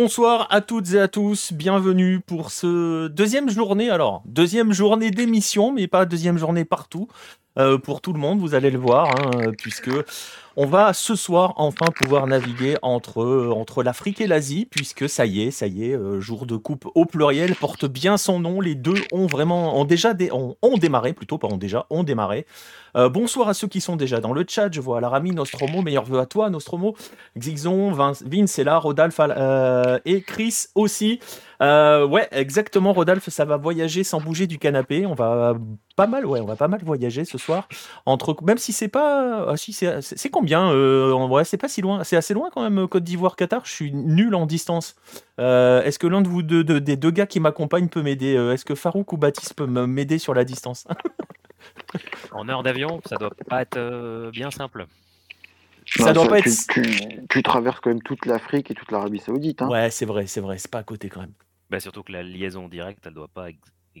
Bonsoir à toutes et à tous, bienvenue pour ce deuxième journée, alors deuxième journée d'émission, mais pas deuxième journée partout, euh, pour tout le monde, vous allez le voir, hein, puisque on va ce soir enfin pouvoir naviguer entre, euh, entre l'Afrique et l'Asie, puisque ça y est, ça y est, euh, jour de coupe au pluriel porte bien son nom. Les deux ont vraiment, ont déjà ont, démarré, plutôt pas ont déjà, ont démarré. Euh, bonsoir à ceux qui sont déjà dans le chat. Je vois Laramie, Nostromo, meilleur vœu à toi, Nostromo, Xixon, Vince est là, Rodolphe et Chris aussi. ouais, exactement, Rodolphe, ça va voyager sans bouger du canapé. On va pas mal, ouais, on va pas mal voyager ce soir. Entre, même si c'est pas, ah, si c'est combien bien. Euh, c'est pas si loin. C'est assez loin quand même, Côte d'Ivoire, Qatar. Je suis nul en distance. Euh, est-ce que l'un de vous deux, des deux gars qui m'accompagnent peut m'aider euh, Est-ce que Farouk ou Baptiste peut m'aider sur la distance? En heure d'avion, ça doit pas être bien simple. Ça doit pas être. Tu, traverses quand même toute l'Afrique et toute l'Arabie Saoudite. Hein. Ouais, c'est vrai, c'est vrai. C'est pas à côté quand même. Bah, surtout que la liaison directe, elle doit pas.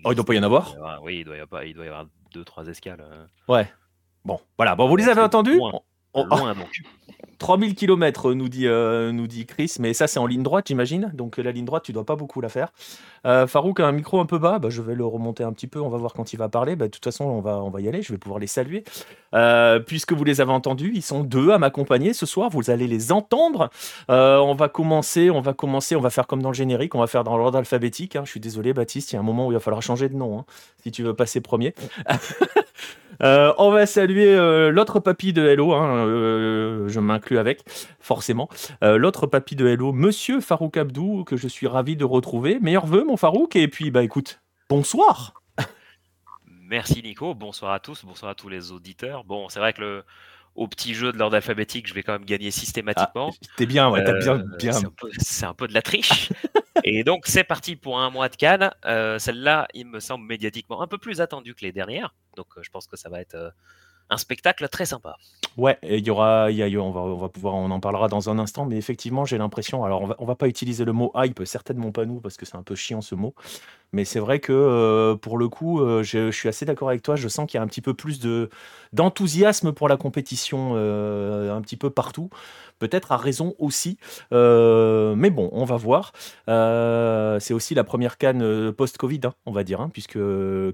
Oh, il doit pas y en avoir Oui, il doit y avoir, il doit y avoir deux, trois escales. Ouais. Bon, voilà. Bon, vous les avez entendus 3000 km, nous dit, euh, nous dit Chris, mais ça c'est en ligne droite, j'imagine. Donc la ligne droite, tu dois pas beaucoup la faire. Euh, Farouk a un micro un peu bas, bah, je vais le remonter un petit peu, on va voir quand il va parler. Bah, de toute façon, on va, on va y aller, je vais pouvoir les saluer. Euh, puisque vous les avez entendus, ils sont deux à m'accompagner ce soir, vous allez les entendre. on va commencer, on va commencer, on va faire comme dans le générique, on va faire dans l'ordre alphabétique. Hein. Je suis désolé, Baptiste, il y a un moment où il va falloir changer de nom, hein, si tu veux passer premier. Euh, on va saluer euh, l'autre papy de Hello, hein, euh, je m'inclus avec, forcément. l'autre papy de Hello, monsieur Farouk Abdou, que je suis ravi de retrouver. Meilleur vœu, mon Farouk, et puis, bah écoute, bonsoir. Merci Nico, bonsoir à tous, bonsoir à tous les auditeurs. Bon, c'est vrai que le, au petit jeu de l'ordre alphabétique, je vais quand même gagner systématiquement. Ah, T'es bien, ouais, bien. bien. C'est un, peu de la triche. Et donc, c'est parti pour un mois de Cannes. Celle-là, il me semble médiatiquement un peu plus attendue que les dernières. Donc euh, je pense que ça va être euh, un spectacle très sympa. Ouais, il y aura, on, va, pouvoir, on en parlera dans un instant, mais effectivement, j'ai l'impression, alors on va, va pas utiliser le mot hype, certainement pas nous, parce que c'est un peu chiant ce mot, mais c'est vrai que euh, pour le coup, je, suis assez d'accord avec toi, je sens qu'il y a un petit peu plus de, d'enthousiasme pour la compétition un petit peu partout, peut-être à raison aussi, mais bon, on va voir. c'est aussi la première canne post-Covid, hein, on va dire, hein, puisque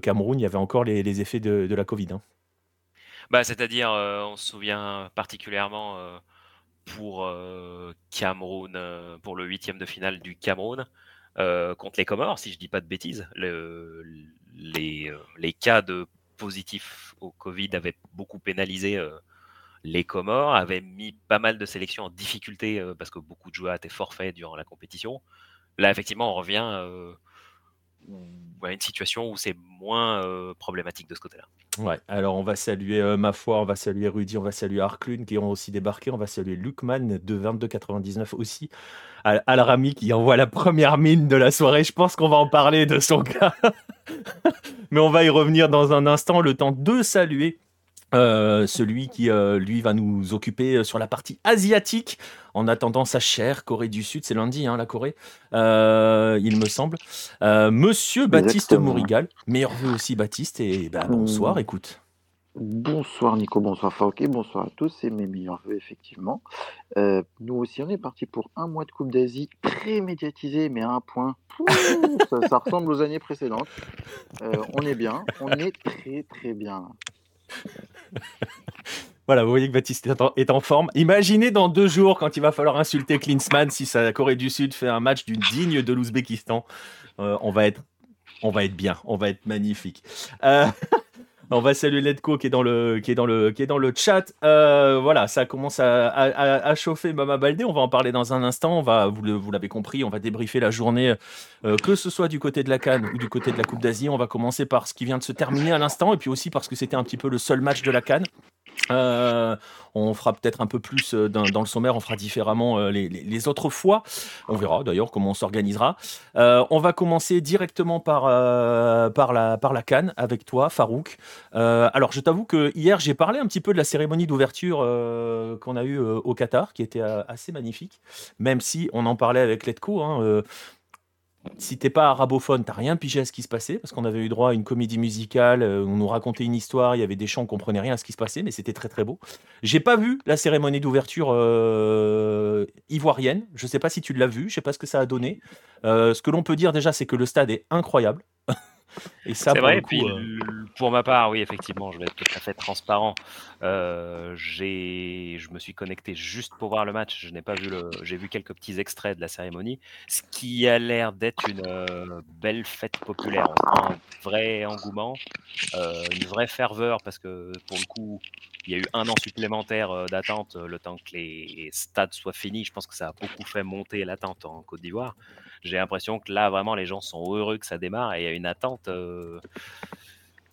Cameroun, il y avait encore les, effets de, la Covid. Hein. Bah, c'est-à-dire, euh, on se souvient particulièrement euh, pour euh, Cameroun, pour le huitième de finale du Cameroun contre les Comores, si je dis pas de bêtises. les, les cas de positifs au Covid avaient beaucoup pénalisé les Comores, avaient mis pas mal de sélections en difficulté parce que beaucoup de joueurs étaient forfaits durant la compétition. Là, effectivement, on revient à une situation où c'est moins problématique de ce côté-là. Ouais, alors on va saluer ma foi, on va saluer Rudy, on va saluer Arklun qui ont aussi débarqué, on va saluer Lukman de 22,99 aussi, Al Rami qui envoie la première mine de la soirée. Je pense qu'on va en parler de son cas, mais on va y revenir dans un instant. Le temps de saluer euh, celui qui, euh, lui, va nous occuper euh, sur la partie asiatique en attendant sa chère Corée du Sud. C'est lundi, hein, la Corée, il me semble. Monsieur Baptiste Mourigal, meilleur vœu aussi, Baptiste, et bah, bonsoir, écoute. Bonsoir Nico, bonsoir Fauquet, bonsoir à tous, c'est mes meilleurs vœux effectivement. nous aussi on est parti pour un mois de Coupe d'Asie très médiatisé mais à un point, ça, ça, ressemble aux années précédentes. on est bien, on est très très bien. Voilà, vous voyez que Baptiste est en, forme. Imaginez dans deux jours, quand il va falloir insulter Klinsmann, si sa Corée du Sud fait un match du digne de l'Ouzbékistan. Euh, on, va être, on va être bien, on va être magnifique. Euh, on va saluer Ledco qui est dans le, qui est dans le, qui est dans le chat. Euh, voilà, ça commence à, chauffer Mama Baldé. On va en parler dans un instant. Va, vous l'avez compris, on va débriefer la journée, euh, que ce soit du côté de la Cannes ou du côté de la Coupe d'Asie. On va commencer par ce qui vient de se terminer à l'instant et puis aussi parce que c'était un petit peu le seul match de la Cannes. Euh, on fera peut-être un peu plus euh, dans, le sommaire, on fera différemment euh, les, autres fois. On verra d'ailleurs comment on s'organisera. on va commencer directement par, la, par la Cannes avec toi, Farouk. alors, je t'avoue que hier, j'ai parlé un petit peu de la cérémonie d'ouverture qu'on a eue au Qatar, qui était assez magnifique, même si on en parlait avec Letco. Hein, si t'es pas arabophone, t'as rien pigé à ce qui se passait, parce qu'on avait eu droit à une comédie musicale, euh, on nous racontait une histoire, il y avait des chants, on comprenait rien à ce qui se passait, mais c'était très très beau. J'ai pas vu la cérémonie d'ouverture euh, ivoirienne, je sais pas si tu l'as vu, je sais pas ce que ça a donné. Euh, ce que l'on peut dire déjà, c'est que le stade est incroyable. Et ça, c'est vrai. puis, pour ma part, oui, effectivement, je vais être tout à fait transparent. Euh, je me suis connecté juste pour voir le match. Je n'ai pas vu le. J'ai vu quelques petits extraits de la cérémonie, ce qui a l'air d'être une euh, belle fête populaire. un vrai engouement, une vraie ferveur, parce que pour le coup, il y a eu un an supplémentaire d'attente, le temps que les stades soient finis. Je pense que ça a beaucoup fait monter l'attente en Côte d'Ivoire j'ai l'impression que là, vraiment, les gens sont heureux que ça démarre et il y a une attente euh,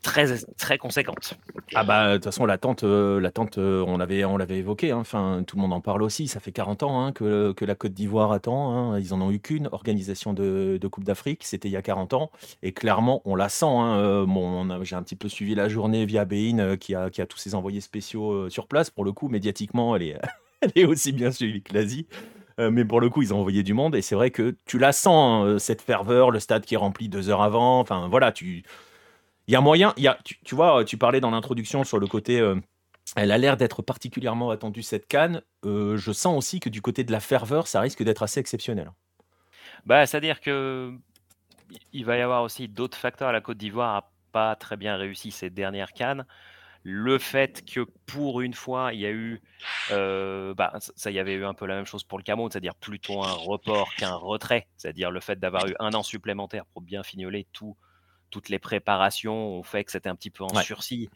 très, très conséquente. Ah bah de toute façon l'attente, euh, l'attente, euh, on l'avait, on l'avait évoqué. Hein. Enfin, tout le monde en parle aussi. Ça fait 40 ans hein, que, que, la Côte d'Ivoire attend. Hein. Ils en ont eu qu'une organisation de, de Coupe d'Afrique. C'était il y a 40 ans et clairement on la sent. Bon, j'ai un petit peu suivi la journée via Bein qui a, qui a tous ses envoyés spéciaux sur place. Pour le coup, médiatiquement, elle est, elle est aussi bien suivie que l'Asie. Euh, mais pour le coup, ils ont envoyé du monde et c'est vrai que tu la sens, cette ferveur, le stade qui est rempli deux heures avant. Enfin, voilà, tu. Il y a moyen. A, tu, vois, tu parlais dans l'introduction sur le côté. Euh, elle a l'air d'être particulièrement attendue, cette canne. Euh, je sens aussi que du côté de la ferveur, ça risque d'être assez exceptionnel. Bah, c'est-à-dire que il va y avoir aussi d'autres facteurs. La Côte d'Ivoire n'a pas très bien réussi ces dernières cannes le fait que pour une fois, il y a eu, euh, bah, ça, y avait eu un peu la même chose pour le Cameroun, c'est-à-dire plutôt un report qu'un retrait, c'est-à-dire le fait d'avoir eu un an supplémentaire pour bien fignoler tout, toutes les préparations ont fait que c'était un petit peu en sursis.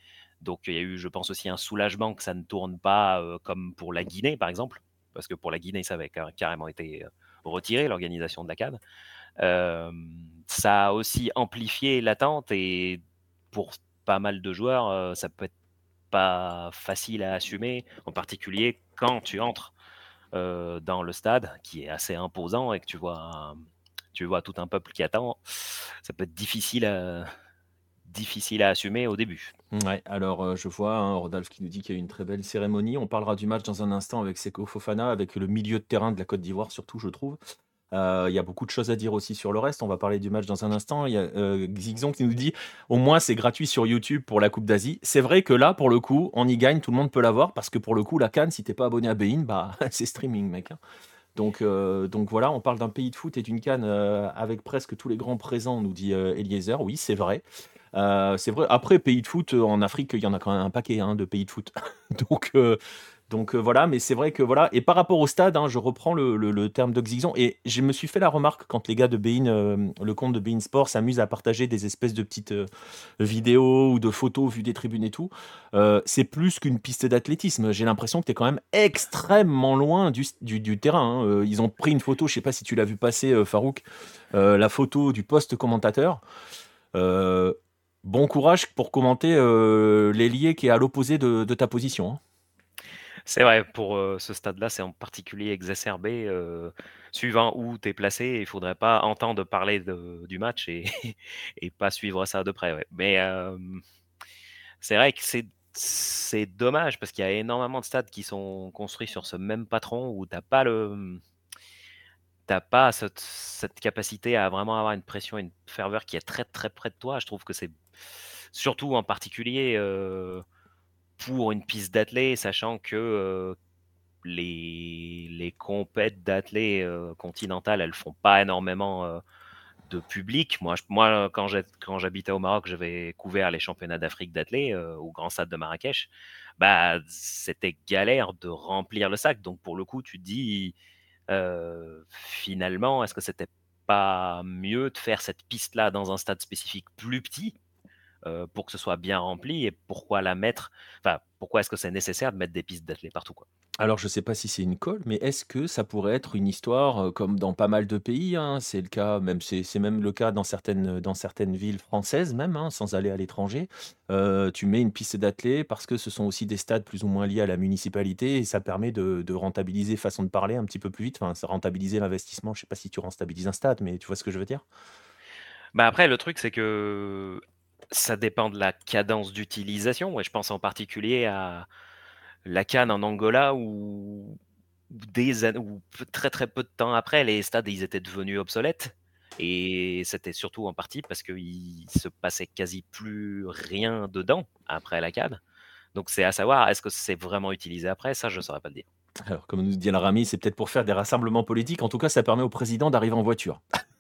Donc il y a eu, je pense aussi, un soulagement que ça ne tourne pas euh, comme pour la Guinée, par exemple, parce que pour la Guinée, ça avait carrément été retiré, l'organisation de la CAN. ça a aussi amplifié l'attente et pour pas mal de joueurs, euh, ça peut être pas facile à assumer, en particulier quand tu entres dans le stade, qui est assez imposant, et que tu vois, tu vois tout un peuple qui attend. Ça peut être difficile à, difficile à assumer au début. Ouais, alors euh, je vois hein, Rodolphe qui nous dit qu'il y a eu une très belle cérémonie. On parlera du match dans un instant avec Seko Fofana, avec le milieu de terrain de la Côte d'Ivoire surtout, je trouve. Euh, il y a beaucoup de choses à dire aussi sur le reste. On va parler du match dans un instant. Il y a euh, qui nous dit au moins c'est gratuit sur YouTube pour la Coupe d'Asie. C'est vrai que là, pour le coup, on y gagne, tout le monde peut l'avoir parce que pour le coup, la Cannes, si t'es pas abonné à Bein, bah c'est streaming, mec. Hein. Donc, euh, donc voilà, on parle d'un pays de foot et d'une Cannes avec presque tous les grands présents, nous dit Eliezer. Oui, c'est vrai. c'est vrai. Après, pays de foot en Afrique, il y en a quand même un paquet hein, de pays de foot. donc, donc euh, voilà, mais c'est vrai que voilà. Et par rapport au stade, hein, je reprends le, terme de Et je me suis fait la remarque quand les gars de Bein, euh, le compte de Bein Sport, s'amusent à partager des espèces de petites euh, vidéos ou de photos vues des tribunes et tout. c'est plus qu'une piste d'athlétisme. J'ai l'impression que tu es quand même extrêmement loin du, du, terrain. Hein. ils ont pris une photo, je sais pas si tu l'as vu passer, Farouk, la photo du poste commentateur. bon courage pour commenter l'ailier qui est à l'opposé de, ta position. Hein. C'est vrai, pour ce stade-là, c'est en particulier exacerbé. suivant où tu es placé, il faudrait pas entendre parler du match et, et pas suivre ça de près. Mais c'est vrai que c'est dommage parce qu'il y a énormément de stades qui sont construits sur ce même patron où tu n'as pas pas cette, cette, capacité à vraiment avoir une pression, une ferveur qui est très très près de toi. Je trouve que c'est surtout en particulier pour une piste d'athlée, sachant que les, les compètes d'athlètes continentales, elles font pas énormément de public. Moi, moi quand j'habitais au Maroc, j'avais couvert les championnats d'Afrique d'athlètes au Grand Stade de Marrakech. Bah, c'était galère de remplir le sac. Donc, pour le coup, tu te dis, finalement, est-ce que c'était pas mieux de faire cette piste-là dans un stade spécifique plus petit euh, pour que ce soit bien rempli et pourquoi la mettre Enfin, pourquoi est-ce que c'est nécessaire de mettre des pistes d'athlètes partout quoi Alors, je ne sais pas si c'est une colle, mais est-ce que ça pourrait être une histoire euh, comme dans pas mal de pays hein, C'est le cas, même c'est même le cas dans certaines, dans certaines villes françaises, même hein, sans aller à l'étranger. Euh, tu mets une piste d'athlètes parce que ce sont aussi des stades plus ou moins liés à la municipalité et ça permet de, rentabiliser, façon de parler, un petit peu plus vite. Enfin, ça rentabiliser l'investissement. Je ne sais pas si tu rentabilises un stade, mais tu vois ce que je veux dire? Bah après, le truc, c'est que ça dépend de la cadence d'utilisation. je pense en particulier à la canne en Angola où, très très peu de temps après, les stades ils étaient devenus obsolètes. Et c'était surtout en partie parce qu'il se passait quasi plus rien dedans après la CAD. Donc c'est à savoir, est-ce que c'est vraiment utilisé après? Ça, je ne saurais pas le dire. Alors, comme nous dit Rami, c'est peut-être pour faire des rassemblements politiques. En tout cas, ça permet au président d'arriver en voiture.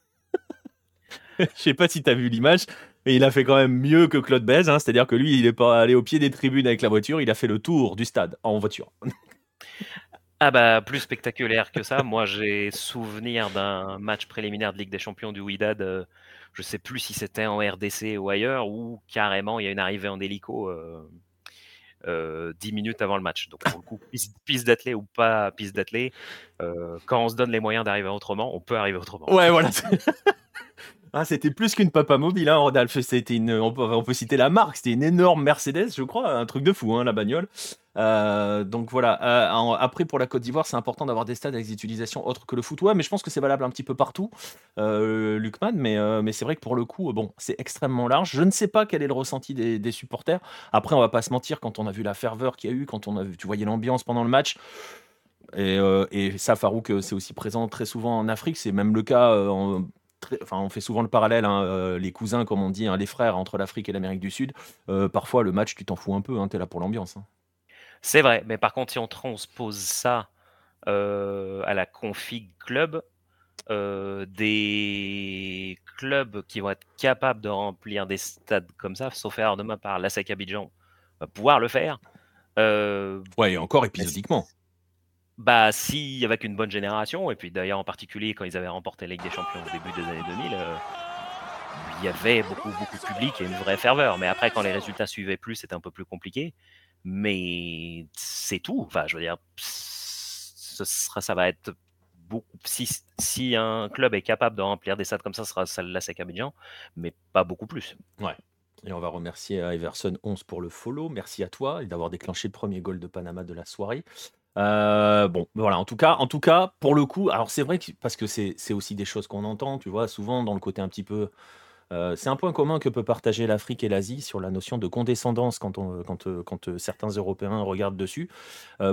Je sais pas si tu as vu l'image, mais il a fait quand même mieux que Claude Bez. Hein. C'est-à-dire que lui, il n'est pas allé au pied des tribunes avec la voiture, il a fait le tour du stade en voiture. Ah bah plus spectaculaire que ça. Moi j'ai souvenir d'un match préliminaire de Ligue des Champions du Wydad. Euh, je sais plus si c'était en RDC ou ailleurs, où carrément il y a une arrivée en hélico euh, euh, 10 minutes avant le match. Donc pour le coup, piste, piste d'athlée ou pas piste d'athlée, euh, quand on se donne les moyens d'arriver autrement, on peut arriver autrement. Ouais, voilà. Ah, c'était plus qu'une papa mobile, hein, Rodolphe. C'était on peut, citer la marque. C'était une énorme Mercedes, je crois, un truc de fou, hein, la bagnole. Euh, donc voilà. Euh, après, pour la Côte d'Ivoire, c'est important d'avoir des stades avec des utilisations autres que le foot. Ouais, mais je pense que c'est valable un petit peu partout, euh, Lucman. Mais, c'est vrai que pour le coup, bon, c'est extrêmement large. Je ne sais pas quel est le ressenti des, supporters. Après, on va pas se mentir, quand on a vu la ferveur qu'il y a eu, quand on a vu, tu voyais l'ambiance pendant le match. Et, et ça, Farouk, c'est aussi présent très souvent en Afrique. C'est même le cas en, enfin, on fait souvent le parallèle, hein, euh, les cousins, comme on dit, hein, les frères entre l'Afrique et l'Amérique du Sud. Euh, parfois, le match, tu t'en fous un peu, hein, tu es là pour l'ambiance. C'est vrai, mais par contre, si on transpose ça euh, à la config club, des clubs qui vont être capables de remplir des stades comme ça, sauf erreur de ma part, la SEC Abidjan va pouvoir le faire. ouais, et encore épisodiquement. Bah, si, avec une bonne génération, et puis d'ailleurs en particulier quand ils avaient remporté la Ligue des Champions au début des années 2000, euh, il y avait beaucoup, beaucoup de public et une vraie ferveur. Mais après, quand les résultats suivaient plus, c'était un peu plus compliqué. Mais c'est tout. Enfin, je veux dire, ce sera, ça va être beaucoup. Si, un club est capable de remplir des stades comme ça, ce sera celle-là, c'est Abidjan, mais pas beaucoup plus. Ouais. Et on va remercier Everson 11 pour le follow. Merci à toi d'avoir déclenché le premier goal de Panama de la soirée. Euh, bon, voilà, en tout cas, en tout cas, pour le coup, alors c'est vrai que parce que c'est aussi des choses qu'on entend, tu vois, souvent dans le côté un petit peu euh, c'est un point commun que peut partager l'Afrique et l'Asie sur la notion de condescendance quand, on, quand, euh, quand euh, certains Européens regardent dessus.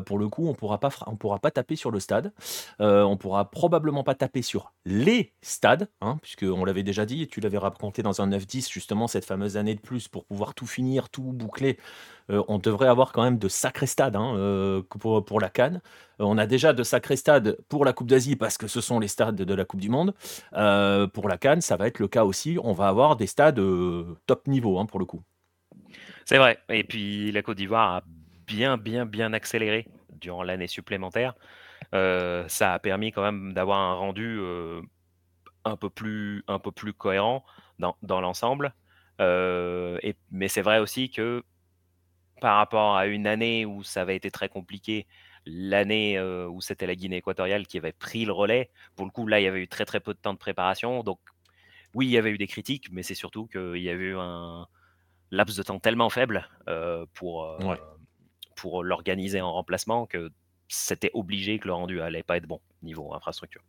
pour le coup, on pourra pas, pourra pas taper sur le stade. on pourra probablement pas taper sur les stades, hein, puisque on l'avait déjà dit, tu l'avais raconté dans un 9-10, justement, cette fameuse année de plus pour pouvoir tout finir, tout boucler. On devrait avoir quand même de sacrés stades hein, pour, pour la Cannes. on a déjà de sacrés stades pour la Coupe d'Asie parce que ce sont les stades de la Coupe du Monde. pour la Cannes, ça va être le cas aussi. On va avoir des stades euh, top niveau hein, pour le coup. C'est vrai. Et puis la Côte d'Ivoire a bien, bien, bien accéléré durant l'année supplémentaire. Euh, ça a permis quand même d'avoir un rendu euh, un, peu plus, un peu plus cohérent dans l'ensemble. mais c'est vrai aussi que par rapport à une année où ça avait été très compliqué, l'année où c'était la Guinée équatoriale qui avait pris le relais, pour le coup, là, il y avait eu très très peu de temps de préparation. Donc, oui, il y avait eu des critiques, mais c'est surtout qu'il y avait eu un laps de temps tellement faible euh, pour, euh, pour l'organiser en remplacement que c'était obligé que le rendu allait pas être bon niveau infrastructure.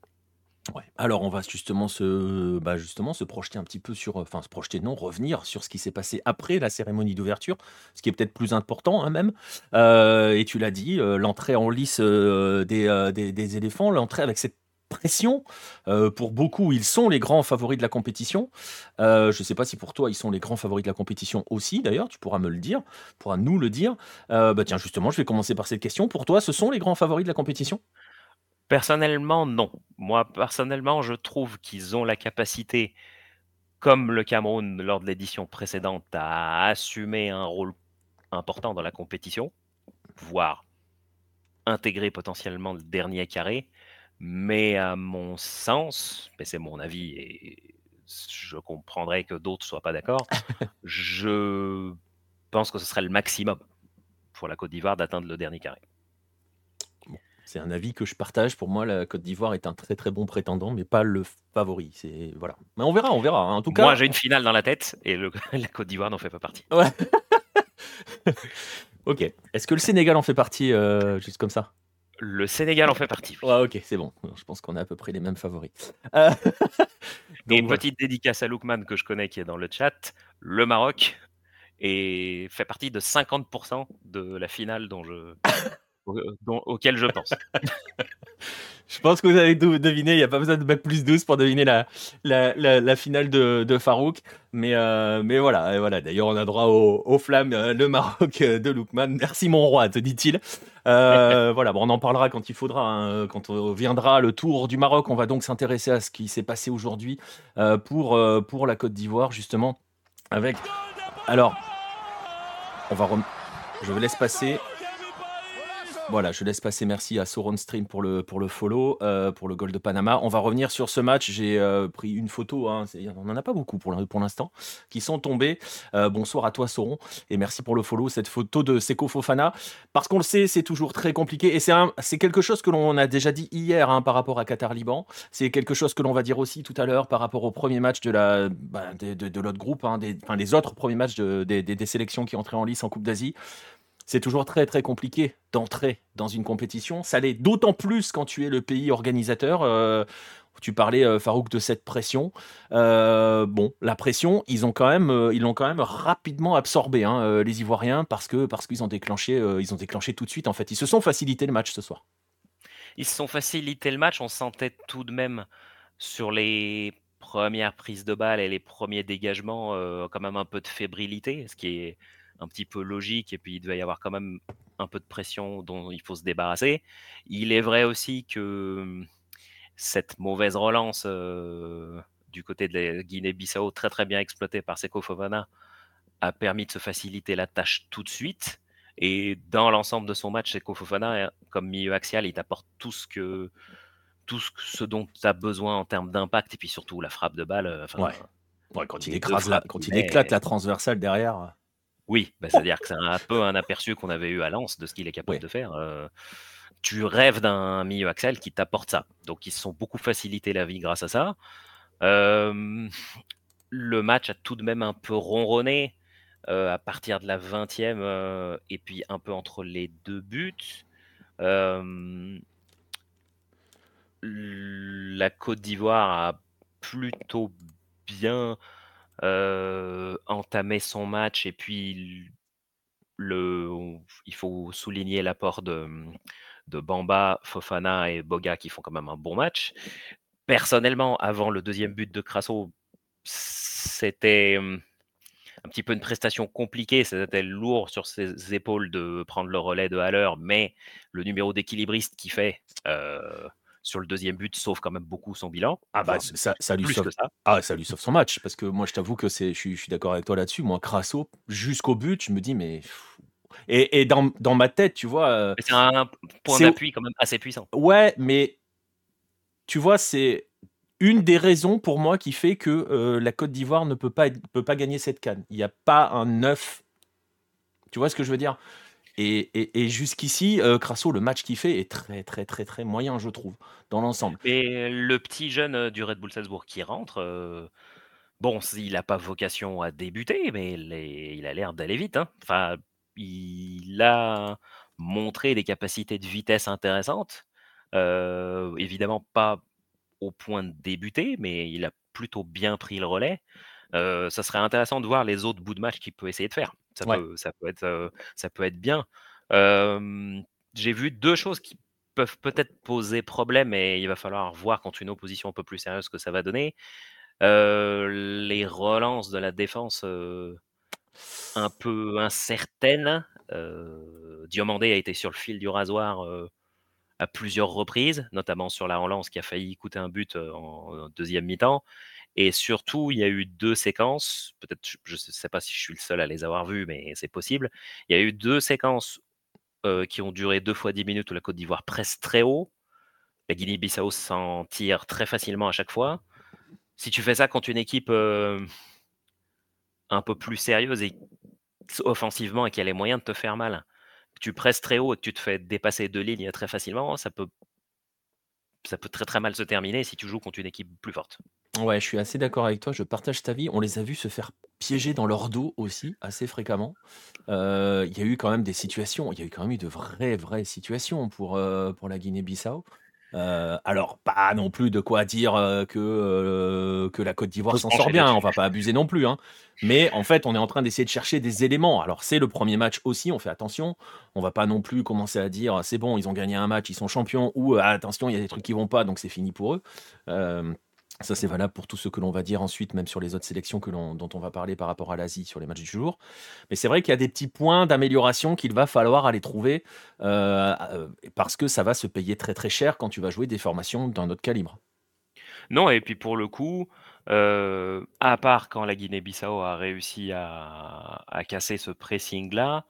Alors on va justement se, bah justement se projeter un petit peu sur, enfin se projeter non, revenir sur ce qui s'est passé après la cérémonie d'ouverture, ce qui est peut-être plus important hein, même. Euh, et tu l'as dit, l'entrée en lice des, des, éléphants, l'entrée avec cette pression. Euh, pour beaucoup, ils sont les grands favoris de la compétition. Euh, je ne sais pas si pour toi, ils sont les grands favoris de la compétition aussi, d'ailleurs. Tu pourras me le dire, tu pourras nous le dire. Euh, bah tiens, justement, je vais commencer par cette question. Pour toi, ce sont les grands favoris de la compétition? Personnellement, non. Moi, personnellement, je trouve qu'ils ont la capacité, comme le Cameroun lors de l'édition précédente, à assumer un rôle important dans la compétition, voire intégrer potentiellement le dernier carré. Mais à mon sens, mais c'est mon avis et je comprendrais que d'autres ne soient pas d'accord, je pense que ce serait le maximum pour la Côte d'Ivoire d'atteindre le dernier carré. C'est un avis que je partage. Pour moi, la Côte d'Ivoire est un très très bon prétendant, mais pas le favori. C'est voilà. Mais on verra, on verra. En tout cas, moi j'ai une finale dans la tête et la Côte d'Ivoire n'en fait pas partie. Ouais. ok. Est-ce que le Sénégal en fait partie euh, juste comme ça? Le Sénégal en fait partie. ok, c'est bon. Je pense qu'on a à peu près les mêmes favoris. Euh, et une petite dédicace à Loukman que je connais qui est dans le chat. Le Maroc et fait partie de 50% de la finale dont je, auquel je pense. Je pense que vous avez deviné, il n'y a pas besoin de bac plus 12 pour deviner la, la, finale de, de, Farouk. Mais, euh, mais voilà, voilà. d'ailleurs, on a droit aux, flammes, euh, le Maroc de Loukman. Merci mon roi, te dit-il. Euh, voilà, bon, on en parlera quand il faudra, hein. quand on viendra le tour du Maroc. On va donc s'intéresser à ce qui s'est passé aujourd'hui pour, pour la Côte d'Ivoire, justement, avec. Alors, on va. Je vous laisse passer. Voilà, je laisse passer merci à Sauron Stream pour le, pour le follow, euh, pour le goal de Panama. On va revenir sur ce match. J'ai euh, pris une photo, hein, on n'en a pas beaucoup pour, l'instant, qui sont tombés. Euh, bonsoir à toi Sauron, et merci pour le follow. Cette photo de Seko Fofana, parce qu'on le sait, c'est toujours très compliqué, et c'est quelque chose que l'on a déjà dit hier hein, par rapport à Qatar-Liban. C'est quelque chose que l'on va dire aussi tout à l'heure par rapport au premier match de la bah, de, de, l'autre groupe, hein, des, les autres premiers matchs des, des sélections qui entraient en lice en Coupe d'Asie c'est toujours très très compliqué d'entrer dans une compétition. Ça l'est d'autant plus quand tu es le pays organisateur. Euh, tu parlais euh, Farouk de cette pression. Euh, bon, la pression, ils l'ont quand même rapidement absorbé, hein, les Ivoiriens, parce que qu'ils ont déclenché, ils ont déclenché tout de suite. En fait, ils se sont facilité le match ce soir. Ils se sont facilité le match. On sentait tout de même sur les premières prises de balles et les premiers dégagements quand même un peu de fébrilité, ce qui est un petit peu logique et puis il devait y avoir quand même un peu de pression dont il faut se débarrasser. Il est vrai aussi que mmh, cette mauvaise relance du côté de la Guinée-Bissau, très très bien exploitée par Seko Fofana, a permis de se faciliter la tâche tout de suite. Et dans l'ensemble de son match, Seko Fofana, comme milieu axial, il t'apporte tout ce que tout ce dont tu as besoin en termes d'impact et puis surtout la frappe de balle. quand il écrase quand il éclate la transversale derrière. Oui, bah, c'est-à-dire que c'est un peu un aperçu qu'on avait eu à Lens de ce qu'il est capable de faire. tu rêves d'un milieu Axel qui t'apporte ça. Donc ils se sont beaucoup facilité la vie grâce à ça. le match a tout de même un peu ronronné à partir de la 20e et puis un peu entre les deux buts. la Côte d'Ivoire a plutôt bien euh, entamer son match et puis le, il faut souligner l'apport de, de Bamba, Fofana et Boga qui font quand même un bon match. Personnellement, avant le deuxième but de Crasso, c'était un petit peu une prestation compliquée, c'était lourd sur ses épaules de prendre le relais de Haller, mais le numéro d'équilibriste qui fait euh, sur le deuxième but sauve quand même beaucoup son bilan. Ah bah ça, ça, lui sauve. Ah, ça lui sauve son match parce que moi je t'avoue que c'est, je suis, d'accord avec toi là-dessus. Moi Crasso jusqu'au but, je me dis mais et, et dans, dans, ma tête, tu vois. Euh, c'est un point d'appui quand même assez puissant. Ouais, mais tu vois, c'est une des raisons pour moi qui fait que euh, la Côte d'Ivoire ne peut pas, peut pas gagner cette canne. Il n'y a pas un neuf. Tu vois ce que je veux dire? Et, jusqu'ici, euh, Crasso, le match qu'il fait est très, très, très, très moyen, je trouve, dans l'ensemble. Et le petit jeune euh, du Red Bull Salzbourg qui rentre, euh, bon, il n'a pas vocation à débuter, mais il, a l'air d'aller vite. Hein. Enfin, il a montré des capacités de vitesse intéressantes. évidemment, pas au point de débuter, mais il a plutôt bien pris le relais. ça serait intéressant de voir les autres bouts de match qu'il peut essayer de faire. Ça, peut, ça, peut, être, ça peut être bien. J'ai vu deux choses qui peuvent peut-être poser problème et il va falloir voir contre une opposition un peu plus sérieuse ce que ça va donner. les relances de la défense un peu incertaines. Diomandé a été sur le fil du rasoir à plusieurs reprises, notamment sur la relance qui a failli coûter un but en deuxième mi-temps. Et surtout, il y a eu deux séquences, peut-être, je ne sais pas si je suis le seul à les avoir vues, mais c'est possible. Il y a eu deux séquences qui ont duré deux fois dix minutes où la Côte d'Ivoire presse très haut. La Guinée-Bissau s'en tire très facilement à chaque fois. Si tu fais ça contre une équipe un peu plus sérieuse et offensivement et qui a les moyens de te faire mal, tu presses très haut et tu te fais dépasser deux lignes très facilement, ça peut, ça peut très très mal se terminer si tu joues contre une équipe plus forte. Ouais, je suis assez d'accord avec toi, je partage ta vie. On les a vus se faire piéger dans leur dos aussi, assez fréquemment. Euh, il y a eu quand même des situations, il y a eu quand même eu de vraies, vraies situations pour, euh, pour la Guinée-Bissau. Euh, alors, pas non plus de quoi dire euh, que, euh, que la Côte d'Ivoire s'en sort bien, on va pas abuser non plus. Hein. Mais en fait, on est en train d'essayer de chercher des éléments. Alors, c'est le premier match aussi, on fait attention. On va pas non plus commencer à dire c'est bon, ils ont gagné un match, ils sont champions, ou attention, il y a des trucs qui vont pas, donc c'est fini pour eux. Ça, c'est valable pour tout ce que l'on va dire ensuite, même sur les autres sélections que dont on va parler par rapport à l'Asie sur les matchs du jour. Mais c'est vrai qu'il y a des petits points d'amélioration qu'il va falloir aller trouver euh, euh, parce que ça va se payer très très cher quand tu vas jouer des formations d'un autre calibre. Non, et puis pour le coup, euh, à part quand la Guinée-Bissau a réussi à, casser ce pressing-là,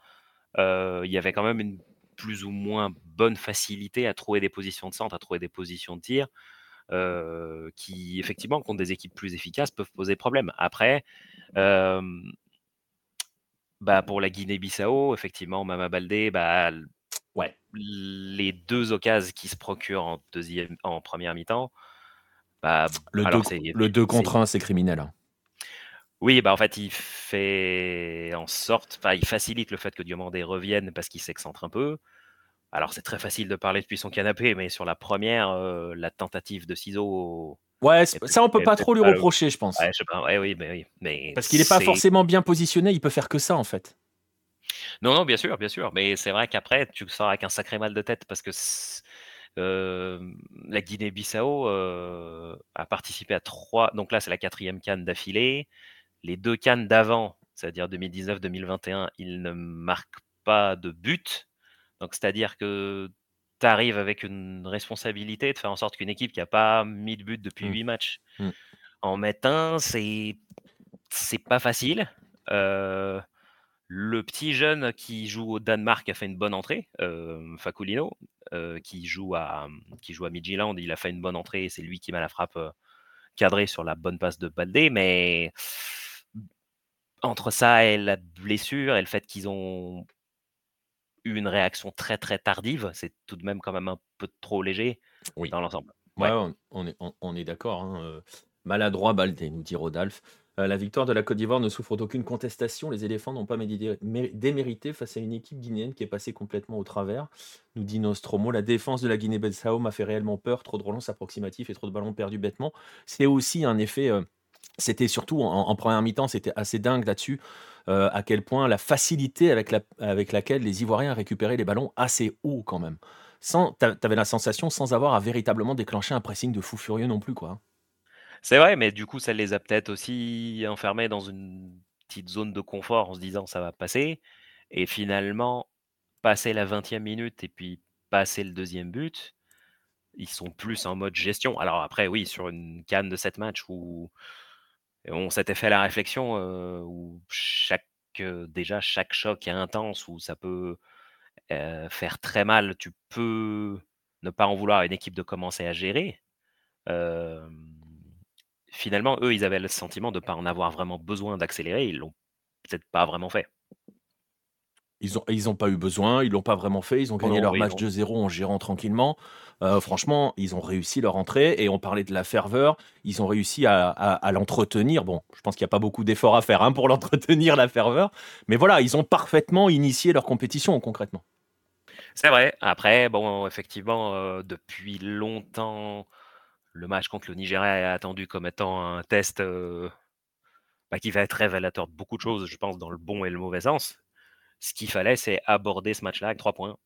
il y avait quand même une plus ou moins bonne facilité à trouver des positions de centre, à trouver des positions de tir qui, effectivement, contre des équipes plus efficaces, peuvent poser problème. Après, bah, pour la Guinée-Bissau, effectivement, Mama Baldé, bah, ouais. les deux occasions qui se procurent en, deuxième, en première mi-temps, bah, le 2 contre 1, c'est criminel. Hein. Oui, bah en fait, il fait en sorte, enfin, il facilite le fait que Diomandé revienne parce qu'il s'excentre un peu. Alors, c'est très facile de parler depuis son canapé, mais sur la première, euh, la tentative de ciseaux. Ouais, ça, on peut pas trop lui reprocher, je pense. Ouais, je sais pas. Ouais, oui, mais, mais Parce qu'il n'est pas forcément bien positionné, il peut faire que ça, en fait. Non, non, bien sûr, bien sûr. Mais c'est vrai qu'après, tu sors avec un sacré mal de tête parce que euh, la Guinée-Bissau euh, a participé à trois. Donc là, c'est la quatrième canne d'affilée. Les deux cannes d'avant, c'est-à-dire 2019-2021, ils ne marquent pas de but. Donc, c'est-à-dire que tu arrives avec une responsabilité de faire en sorte qu'une équipe qui n'a pas mis de but depuis mmh. huit matchs mmh. en mette un, c'est pas facile. le petit jeune qui joue au Danemark a fait une bonne entrée, euh, Faculino, qui joue à qui joue à Midtjylland, il a fait une bonne entrée, c'est lui qui m'a la frappe cadrée sur la bonne passe de Baldé, mais entre ça et la blessure et le fait qu'ils ont eu une réaction très très tardive. C'est tout de même quand même un peu trop léger oui. dans l'ensemble. Ouais, on, est, on, est d'accord. Hein, maladroit Baldé, nous dit Rodolphe. la victoire de la Côte d'Ivoire ne souffre d'aucune contestation. Les éléphants n'ont pas démérité face à une équipe guinéenne qui est passée complètement au travers. Nous dit Nostromo. La défense de la Guinée-Bissau m'a fait réellement peur. Trop de relances approximatifs et trop de ballons perdus bêtement. C'est aussi un effet. C'était surtout en première mi-temps, c'était assez dingue là-dessus. Euh, à quel point la facilité avec, laquelle les Ivoiriens récupéraient les ballons assez haut quand même. Tu avais la sensation sans avoir à véritablement déclencher un pressing de fou furieux non plus. quoi. C'est vrai, mais du coup, ça les a peut-être aussi enfermés dans une petite zone de confort en se disant ça va passer. Et finalement, passer la 20e minute et puis passer le deuxième but, ils sont plus en mode gestion. Alors après, oui, sur une canne de 7 matchs où on s'était fait la réflexion où chaque, déjà chaque choc est intense, où ça peut faire très mal. Tu peux ne pas en vouloir à une équipe de commencer à gérer. finalement, eux, ils avaient le sentiment de ne pas en avoir vraiment besoin d'accélérer. Ils l'ont peut-être pas vraiment fait. Ils n'ont ils ont pas eu besoin, ils l'ont pas vraiment fait. Ils ont gagné leur match 2-0 en gérant tranquillement. Euh, franchement, ils ont réussi leur entrée et on parlait de la ferveur. Ils ont réussi à, l'entretenir. Bon, je pense qu'il n'y a pas beaucoup d'efforts à faire hein, pour l'entretenir, la ferveur. Mais voilà, ils ont parfaitement initié leur compétition concrètement. C'est vrai. Après, bon, effectivement, euh, depuis longtemps, le match contre le Nigeria est attendu comme étant un test euh, bah, qui va être révélateur de beaucoup de choses, je pense, dans le bon et le mauvais sens. Ce qu'il fallait, c'est aborder ce match-là avec trois points.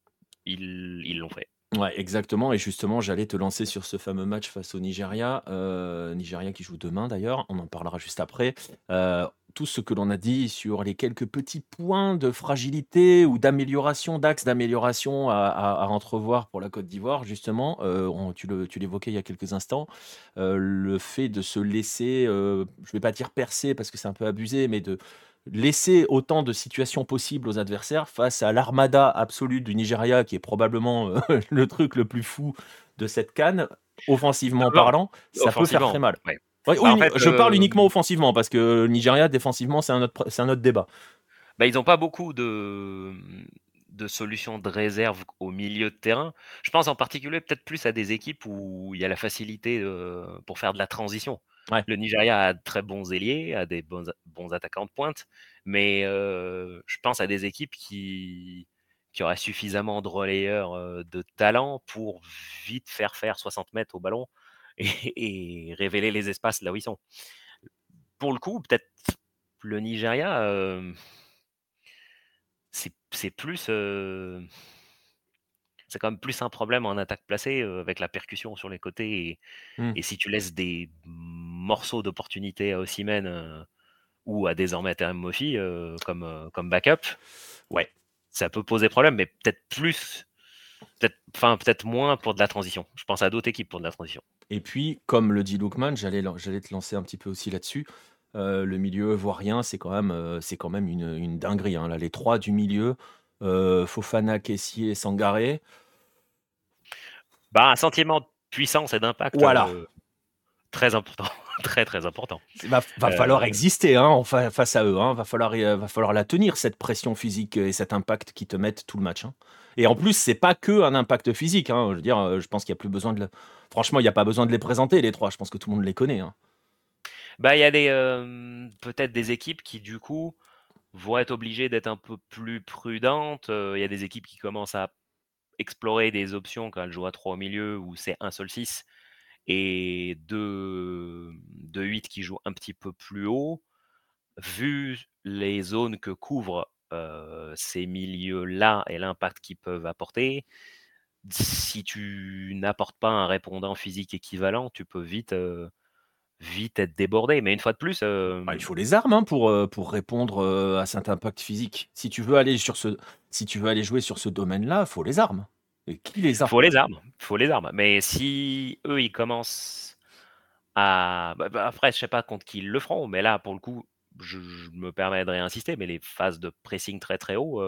Ils l'ont fait. Ouais, exactement. Et justement, j'allais te lancer sur ce fameux match face au Nigeria. Euh, Nigeria qui joue demain d'ailleurs. On en parlera juste après. Euh, tout ce que l'on a dit sur les quelques petits points de fragilité ou d'amélioration, d'axe d'amélioration à, entrevoir pour la Côte d'Ivoire, justement, euh, tu l'évoquais il y a quelques instants, le fait de se laisser, je ne vais pas dire percer parce que c'est un peu abusé, mais de, laisser autant de situations possibles aux adversaires face à l'armada absolue du Nigeria, qui est probablement euh, le truc le plus fou de cette canne, offensivement parlant, ça peut faire très mal. Bah, je parle euh, uniquement offensivement, parce que Nigeria, défensivement, c'est un, autre, un autre débat. Bah, ils n'ont pas beaucoup de, de solutions de réserve au milieu de terrain. Je pense en particulier peut-être plus à des équipes où il y a la facilité euh, pour faire de la transition. Le Nigeria a de très bons ailiers, a des bons, bons attaquants de pointe, mais je pense à des équipes qui, qui aurait suffisamment de relayeurs de talent pour vite faire faire 60 mètres au ballon et, révéler les espaces là où ils sont. Pour le coup, peut-être le Nigeria, c'est plus c'est quand même plus un problème en attaque placée avec la percussion sur les côtés. Mmh. Et, si tu laisses des morceaux d'opportunité à Ossimène ou à désormais Terem Mofi comme, comme backup, ouais, ça peut poser problème, mais peut-être plus, peut-être, enfin peut-être moins pour de la transition. Je pense à d'autres équipes pour de la transition. Et puis, comme le dit Lookman, j'allais, j'allais te lancer un petit peu aussi là-dessus. le milieu voirien, c'est quand même, c'est quand même une, une dinguerie. Hein. Là, les trois du milieu, euh, Fofana, Kessier, Sangaré. Bah, un sentiment de puissance et d'impact voilà. Euh, très important. très très important. Il va, falloir euh, exister hein, face à eux. Hein. Va, falloir, va falloir la tenir, cette pression physique et cet impact qui te mettent tout le match. Hein. Et en plus, c'est pas que un impact physique. Je veux dire, je pense qu'il y a plus besoin de. Franchement, il n'y a pas besoin de les présenter, les trois. Je pense que tout le monde les connaît. Bah, il y a des peut-être des équipes qui, du coup, vont être obligées d'être un peu plus prudentes. Il y a des équipes qui commencent à explorer des options quand elles jouent à 3 au milieu où c'est un seul 6 et 2, 8 qui jouent un petit peu plus haut. Vu les zones que couvrent ces milieux-là et l'impact qu'ils peuvent apporter, si tu n'apportes pas un répondant physique équivalent, tu peux vite vite être débordé. Mais une fois de plus, bah, il faut les armes hein, pour, pour répondre à cet impact physique. Si tu veux aller sur ce, si tu veux aller jouer sur ce domaine-là, il faut les armes. Qui les arme Faut les armes, faut les armes. Mais si eux ils commencent à, bah, bah, après je sais pas contre qui ils le feront, mais là pour le coup, je, me permets de réinsister, mais les phases de pressing très très haut.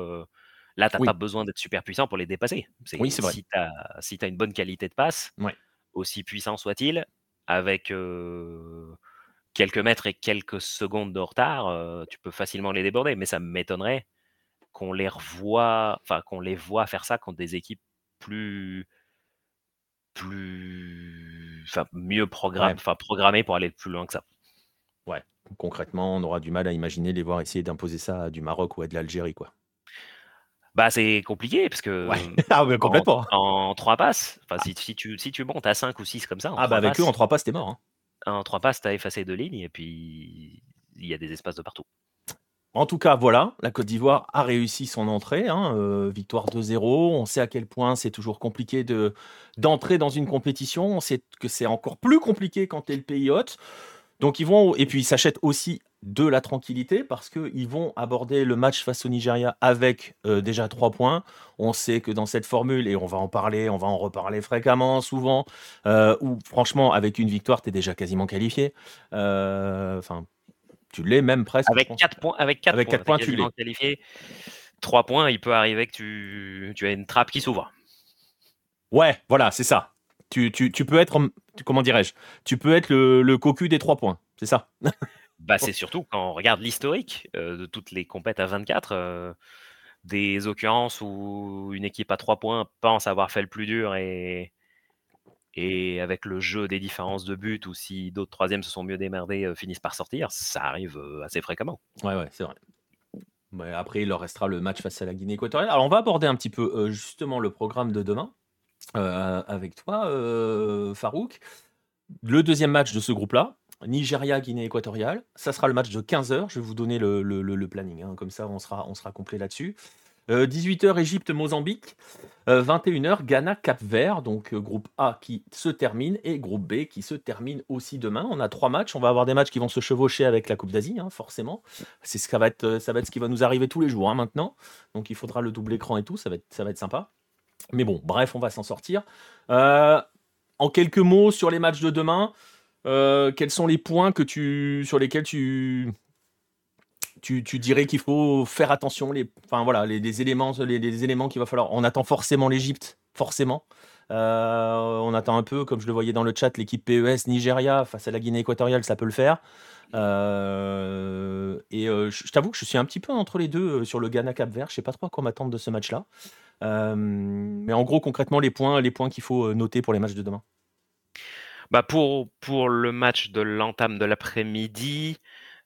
Là, tu n'as pas besoin d'être super puissant pour les dépasser. Oui, c'est vrai. Si tu as, si as, une bonne qualité de passe, aussi puissant soit-il, avec quelques mètres et quelques secondes de retard, tu peux facilement les déborder. Mais ça m'étonnerait qu'on les revoie, enfin qu'on les voit faire ça contre des équipes plus, plus, enfin mieux programmées, enfin programmées pour aller plus loin que ça. Ouais. Concrètement, on aura du mal à imaginer les voir essayer d'imposer ça à du Maroc ou à de l'Algérie, quoi. Bah, c'est compliqué parce que ah, complètement. En, trois passes, enfin, si, si, tu, si tu montes à 5 ou 6 comme ça, ah, bah avec eux, en trois passes, t'es mort. Hein. En trois passes, t'as effacé deux lignes et puis il y a des espaces de partout. En tout cas, voilà, la Côte d'Ivoire a réussi son entrée, hein, euh, victoire 2-0. On sait à quel point c'est toujours compliqué de, d'entrer dans une compétition. On sait que c'est encore plus compliqué quand tu es le pays hôte. Donc ils vont, et puis ils s'achètent aussi de la tranquillité parce qu'ils vont aborder le match face au Nigeria avec euh, déjà trois points. On sait que dans cette formule, et on va en parler, on va en reparler fréquemment, souvent, euh, où franchement, avec une victoire, tu déjà quasiment qualifié. Euh, enfin, tu l'es même presque. Avec quatre points, avec quatre points, points tu l'es. qualifié. Trois points, il peut arriver que tu, tu as une trappe qui s'ouvre. Ouais, voilà, c'est ça. Tu, tu, tu, peux être, comment dirais-je, tu peux être le, le cocu des trois points, c'est ça Bah, c'est surtout quand on regarde l'historique de toutes les compètes à 24, des occurrences où une équipe à 3 points pense avoir fait le plus dur et, et avec le jeu des différences de but ou si d'autres troisièmes se sont mieux démerdés, finissent par sortir, ça arrive assez fréquemment. Ouais, ouais, c'est vrai. après, il leur restera le match face à la Guinée équatoriale. Alors, on va aborder un petit peu justement le programme de demain avec toi, Farouk. Le deuxième match de ce groupe-là, Nigeria, Guinée équatoriale. Ça sera le match de 15h. Je vais vous donner le, planning. Hein. Comme ça, on sera, on sera complet là-dessus. 18h, euh, Égypte, Mozambique. 21h, euh, Ghana, Cap Vert. Donc, euh, groupe A qui se termine et groupe B qui se termine aussi demain. On a trois matchs. On va avoir des matchs qui vont se chevaucher avec la Coupe d'Asie, hein, forcément. C'est ce, ça va être, ce qui va nous arriver tous les jours hein, maintenant. Donc, il faudra le double écran et tout. Ça va être, ça va sympa. Mais bon, bref, on va s'en sortir. en quelques mots sur les matchs de demain. Quels sont les points que tu, sur lesquels tu, tu, dirais qu'il faut faire attention les, enfin, voilà, les, éléments, les, éléments qu'il va falloir. On attend forcément l'Égypte, forcément. Euh, on attend un peu, comme je le voyais dans le chat, l'équipe PES Nigeria face à la Guinée équatoriale, ça peut le faire. Euh, et je, t'avoue que je suis un petit peu entre les deux sur le Ghana Cap Vert. Je sais pas trop à quoi m'attendre de ce match-là. mais en gros, concrètement, les points, les points qu'il faut noter pour les matchs de demain. Bah pour, pour le match de l'entame de l'après-midi,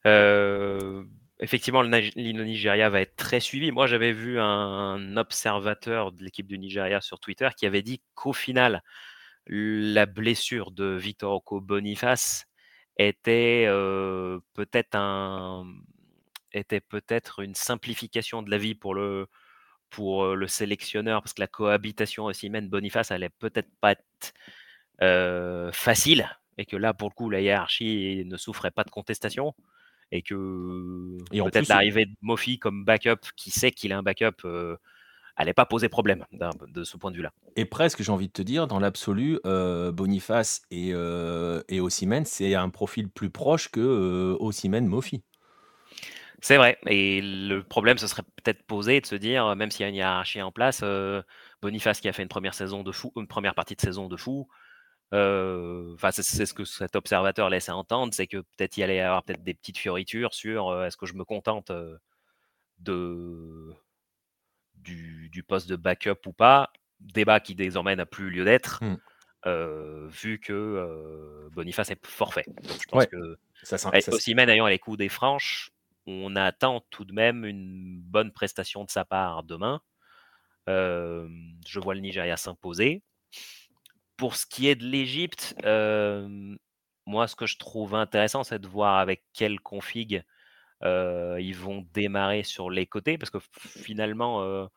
euh, effectivement, le, Nigeria va être très suivi. Moi, j'avais vu un, observateur de l'équipe du Nigeria sur Twitter qui avait dit qu'au final, la blessure de Victor Oko Boniface était peut-être un était peut-être une simplification de la vie pour le le sélectionneur parce que la cohabitation aussi même Boniface allait peut-être pas être facile et que là pour le coup la hiérarchie ne souffrait pas de contestation et que peut-être l'arrivée de Mofi comme backup qui sait qu'il a un backup n'allait pas poser problème de ce point de vue-là. Et presque, j'ai envie de te dire, dans l'absolu, euh, Boniface et, euh, et c'est un profil plus proche que euh, Mofi. C'est vrai. Et le problème, ce serait peut-être posé de se dire, même s'il y a une hiérarchie en place, euh, Boniface qui a fait une première saison de fou, une première partie de saison de fou. Enfin, c'est ce que cet observateur laissait entendre, c'est que peut-être il allait y avoir peut-être des petites fioritures sur est-ce que je me contente de du, poste de backup ou pas, débat qui désormais n'a plus lieu d'être, mmh. euh, vu que euh, Boniface est forfait. je pense que ça, ça, aussi même ayant les coups des franches, on attend tout de même une bonne prestation de sa part demain. Euh, je vois le Nigeria s'imposer. Pour ce qui est de l'Égypte, moi, ce que je trouve intéressant, c'est de voir avec quelle config ils vont démarrer sur les côtés parce que finalement,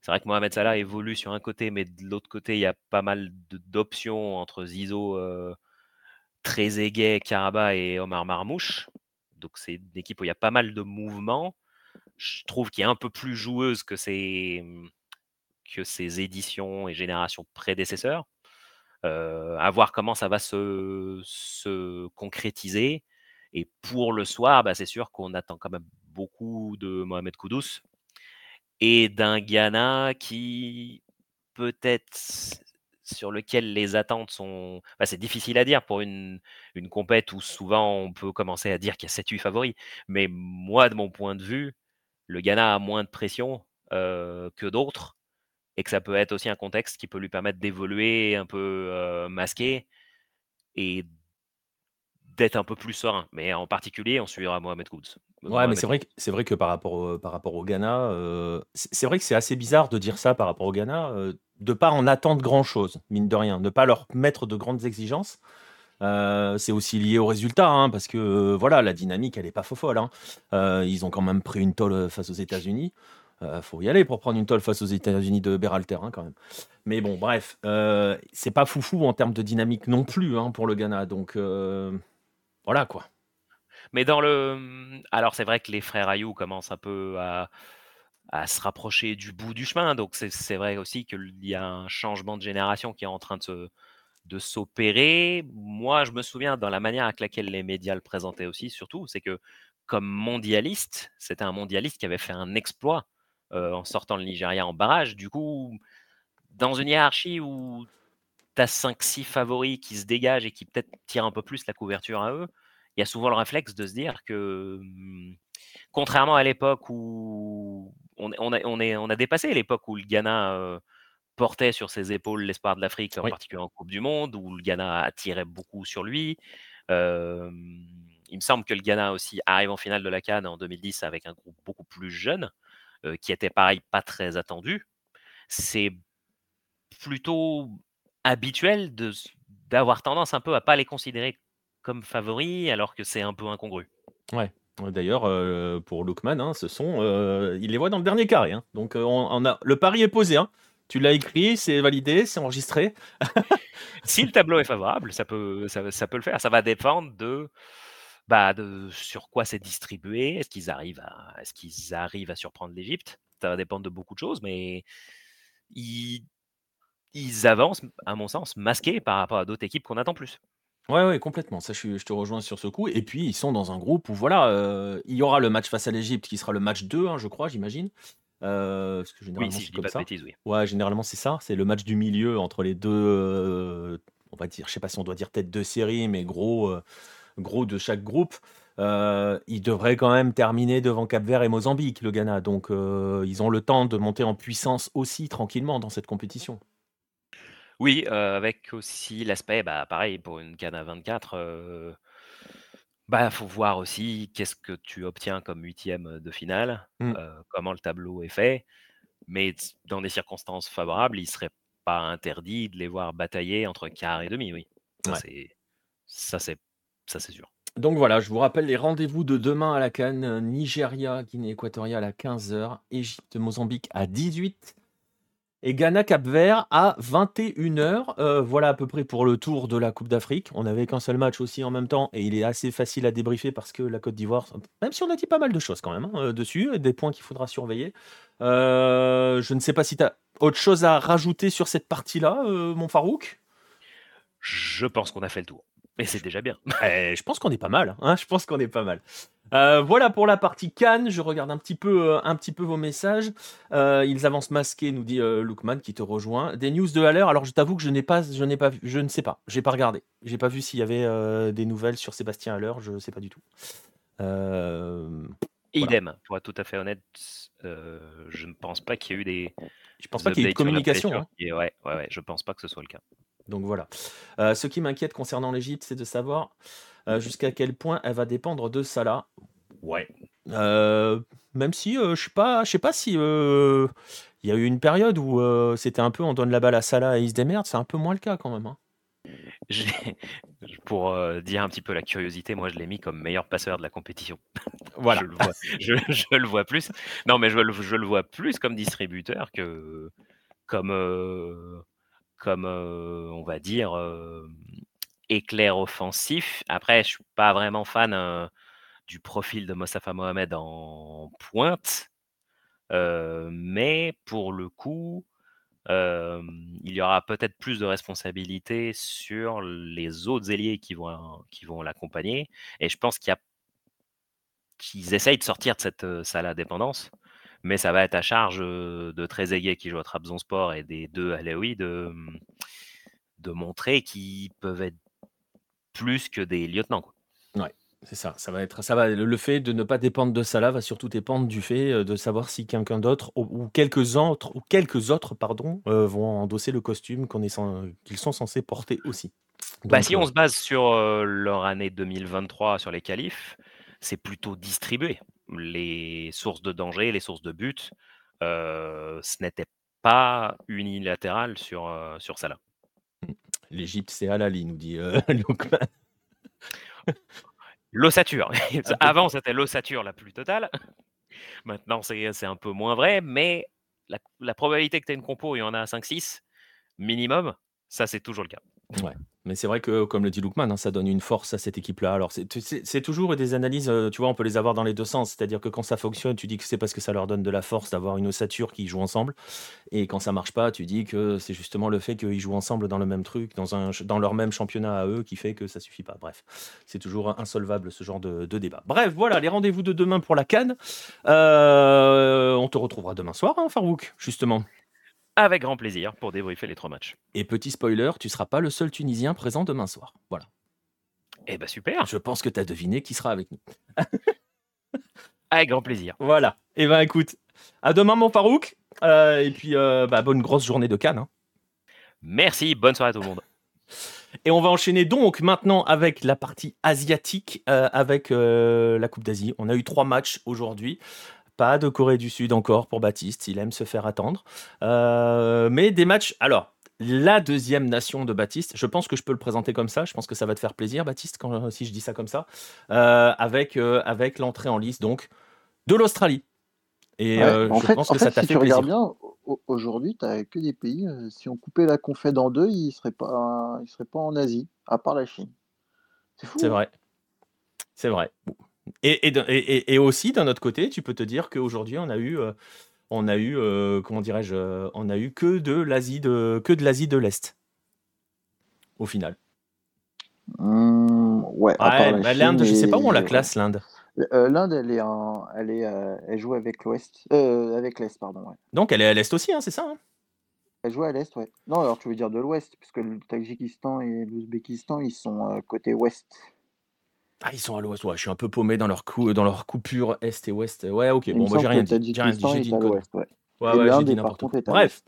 c'est vrai que Mohamed Salah évolue sur un côté, mais de l'autre côté, il y a pas mal d'options entre Zizo, très aiguet, Karaba et Omar Marmouche. Donc c'est une équipe où il y a pas mal de mouvements. Je trouve qu'il est un peu plus joueuse que que ses éditions et générations prédécesseurs. À voir comment ça va se, se concrétiser. Et pour le soir, bah, c'est sûr qu'on attend quand même beaucoup de Mohamed Koudous et d'un Ghana qui peut-être sur lequel les attentes sont. Bah, c'est difficile à dire pour une, compète où souvent on peut commencer à dire qu'il y a 7-8 favoris. Mais moi, de mon point de vue, le Ghana a moins de pression que d'autres et que ça peut être aussi un contexte qui peut lui permettre d'évoluer un peu masqué et d'être un peu plus serein. Mais en particulier, on suivra Mohamed Kouds. Ouais, mais c'est vrai, que, c'est vrai que par rapport au, par rapport au Ghana, euh, c'est vrai que c'est assez bizarre de dire ça par rapport au Ghana, euh, de pas en attendre grand chose, mine de rien, ne pas leur mettre de grandes exigences. Euh, c'est aussi lié au résultat, hein, parce que voilà, la dynamique, elle est pas faux folle. Hein. ils ont quand même pris une tolle face aux États-Unis. Faut y aller pour prendre une tolle face aux États-Unis de Berhalter, hein, quand même. Mais bon, bref, c'est pas foufou en termes de dynamique non plus hein, pour le Ghana. Donc voilà quoi. Mais dans le. Alors, c'est vrai que les frères Ayou commencent un peu à, se rapprocher du bout du chemin. Donc, c'est vrai aussi qu'il y a un changement de génération qui est en train de de s'opérer. Moi, je me souviens dans la manière avec laquelle les médias le présentaient aussi, surtout, c'est que comme mondialiste, c'était un mondialiste qui avait fait un exploit euh, en sortant le Nigeria en barrage. Du coup, dans une hiérarchie où tu as 5-6 favoris qui se dégagent et qui peut-être tirent un peu plus la couverture à eux, il y a souvent le réflexe de se dire que, mmh, contrairement à l'époque où on, on, a, on, est, on a dépassé l'époque où le Ghana portait sur ses épaules l'espoir de l'Afrique, en particulier en Coupe du Monde, où le Ghana attirait beaucoup sur lui. il me semble que le Ghana aussi arrive en finale de la Cannes en 2010 avec un groupe beaucoup plus jeune, qui était pareil, pas très attendu. C'est plutôt habituel d'avoir tendance un peu à pas les considérer comme favori alors que c'est un peu incongru. Ouais. D'ailleurs, euh, pour Lookman, hein, ce sont, euh, il les voit dans le dernier carré. Hein. Donc, euh, on, a, le pari est posé. Hein. Tu l'as écrit, c'est validé, c'est enregistré. si le tableau est favorable, ça peut, ça, peut le faire. Ça va dépendre de, bah, de sur quoi c'est distribué? Est-ce qu'ils arrivent à, est-ce qu'ils arrivent à surprendre l'Égypte? Ça va dépendre de beaucoup de choses, mais ils, ils avancent, à mon sens, masqués par rapport à d'autres équipes qu'on attend plus. Ouais, ouais, complètement. Ça, je je te rejoins sur ce coup et puis ils sont dans un groupe où voilà, euh, il y aura le match face à l'Égypte qui sera le match 2, hein, je crois, j'imagine. Euh, parce que généralement c'est comme ça. oui. Ouais, généralement c'est ça, c'est le match du milieu entre les deux, euh, on va dire, je sais pas si on doit dire tête de série, mais gros, gros de chaque groupe. ils devraient quand même terminer devant Cap-Vert et Mozambique, le Ghana. Donc ils ont le temps de monter en puissance aussi tranquillement dans cette compétition. Oui, avec aussi l'aspect, bah, pareil pour une à 24, Bah, faut voir aussi qu'est-ce que tu obtiens comme huitième de finale, euh, comment le tableau est fait. Mais dans des circonstances favorables, il serait pas interdit de les voir batailler entre quart et demi, oui. Ouais. ça, c'est ça, c'est sûr. Donc voilà, je vous rappelle les rendez-vous de demain à la Cannes. Nigeria, Guinée équatoriale à 15h, Égypte, Mozambique à 18 et Ghana, Cap-Vert à 21h. Euh, voilà à peu près pour le tour de la Coupe d'Afrique. On n'avait qu'un seul match aussi en même temps et il est assez facile à débriefer parce que la Côte d'Ivoire, même si on a dit pas mal de choses quand même hein, euh, dessus, des points qu'il faudra surveiller. Euh, je ne sais pas si tu as autre chose à rajouter sur cette partie-là, euh, mon Farouk? Je pense qu'on a fait le tour. Et c'est déjà bien. Eh, je pense qu'on est pas mal. hein, je pense qu'on est pas mal. Euh, voilà pour la partie Cannes. Je regarde un petit peu, euh, un petit peu vos messages. Euh, ils avancent masqués, nous dit Lookman qui te rejoint. Des news de Haller. Alors je t'avoue que je n'ai pas, je n'ai pas, vu- je ne sais pas. J'ai pas regardé. J'ai pas vu s'il y avait des nouvelles sur Sébastien Haller. Je sais pas du tout. Idem, pour être tout à fait honnête, je ne pense pas qu'il y ait eu des. je pense pas qu'il y ait eu de communication. hein. Et ouais, ouais, ouais, je pense pas que ce soit le cas. Donc voilà. Euh, ce qui m'inquiète concernant l'Égypte, c'est de savoir euh, jusqu'à quel point elle va dépendre de Salah. Ouais. Euh, même si je sais pas, je sais pas si il y a eu une période où c'était un peu on donne la balle à Salah et il se démerde, c'est un peu moins le cas quand même. hein. Pour euh, dire un petit peu la curiosité, moi je l'ai mis comme meilleur passeur de la compétition. Voilà. Je le vois, je, je le vois plus. Non, mais je, le- je le vois plus comme distributeur que comme, euh, comme on va dire, éclair offensif. Après, je suis pas vraiment fan du profil de Mostafa Mohamed en pointe. Mais pour le coup, il y aura peut-être plus de responsabilités sur les autres ailiers qui vont, qui vont l'accompagner. Et je pense qu'il y a qu'ils essayent de sortir de cette euh, Salah dépendance, mais ça va être à charge de Trezeguet qui joue à Trabzonspor et des deux Alaoui de, de montrer qu'ils peuvent être plus que des lieutenants. quoi. C'est ça, ça va être ça va le fait de ne pas dépendre de Salah va surtout dépendre du fait de savoir si quelqu'un d'autre ou, quelques autres ou quelques autres pardon euh, vont endosser le costume qu'on est qu'ils sont censés porter aussi. Bah, si on se base sur euh, leur année 2023 sur les qualifs, c'est plutôt distribué. Les sources de danger, les sources de but, euh, ce n'était pas unilatéral sur, euh, sur Salah. l'Égypte c'est Halali nous dit euh, Lookman. L'ossature. Avant, c'était l'ossature la plus totale. Maintenant, c'est un peu moins vrai, mais la, la probabilité que tu aies une compo, il y en a 5-6 minimum, ça, c'est toujours le cas. Mais c'est vrai que, comme le dit Lookman, hein, ça donne une force à cette équipe-là. Alors, c'est- toujours des analyses, euh, tu vois, on peut les avoir dans les deux sens. C'est-à-dire que quand ça fonctionne, tu dis que c'est parce que ça leur donne de la force d'avoir une ossature qui joue ensemble. Et quand ça marche pas, tu dis que c'est justement le fait qu'ils jouent ensemble dans le même truc, dans, leur même championnat à eux, qui fait que ça suffit pas. Bref, c'est toujours insolvable ce genre de, de débat. Bref, voilà, les rendez-vous de demain pour la Cannes. Euh, on te retrouvera demain soir, hein, Farouk, justement. Avec grand plaisir pour débriefer les trois matchs. Et petit spoiler, tu seras pas le seul Tunisien présent demain soir. Voilà. Eh ben super, Je pense que tu as deviné qui sera avec nous. avec grand plaisir. Voilà. Et ben écoute, à demain mon Farouk. Euh, et puis euh, bah, bonne grosse journée de Cannes. hein. Merci, bonne soirée à tout le monde. Et on va enchaîner donc maintenant avec la partie asiatique, euh, avec euh, la Coupe d'Asie. On a eu trois matchs aujourd'hui. Pas de Corée du Sud encore pour Baptiste, il aime se faire attendre. Euh, mais des matchs. Alors, la deuxième nation de Baptiste, je pense que je peux le présenter comme ça. Je pense que ça va te faire plaisir, Baptiste, quand, si je dis ça comme ça. Euh, avec euh, avec l'entrée en lice donc de l'Australie. Et Ouais, euh, en je fait, pense en que ça t'a si fait tu plaisir. regardes bien, au- aujourd'hui, tu n'as que des pays. euh, si on coupait la confède en deux, ils ne seraient pas, ils seraient pas en Asie, à part la Chine. C'est fou. C'est hein. vrai. C'est vrai. Et, de- et- et- et aussi, d'un autre côté, tu peux te dire qu'aujourd'hui, on a eu, euh, on a eu euh, comment dirais-je, euh, on a eu que de l'Asie de, que de l'Asie de l'Est. Au final. Hum, ouais, Ouais, bah, l'Inde, je sais pas où on la classe, l'Inde. L'Inde, elle est en, elle est, elle joue avec l'Ouest, avec l'Est, pardon. Ouais. Donc, elle est à l'Est aussi, hein, c'est ça hein? Elle joue à l'Est, ouais. Non, alors tu veux dire de l'Ouest, puisque le Tadjikistan et l'Ouzbékistan, ils sont euh, côté Ouest. Ah, ils sont à l'Ouest. Ouais, je suis un peu paumé dans leur, cou dans leur coupure Est et Ouest. Ouais, ok. Il Bon, moi, j'ai rien dit. J'ai rien dit. J'ai dit l'Ouest, ouais. Ouais, j'ai dit n'importe quoi. Bref.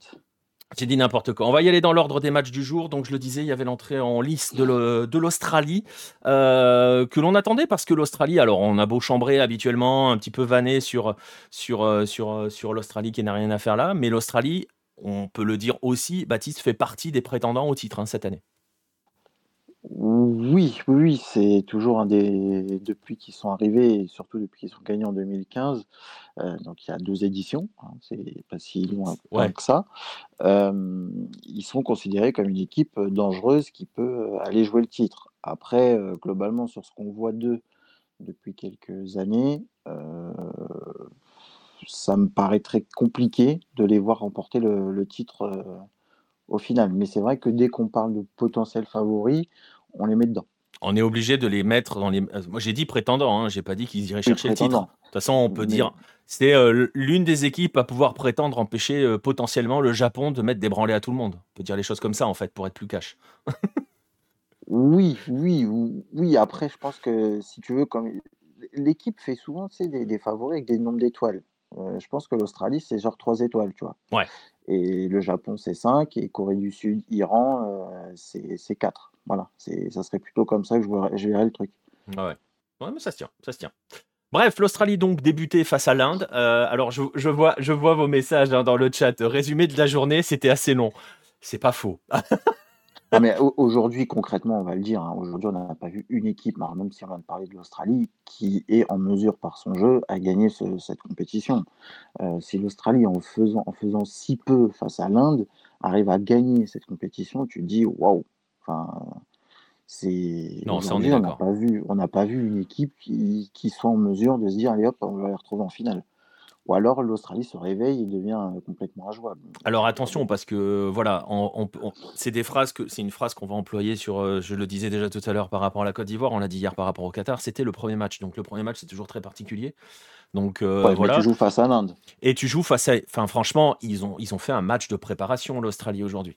J'ai dit n'importe quoi. On va y aller dans l'ordre des matchs du jour. Donc, je le disais, il y avait l'entrée en lice de l'Australie euh, que l'on attendait parce que l'Australie, alors on a beau chambrer habituellement, un petit peu vanner sur, sur, euh, sur, euh, sur l'Australie qui n'a rien à faire là, mais l'Australie, on peut le dire aussi, Baptiste fait partie des prétendants au titre hein, cette année. Oui, oui, c'est toujours un des depuis qu'ils sont arrivés et surtout depuis qu'ils sont gagnés en 2015, euh, donc il y a deux éditions, hein, c'est pas si loin que ça. ils sont considérés comme une équipe, dangereuse qui peut, aller jouer le titre. Après, globalement sur ce qu'on voit d'eux depuis quelques années, ça me paraît très compliqué de les voir remporter le titre, au final. Mais c'est vrai que dès qu'on parle de potentiels favoris, on les met dedans. On est obligé de les mettre dans les. Euh, moi, j'ai dit prétendant, hein, j'ai pas dit qu'ils iraient chercher le titre. De toute façon, on peut dire c'est euh, l'une des équipes à pouvoir prétendre empêcher euh, potentiellement le Japon de mettre des branlées à tout le monde. On peut dire les choses comme ça en fait pour être plus cash. oui, oui, oui. Après, je pense que si tu veux, comme l'équipe fait souvent des, des favoris avec des nombres d'étoiles. je pense que l'Australie, c'est genre 3 étoiles, tu vois. Ouais. Et le Japon, c'est 5. Et Corée du Sud, Iran, c'est 4. Voilà, ça serait plutôt comme ça que je verrais, le truc. Ouais. ouais, mais ça se tient, ça se tient. Bref, l'Australie donc débutait face à l'Inde. Euh, alors je, vois, je vois vos messages hein, dans le chat. Résumé de la journée, c'était assez long. C'est pas faux. mais aujourd'hui, concrètement, on va le dire, hein, aujourd'hui, on n'a pas vu une équipe, même si on vient de parler de l'Australie, qui est en mesure par son jeu à gagner cette compétition. Euh, si l'Australie, en faisant, en faisant si peu face à l'Inde, arrive à gagner cette compétition, tu dis waouh, Enfin, c'est. Non, on n'a pas vu, on n'a pas vu une équipe qui, qui, soit en mesure de se dire allez hop, on va les retrouver en finale. Ou alors l'Australie se réveille et devient euh, complètement injouable. Alors attention parce que voilà, on, c'est des phrases que c'est une phrase qu'on va employer sur. Euh, je le disais déjà tout à l'heure par rapport à la Côte d'Ivoire, on l'a dit hier par rapport au Qatar. C'était le premier match, donc le premier match c'est toujours très particulier. Donc euh, voilà. tu joues face à l'Inde. Et tu joues face à. Enfin franchement, ils ont ils ont fait un match de préparation l'Australie aujourd'hui.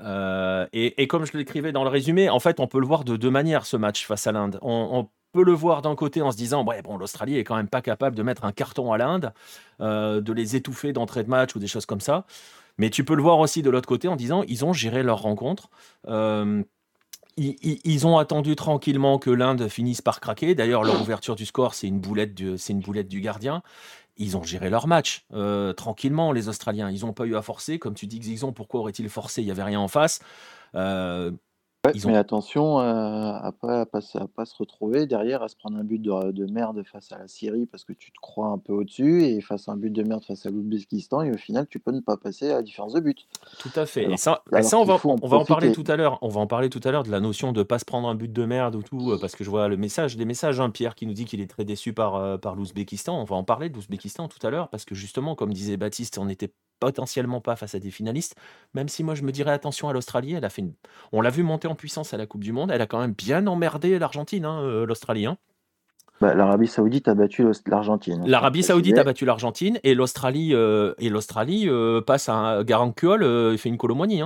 Euh, et, comme je l'écrivais dans le résumé, en fait, on peut le voir de deux manières ce match face à l'Inde. On, peut le voir d'un côté en se disant, bon, l'Australie est quand même pas capable de mettre un carton à l'Inde, euh, de les étouffer d'entrée de match ou des choses comme ça. Mais tu peux le voir aussi de l'autre côté en disant, ils ont géré leur rencontre. Euh, ils, ont attendu tranquillement que l'Inde finisse par craquer. D'ailleurs, leur ouverture du score, c'est une boulette du gardien ils ont géré leur match euh, tranquillement, les Australiens. Ils n'ont pas eu à forcer. Comme tu dis, Xixon, pourquoi aurait-il forcé? Il n'y avait rien en face. Euh, mais attention euh, à pas, pas, pas se retrouver derrière à se prendre un but de, merde face à la Syrie parce que tu te crois un peu au-dessus et face à un but de merde face à l'Ouzbékistan et au final tu peux ne pas passer à la différence de but. Tout à fait. et ça, ça on, va, on va en parler tout à l'heure. On va en parler tout à l'heure de la notion de pas se prendre un but de merde ou tout euh, parce que je vois le message, des messages, hein, Pierre qui nous dit qu'il est très déçu par, euh, par l'Ouzbékistan. On va en parler de l'Ouzbékistan tout à l'heure parce que justement, comme disait Baptiste, on était potentiellement pas face à des finalistes, même si moi je me dirais attention à l'Australie, elle a fait on l'a vu monter en puissance à la Coupe du Monde, elle a quand même bien emmerdé l'Argentine, hein, euh, l'Australie. Hein. Bah, L'Arabie Saoudite a battu l'Argentine. Hein, L'Arabie Saoudite a battu l'Argentine et l'Australie euh, et l'Australie euh, passe à Garancuol et fait une colomonie.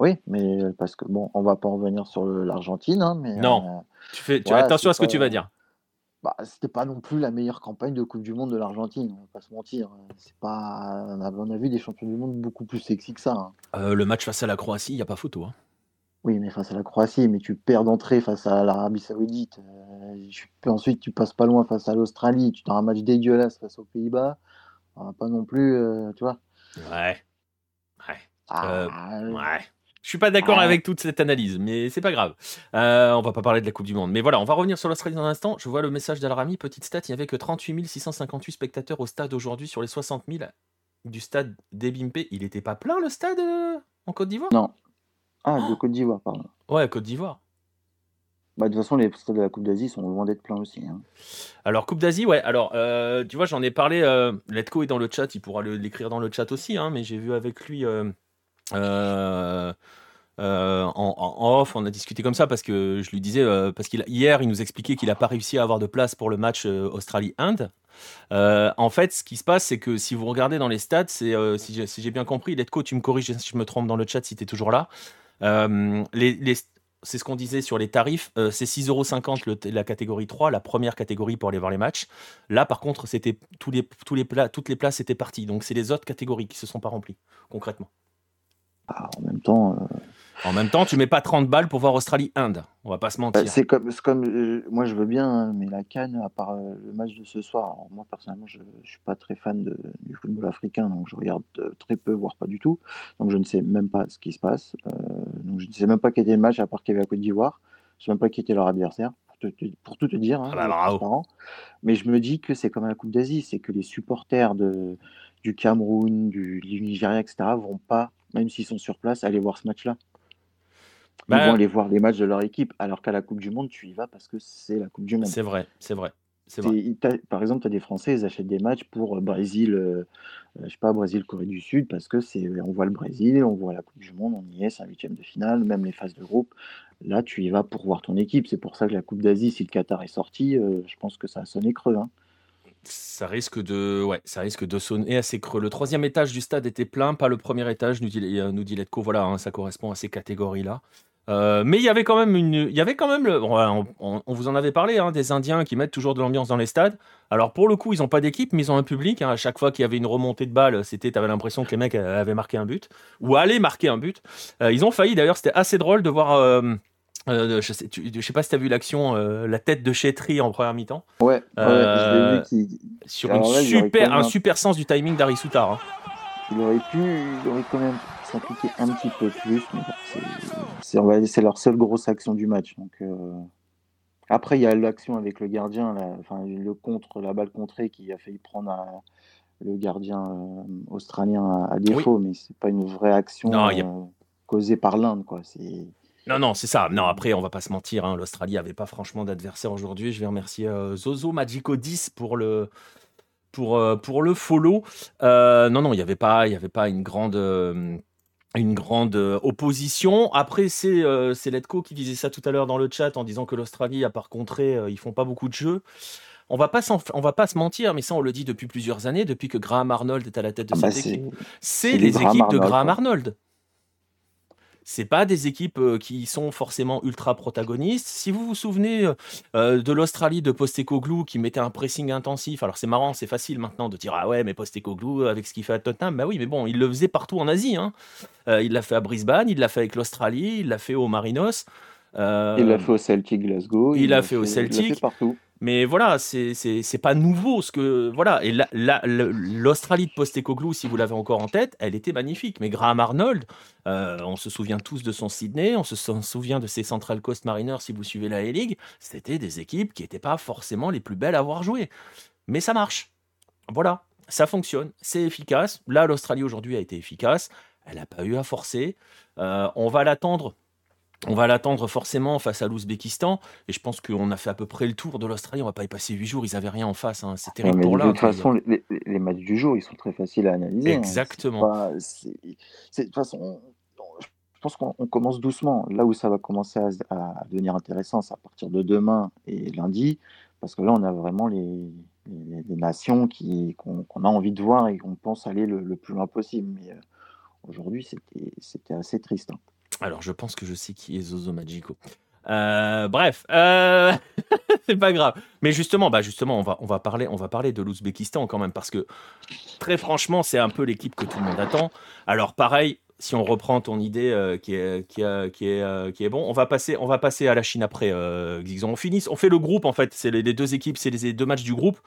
Oui, mais parce que bon, on va pas revenir sur l'Argentine, mais non. tu fais, tu, attention à ce que tu vas dire bah, c'était pas non plus la meilleure campagne de Coupe du Monde de l'Argentine, on va pas se mentir. C'est pas, on a, vu des champions du monde beaucoup plus sexy que ça. Hein. Euh, le match face à la Croatie, il n'y a pas photo. Hein. Oui, mais face à la Croatie, mais tu perds d'entrée face à l'Arabie Saoudite. Euh, ensuite, tu passes pas loin face à l'Australie. Tu as un match dégueulasse face aux Pays-Bas. Pas non plus, euh, tu vois. Ouais. Ouais. Ah, ouais. Je suis pas d'accord avec toute cette analyse, mais c'est pas grave. Euh, on va pas parler de la Coupe du Monde. Mais voilà, on va revenir sur l'Australie dans un instant. Je vois le message d'Alarami. Petite stat, il n'y avait que 38 658 spectateurs au stade aujourd'hui sur les 60 000 du stade d'Ebimpe. Il n'était pas plein le stade euh, en Côte d'Ivoire? Non. Ah, de Côte d'Ivoire, pardon. Ouais, Côte d'Ivoire. Bah, de toute façon, les stades de la Coupe d'Asie sont loin d'être pleins aussi. Hein. Alors, Coupe d'Asie, ouais. Alors, euh, tu vois, j'en ai parlé. Letco est dans le chat, il pourra l'écrire dans le chat aussi, hein, mais j'ai vu avec lui euh, euh, en, off, on a discuté comme ça parce que je lui disais, euh, parce qu'hier, il nous expliquait qu'il n'a pas réussi à avoir de place pour le match Australie-Inde. en fait, ce qui se passe, c'est que si vous regardez dans les stats, si j'ai bien compris, Letco, tu me corriges si je me trompe dans le chat si tu es toujours là. c'est ce qu'on disait sur les tarifs, c'est 6,50€ la catégorie 3, la première catégorie pour aller voir les matchs. Là, par contre, c'était tous les toutes les places étaient parties. Donc, c'est les autres catégories qui se sont pas remplies, concrètement. Ah, en même temps. Euh, en même temps, tu mets pas 30 balles pour voir Australie-Inde. On va pas se mentir. Bah, c'est comme, comme euh, moi je veux bien, hein, mais la Cannes, à part euh, le match de ce soir, moi personnellement, je, ne suis pas très fan du football africain, donc je regarde très peu, voire pas du tout. Donc je ne sais même pas ce qui se passe. donc je ne sais même pas quel était le match, à part qu'il y avait la Côte d'Ivoire. Je ne sais même pas qui était leur adversaire, pour, tout te dire. Hein, ah bah, mais je me dis que c'est comme la Coupe d'Asie, c'est que les supporters de, du Cameroun, du, Nigeria, etc., vont pas, même s'ils sont sur place, aller voir ce match-là. Ils bah, vont aller voir les matchs de leur équipe, alors qu'à la Coupe du Monde, tu y vas parce que c'est la Coupe du Monde. C'est vrai, c'est vrai. Par exemple, tu as des Français, ils achètent des matchs pour euh, Brésil, euh, euh, je sais pas, Brésil, Corée du Sud, parce que c'est, on voit le Brésil, on voit la Coupe du Monde, on y est, c'est un huitième de finale, même les phases de groupe. Là, tu y vas pour voir ton équipe. C'est pour ça que la Coupe d'Asie, si le Qatar est sorti, je pense que ça a sonné creux. Hein. Ça risque de, ouais, ça risque de sonner assez creux. Le troisième étage du stade était plein, pas le premier étage, nous dit, dit Letco. Voilà, hein, ça correspond à ces catégories-là. Euh, mais il y avait quand même une, il y avait quand même le, on, vous en avait parlé, hein, des Indiens qui mettent toujours de l'ambiance dans les stades. Alors pour le coup, ils n'ont pas d'équipe, mais ils ont un public. Hein. à chaque fois qu'il y avait une remontée de balle, c'était, t'avais l'impression que les mecs avaient marqué un but ou allaient marquer un but. Euh, ils ont failli d'ailleurs, c'était assez drôle de voir. Euh, je sais, sais pas si tu as vu l'action, la tête de Chetri en première mi-temps. Ouais, ouais sur une super, un super sens du timing d'Ari Soutar. Hein. Il aurait pu, il aurait quand même s'impliquer un petit peu plus, c'est leur seule grosse action du match. Donc, euh, Après, il y a l'action avec le gardien, enfin, le contre, la balle contrée qui a failli prendre le gardien euh, australien à, défaut, mais c'est pas une vraie action euh, causée par l'Inde. quoi. Non, non, c'est ça. Non, après, on va pas se mentir. Hein, L'Australie avait pas franchement d'adversaire aujourd'hui. Je vais remercier Zozo Magico 10 pour le, pour, pour le follow. non, non, il n'y avait, pas, y avait pas une grande une grande euh, opposition. Après, c'est euh, Letco qui disait ça tout à l'heure dans le chat en disant que l'Australie, à part contrer, euh, ils font pas beaucoup de jeux. On va pas on va pas se mentir, mais ça on le dit depuis plusieurs années, depuis que Graham Arnold est à la tête de ah cette bah, équipe. C'est les équipes de Graham Arnold c'est pas des équipes euh, qui sont forcément ultra protagonistes. Si vous vous souvenez euh, euh, de l'Australie de Postecoglou qui mettait un pressing intensif, alors c'est marrant, c'est facile maintenant de dire ah ouais, mais Postecoglou avec ce qu'il fait à Tottenham, bah oui, mais bon, il le faisait partout en Asie. Hein. il l'a fait à Brisbane, il l'a fait avec l'Australie, il l'a fait au Marinos. il l'a fait au Celtic Glasgow. Il l'a fait, au Celtic. Il fait partout. Mais voilà, c'est pas nouveau ce que voilà. Et l'Australie de Postecoglou, si vous l'avez encore en tête, elle était magnifique. Mais Graham Arnold, euh, on se souvient tous de son Sydney, on se souvient de ses Central Coast Mariners si vous suivez la A-League. C'était des équipes qui n'étaient pas forcément les plus belles à avoir joué. Mais ça marche. Voilà, ça fonctionne, c'est efficace. Là, l'Australie aujourd'hui a été efficace. Elle n'a pas eu à forcer. Euh, on va l'attendre on va l'attendre forcément face à l'Ouzbékistan. Et je pense qu'on a fait à peu près le tour de l'Australie. On va pas y passer huit jours. Ils avaient rien en face. Hein. C'est terrible pour là. De toute façon, les, matchs du jour, ils sont très faciles à analyser. Hein. Exactement. de toute façon, je pense qu'on commence doucement. Là où ça va commencer à, devenir intéressant, c'est à partir de demain et lundi. Parce que là, on a vraiment les, nations qu'on a envie de voir et qu'on pense aller le, plus loin possible. Mais euh, aujourd'hui, c'était assez triste. Hein. Alors, je pense que je sais qui est Zozo Magico. Euh, bref, euh, c'est pas grave. Mais justement, bah justement, on va, on va parler, on va parler de l'Ouzbékistan quand même parce que très franchement, c'est un peu l'équipe que tout le monde attend. Alors pareil, si on reprend ton idée euh, qui est qui, qui est qui est bon, on va passer, on va passer à la Chine après. on finit, on fait le groupe en fait. C'est les, deux équipes, c'est les deux matchs du groupe.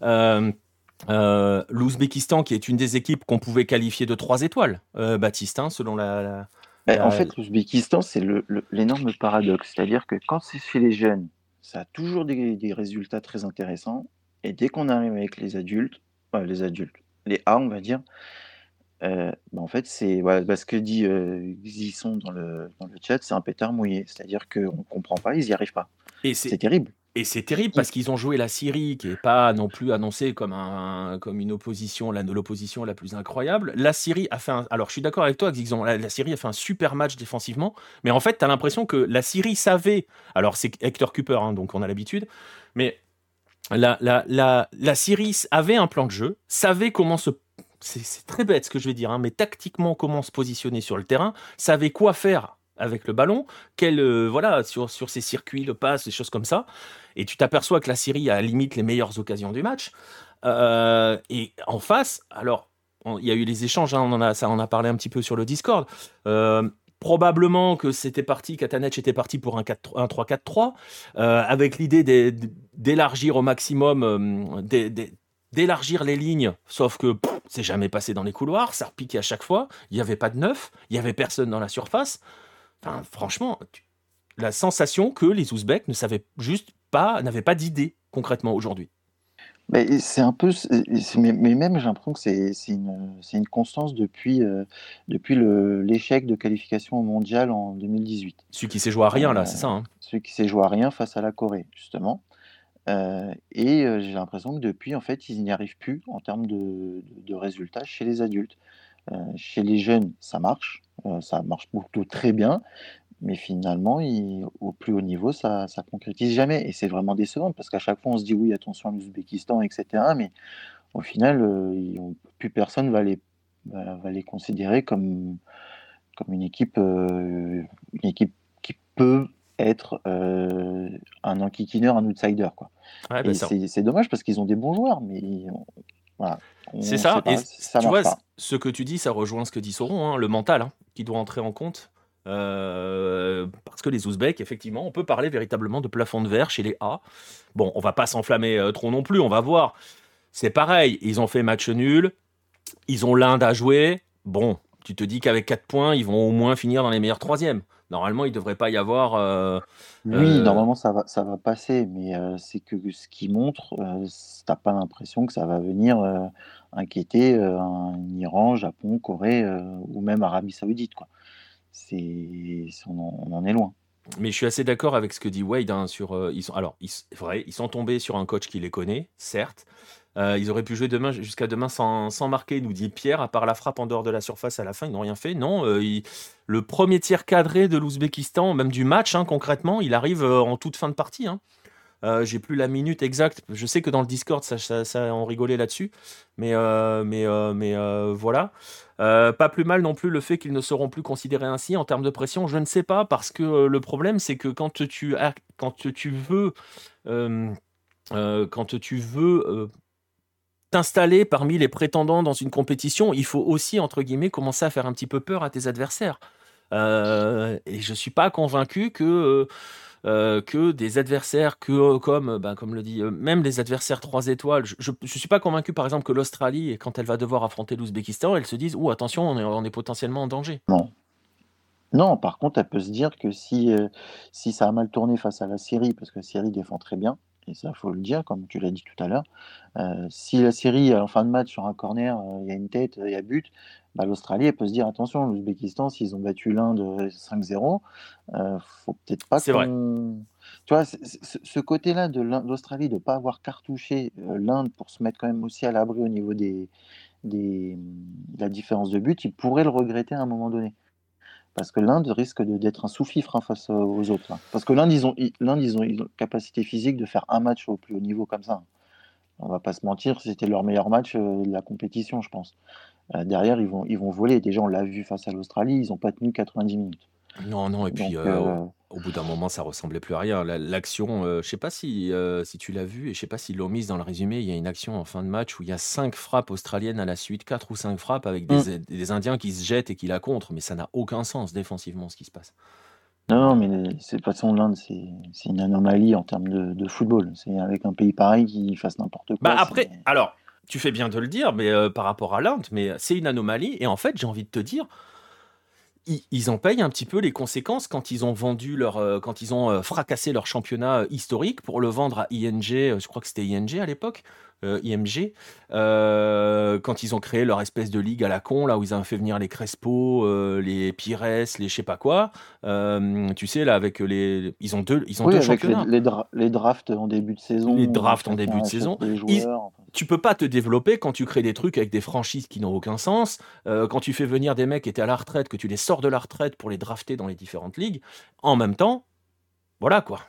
L'Ouzbékistan qui est une des équipes qu'on pouvait qualifier de trois étoiles, Baptiste, hein, selon la en fait, l'Ouzbékistan, c'est l'énorme paradoxe. C'est-à-dire que quand c'est chez les jeunes, ça a toujours des, résultats très intéressants. Et dès qu'on arrive avec les adultes, les adultes, les A, on va dire, euh, bah, en fait, c'est voilà, bah, ce que dit euh, Zisson dans le, dans le chat, c'est un pétard mouillé. C'est-à-dire qu'on ne comprend pas, ils n'y arrivent pas. C'est terrible. Et c'est terrible parce qu'ils ont joué la Syrie, qui n'est pas non plus annoncée comme, un, comme une opposition, l'opposition la, plus incroyable. La Syrie a fait un. Alors, je suis d'accord avec toi, Xixon, la, la, Syrie a fait un super match défensivement, mais en fait, tu as l'impression que la Syrie savait. Alors, c'est Hector Cooper, hein, donc on a l'habitude, mais la, la, la, la Syrie avait un plan de jeu, savait comment se c'est très bête ce que je vais dire, hein, mais tactiquement comment se positionner sur le terrain, savait quoi faire avec le ballon, quel, euh, voilà, sur, sur ces circuits, le passe, des choses comme ça. Et tu t'aperçois que la Syrie a limite les meilleures occasions du match. Euh, et en face, alors, il y a eu les échanges, hein, on en a, ça en a parlé un petit peu sur le Discord. Euh, probablement que c'était parti, Katanech était parti pour un, 3-4-3, euh, avec l'idée d'élargir au maximum, d'élargir les lignes, sauf que c'est jamais passé dans les couloirs, ça repiquait à chaque fois, il n'y avait pas de neuf, il n'y avait personne dans la surface. Enfin, franchement, la sensation que les Ouzbeks ne savaient juste pas, n'avaient pas d'idée concrètement aujourd'hui. Mais c'est un peu, mais, même j'ai l'impression que c'est une, une, constance depuis, euh, depuis l'échec de qualification au mondial en 2018. Celui qui s'est joué à rien, là, c'est ça hein Celui qui s'est joué à rien face à la Corée, justement. Euh, et euh, j'ai l'impression que depuis, en fait, ils n'y arrivent plus en termes de, de, résultats chez les adultes. chez les jeunes, ça marche, ça marche plutôt très bien, mais finalement, au plus haut niveau, ça ne concrétise jamais. Et c'est vraiment décevant parce qu'à chaque fois, on se dit oui, attention à l'Ouzbékistan, etc. Mais au final, euh, plus personne va les, va, les considérer comme, comme une équipe, euh, une équipe qui peut être euh, un enquiquineur, un outsider. Quoi. Bah, c'est dommage parce qu'ils ont des bons joueurs, mais voilà. C'est ça. et tu vois, ce que tu dis, ça rejoint ce que dit Sauron, hein, le mental hein, qui doit entrer en compte. Euh, parce que les Ouzbeks, effectivement, on peut parler véritablement de plafond de verre chez les A. Bon, on va pas s'enflammer euh, trop non plus, on va voir. C'est pareil, ils ont fait match nul, ils ont l'Inde à jouer. Bon, tu te dis qu'avec 4 points, ils vont au moins finir dans les meilleurs troisièmes. Normalement, il ne devrait pas y avoir. Euh, oui, normalement, ça va, ça va passer, mais c'est que ce qui montre, tu n'as pas l'impression que ça va venir inquiéter un Iran, Japon, Corée ou même Arabie Saoudite. Quoi c'est on, en est loin. Mais je suis assez d'accord avec ce que dit Wade hein, sur. Euh, ils sont, alors, ils, vrai, ils sont tombés sur un coach qui les connaît, certes. Euh, ils auraient pu jouer demain jusqu'à demain sans, sans, marquer, nous dit Pierre, à part la frappe en dehors de la surface à la fin, ils n'ont rien fait. Non, euh, le premier tir cadré de l'Ouzbékistan, même du match hein, concrètement, il arrive en toute fin de partie. Hein. J'ai plus la minute exacte. Je sais que dans le Discord, ça, on rigolait là-dessus, mais, mais, mais voilà. Euh, pas plus mal non plus le fait qu'ils ne seront plus considérés ainsi en termes de pression. Je ne sais pas parce que euh, le problème c'est que quand tu, quand tu veux, euh, quand tu veux t'installer parmi les prétendants dans une compétition, il faut aussi entre guillemets commencer à faire un petit peu peur à tes adversaires. et je suis pas convaincu que euh, que des adversaires que, comme, ben, comme le dit, euh, même les adversaires 3 étoiles. Je ne suis pas convaincu, par exemple, que l'Australie, quand elle va devoir affronter l'Ouzbékistan, elle se dise ou attention, on est, potentiellement en danger. Non. Non, par contre, elle peut se dire que si, euh, si ça a mal tourné face à la Syrie, parce que la Syrie défend très bien, et ça, faut le dire, comme tu l'as dit tout à l'heure, si la Syrie, en fin de match, sur un corner, il y a une tête, il y a but, bah, l'Australie, peut se dire attention, l'Ouzbékistan, s'ils ont battu l'Inde 5-0, euh, faut peut-être pas. C'est vrai. Tu vois, ce côté-là de l'Australie de ne pas avoir cartouché euh, l'Inde pour se mettre quand même aussi à l'abri au niveau des, des, de la différence de but, ils pourraient le regretter à un moment donné. Parce que l'Inde risque d'être un sous-fifre hein, face aux autres. Parce que l'Inde, ils ont, l'Inde, une capacité physique de faire un match au plus haut niveau comme ça. On va pas se mentir, c'était leur meilleur match euh, de la compétition, je pense. Euh, derrière, ils vont, ils vont voler. Déjà, on l'a vu face à l'Australie, ils n'ont pas tenu 90 minutes. Non, non, et puis euh, au bout d'un moment, ça ressemblait plus à rien. L'action, je je sais pas si, si tu l'as vu, et je sais pas s'ils l'ont mise dans le résumé, il y a une action en fin de match où il y a cinq frappes australiennes à la suite, quatre ou cinq frappes avec des, mm. des Indiens qui se jettent et qui la contre, mais ça n'a aucun sens défensivement ce qui se passe. Non, mais de toute façon, l'Inde, c'est une anomalie en termes de, football. C'est avec un pays pareil qui fasse n'importe quoi. Bah après, alors, tu fais bien de le dire, mais euh, par rapport à l'Inde, mais c'est une anomalie. Et en fait, j'ai envie de te dire, ils, en payent un petit peu les conséquences quand ils ont vendu leur, euh, quand ils ont euh, fracassé leur championnat historique pour le vendre à ING. je crois que c'était ING à l'époque. Euh, IMG, euh, quand ils ont créé leur espèce de ligue à la con, là où ils ont fait venir les Crespo, euh, les Pires, les je sais pas quoi. tu sais, là, avec les. Ils ont deux, ils ont deux championnats. Les, les, drafts en début de saison. Les drafts en début de saison. Tu peux pas te développer quand tu crées des trucs avec des franchises qui n'ont aucun sens. quand tu fais venir des mecs qui étaient à la retraite, que tu les sors de la retraite pour les drafter dans les différentes ligues. En même temps, voilà quoi.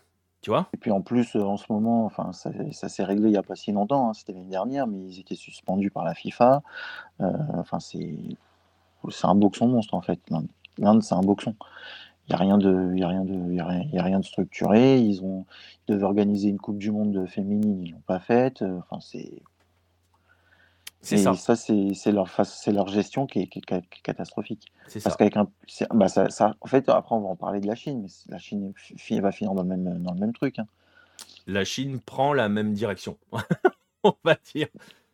Et puis en plus, euh, en ce moment, enfin, ça, s'est réglé il n'y a pas si longtemps, hein, c'était l'année dernière, mais ils étaient suspendus par la FIFA. Euh, enfin, c'est, un boxon monstre en fait. L'Inde, c'est un boxon. Il n'y a rien de, a a rien, de structuré. Ils ont, devaient organiser une Coupe du Monde féminine, ils l'ont pas faite. Enfin, c'est, C'est ça. ça c'est leur, leur gestion qui est, qui est, catastrophique. C'est ça. Parce qu'avec un, bah ça, ça, en fait, après, on va en parler de la Chine, mais la Chine va finir dans le même, dans le même truc. Hein. La Chine prend la même direction, on va dire.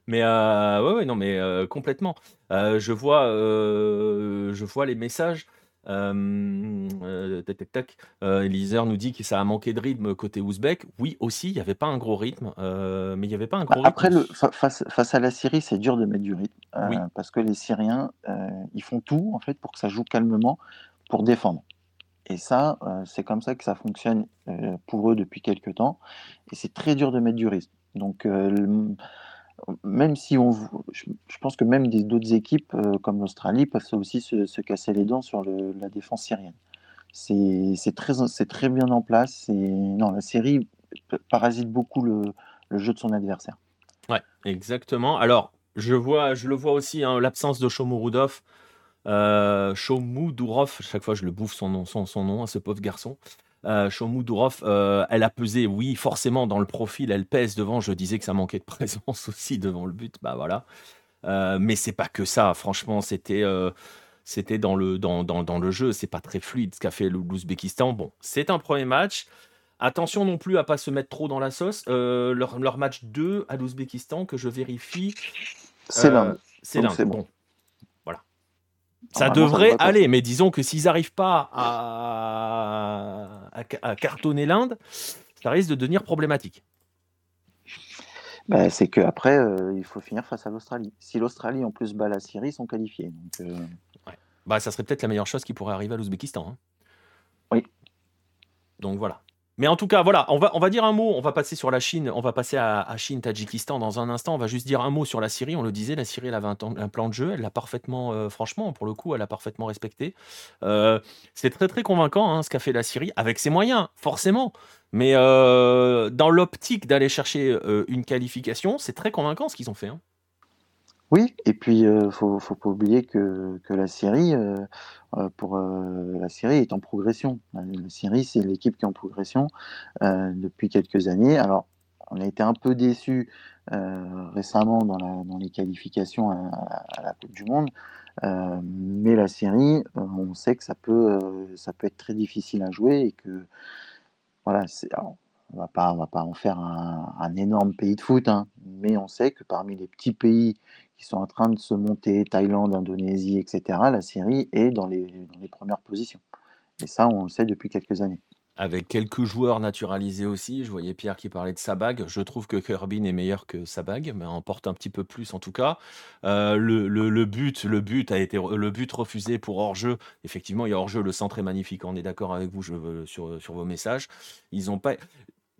Mais euh, ouais, ouais, non, mais euh, complètement. Euh, je vois, euh, je vois les messages. Euh, tac, tac, tac. Eliezer nous dit que ça a manqué de rythme côté ouzbek. Oui, aussi, il n'y avait pas un gros rythme, mais il n'y avait pas un gros bah, Après, le, face, face, à la Syrie, c'est dur de mettre du rythme parce que les Syriens, ils font tout en fait pour que ça joue calmement pour défendre. Et ça, c'est comme ça que ça fonctionne pour eux depuis quelques temps. Et c'est très dur de mettre du rythme. Donc, même si on, je, pense que même d'autres équipes euh, comme l'Australie peuvent aussi se, casser les dents sur la défense syrienne. C'est très, bien en place. Non, la série parasite beaucoup le, jeu de son adversaire. Ouais, exactement. Alors, je, vois, je le vois aussi, hein, l'absence de Shomourudov. Euh, Shomoudurov, chaque fois je le bouffe son nom, son nom, à ce pauvre garçon. Euh, euh, elle a pesé, oui, forcément, dans le profil, elle pèse devant. Je disais que ça manquait de présence aussi devant le but. Bah voilà. Euh, mais c'est pas que ça. Franchement, c'était euh, c'était dans le, dans, dans, dans le jeu. C'est pas très fluide ce qu'a fait l'Ouzbékistan. Bon, c'est un premier match. Attention non plus à pas se mettre trop dans la sauce. Leur, leur, match 2 à l'Ouzbékistan, que je vérifie. C'est là. C'est là. Bon. Ça devrait aller, mais disons que s'ils n'arrivent pas à, à, cartonner l'Inde, ça risque de devenir problématique. Bah, c'est qu'après, euh, il faut finir face à l'Australie. Si l'Australie en plus bat la Syrie, ils sont qualifiés. Donc, euh, bah, ça serait peut-être la meilleure chose qui pourrait arriver à l'Ouzbékistan. Hein. Oui. Donc voilà. Mais en tout cas, voilà, on va, dire un mot, on va passer sur la Chine, on va passer à, Chine, Tadjikistan dans un instant, on va juste dire un mot sur la Syrie, on le disait, la Syrie, elle avait un, un plan de jeu, elle l'a parfaitement, euh, franchement, pour le coup, elle l'a parfaitement respecté. Euh, c'est très très convaincant hein, ce qu'a fait la Syrie, avec ses moyens, forcément. Mais euh, dans l'optique d'aller chercher une qualification, c'est très convaincant ce qu'ils ont fait. Hein. Oui, et puis ne faut, faut, pas oublier que, que la Syrie, euh, pour euh, la Syrie est en progression. La Syrie, c'est l'équipe qui est en progression euh, depuis quelques années. Alors, on a été un peu déçus récemment dans, la, dans, les qualifications à, la Coupe du Monde, mais la Syrie, on sait que ça peut, ça peut être très difficile à jouer et que voilà, on va pas, on va pas en faire un, un énorme pays de foot, hein, mais on sait que parmi les petits pays qui sont en train de se monter, Thaïlande, Indonésie, etc., la Syrie est dans les, premières positions. Et ça, on le sait depuis quelques années. Avec quelques joueurs naturalisés aussi, je voyais Pierre qui parlait de Sabag. Je trouve que Kerbin est meilleur que Sabag, mais en porte un petit peu plus en tout cas. Euh, le, but, le but a été le but refusé pour hors-jeu. Effectivement, il y a hors-jeu. Le centre est magnifique. On est d'accord avec vous sur vos messages. Ils ont pas.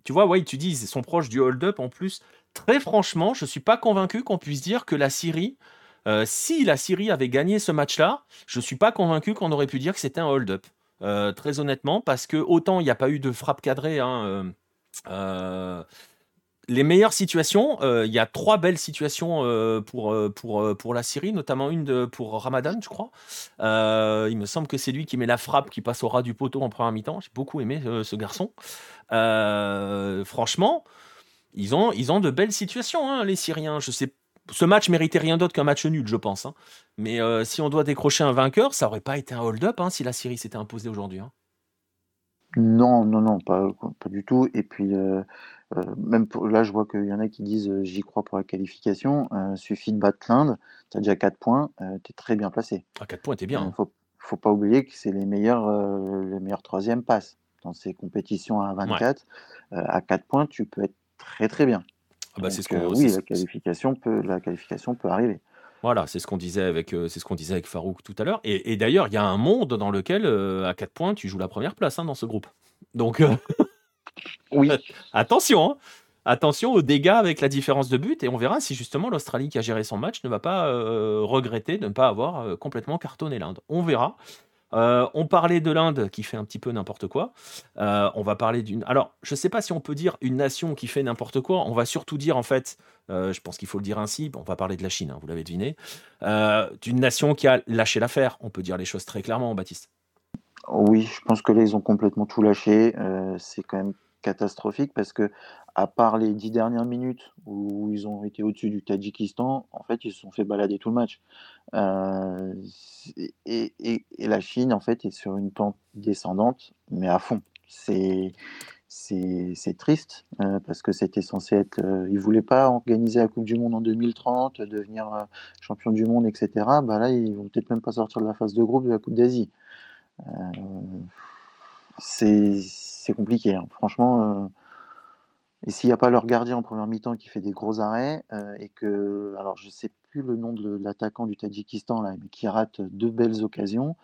Tu vois, ouais, tu dis ils sont proches du hold-up en plus très franchement, je ne suis pas convaincu qu'on puisse dire que la Syrie, euh, si la Syrie avait gagné ce match-là, je ne suis pas convaincu qu'on aurait pu dire que c'était un hold-up. Euh, très honnêtement, parce que autant il n'y a pas eu de frappe cadrée, hein, euh, les meilleures situations, il y a trois belles situations pour, pour, pour la Syrie, notamment une pour Ramadan, je crois. il me semble que c'est lui qui met la frappe qui passe au ras du poteau en première mi-temps. J'ai beaucoup aimé ce garçon. franchement, ils ont, ils ont de belles situations, hein, les Syriens. Je sais, ce match méritait rien d'autre qu'un match nul, je pense. Hein. Mais euh, si on doit décrocher un vainqueur, ça aurait pas été un hold-up hein, si la Syrie s'était imposée aujourd'hui. Non, non, non, pas, pas du tout. Et puis, euh, euh, même pour, là, je vois qu'il y en a qui disent j'y crois pour la qualification. suffit de battre l'Inde, tu as déjà 4 points, tu es très bien placé. À ah, 4 points, tu es bien. Il faut, faut pas oublier que c'est les meilleurs, les meilleurs troisième passes dans ces compétitions à 24. à 4 points, tu peux être très très bien. Ah bah, c'est ce euh, oui, la qualification, peut, la qualification peut arriver. Voilà, c'est ce qu'on disait avec euh, c'est ce qu'on disait avec Farouk tout à l'heure. Et, d'ailleurs, il y a un monde dans lequel euh, à 4 points, tu joues la première place hein, dans ce groupe. Donc oui. attention, hein. attention aux dégâts avec la différence de but et on verra si justement l'Australie qui a géré son match ne va pas regretter de ne pas avoir complètement cartonné l'Inde. On verra. Euh, on parlait de l'Inde qui fait un petit peu n'importe quoi. Euh, on va parler d'une. Alors, je ne sais pas si on peut dire une nation qui fait n'importe quoi. On va surtout dire, en fait, euh, je pense qu'il faut le dire ainsi. on va parler de la Chine, hein, vous l'avez deviné. d'une nation qui a lâché l'affaire. On peut dire les choses très clairement, Baptiste. Oui, je pense que là, ils ont complètement tout lâché. c'est quand même catastrophique parce que, à part les dix dernières minutes où ils ont été au-dessus du Tadjikistan, en fait, ils se sont fait balader tout le match. Euh, et, la Chine, en fait, est sur une pente descendante, mais à fond. C'est triste euh, parce que c'était censé être. Euh, ils ne voulaient pas organiser la Coupe du Monde en 2030, devenir champion du monde, etc. Bah là, ils vont peut-être même pas sortir de la phase de groupe de la Coupe d'Asie. c'est compliqué, hein. franchement. et s'il n'y a pas leur gardien en première mi-temps qui fait des gros arrêts et que, alors je sais plus le nom de l'attaquant du Tadjikistan là, mais qui rate deux belles occasions.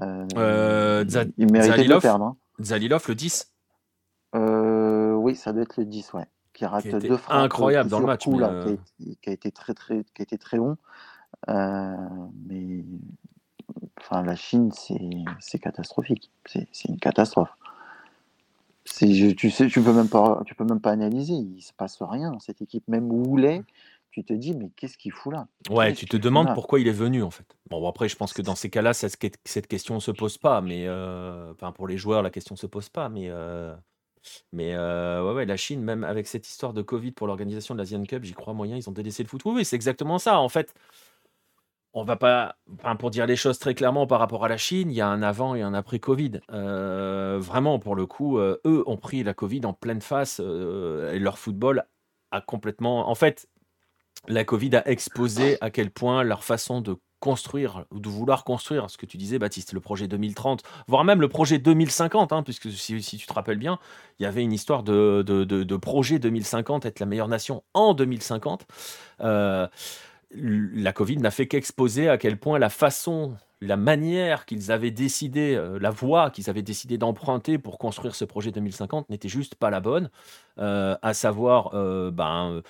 il, méritait de perdre. Hein. Zalilov, le 10 euh, oui, ça doit être le 10, ouais. Qui rate deux frappes. Incroyable dans le match. Coup, là, euh, qui, a, été très, très, qui a été très bon. Euh, mais enfin, la Chine, c'est catastrophique. C'est une catastrophe. Tu sais, tu peux même pas, tu peux même pas analyser. Il se passe rien cette équipe. Même Houlet, tu te dis, mais qu'est-ce qu'il fout là? Ouais, tu te demandes pourquoi il est venu en fait. Bon, après, je pense que dans ces cas-là, cette question ne se pose pas. Mais enfin, pour les joueurs, la question ne se pose pas. Mais mais euh, ouais, ouais, la Chine, même avec cette histoire de Covid pour l'organisation de l'Asian Cup, j'y crois moyen, ils ont délaissé le foot. Oui, c'est exactement ça. En fait, on va pas, pour dire les choses très clairement par rapport à la Chine, il y a un avant et un après Covid. Euh, vraiment, pour le coup, euh, eux ont pris la Covid en pleine face et leur football a complètement. En fait, la Covid a exposé à quel point leur façon de construire ou de vouloir construire ce que tu disais, Baptiste, le projet 2030, voire même le projet 2050, hein, puisque si, tu te rappelles bien, il y avait une histoire de, de, projet 2050, être la meilleure nation en 2050. Euh, la Covid n'a fait qu'exposer à quel point la façon, la manière qu'ils avaient décidé, euh, la voie qu'ils avaient décidé d'emprunter pour construire ce projet 2050 n'était juste pas la bonne, euh, à savoir, ben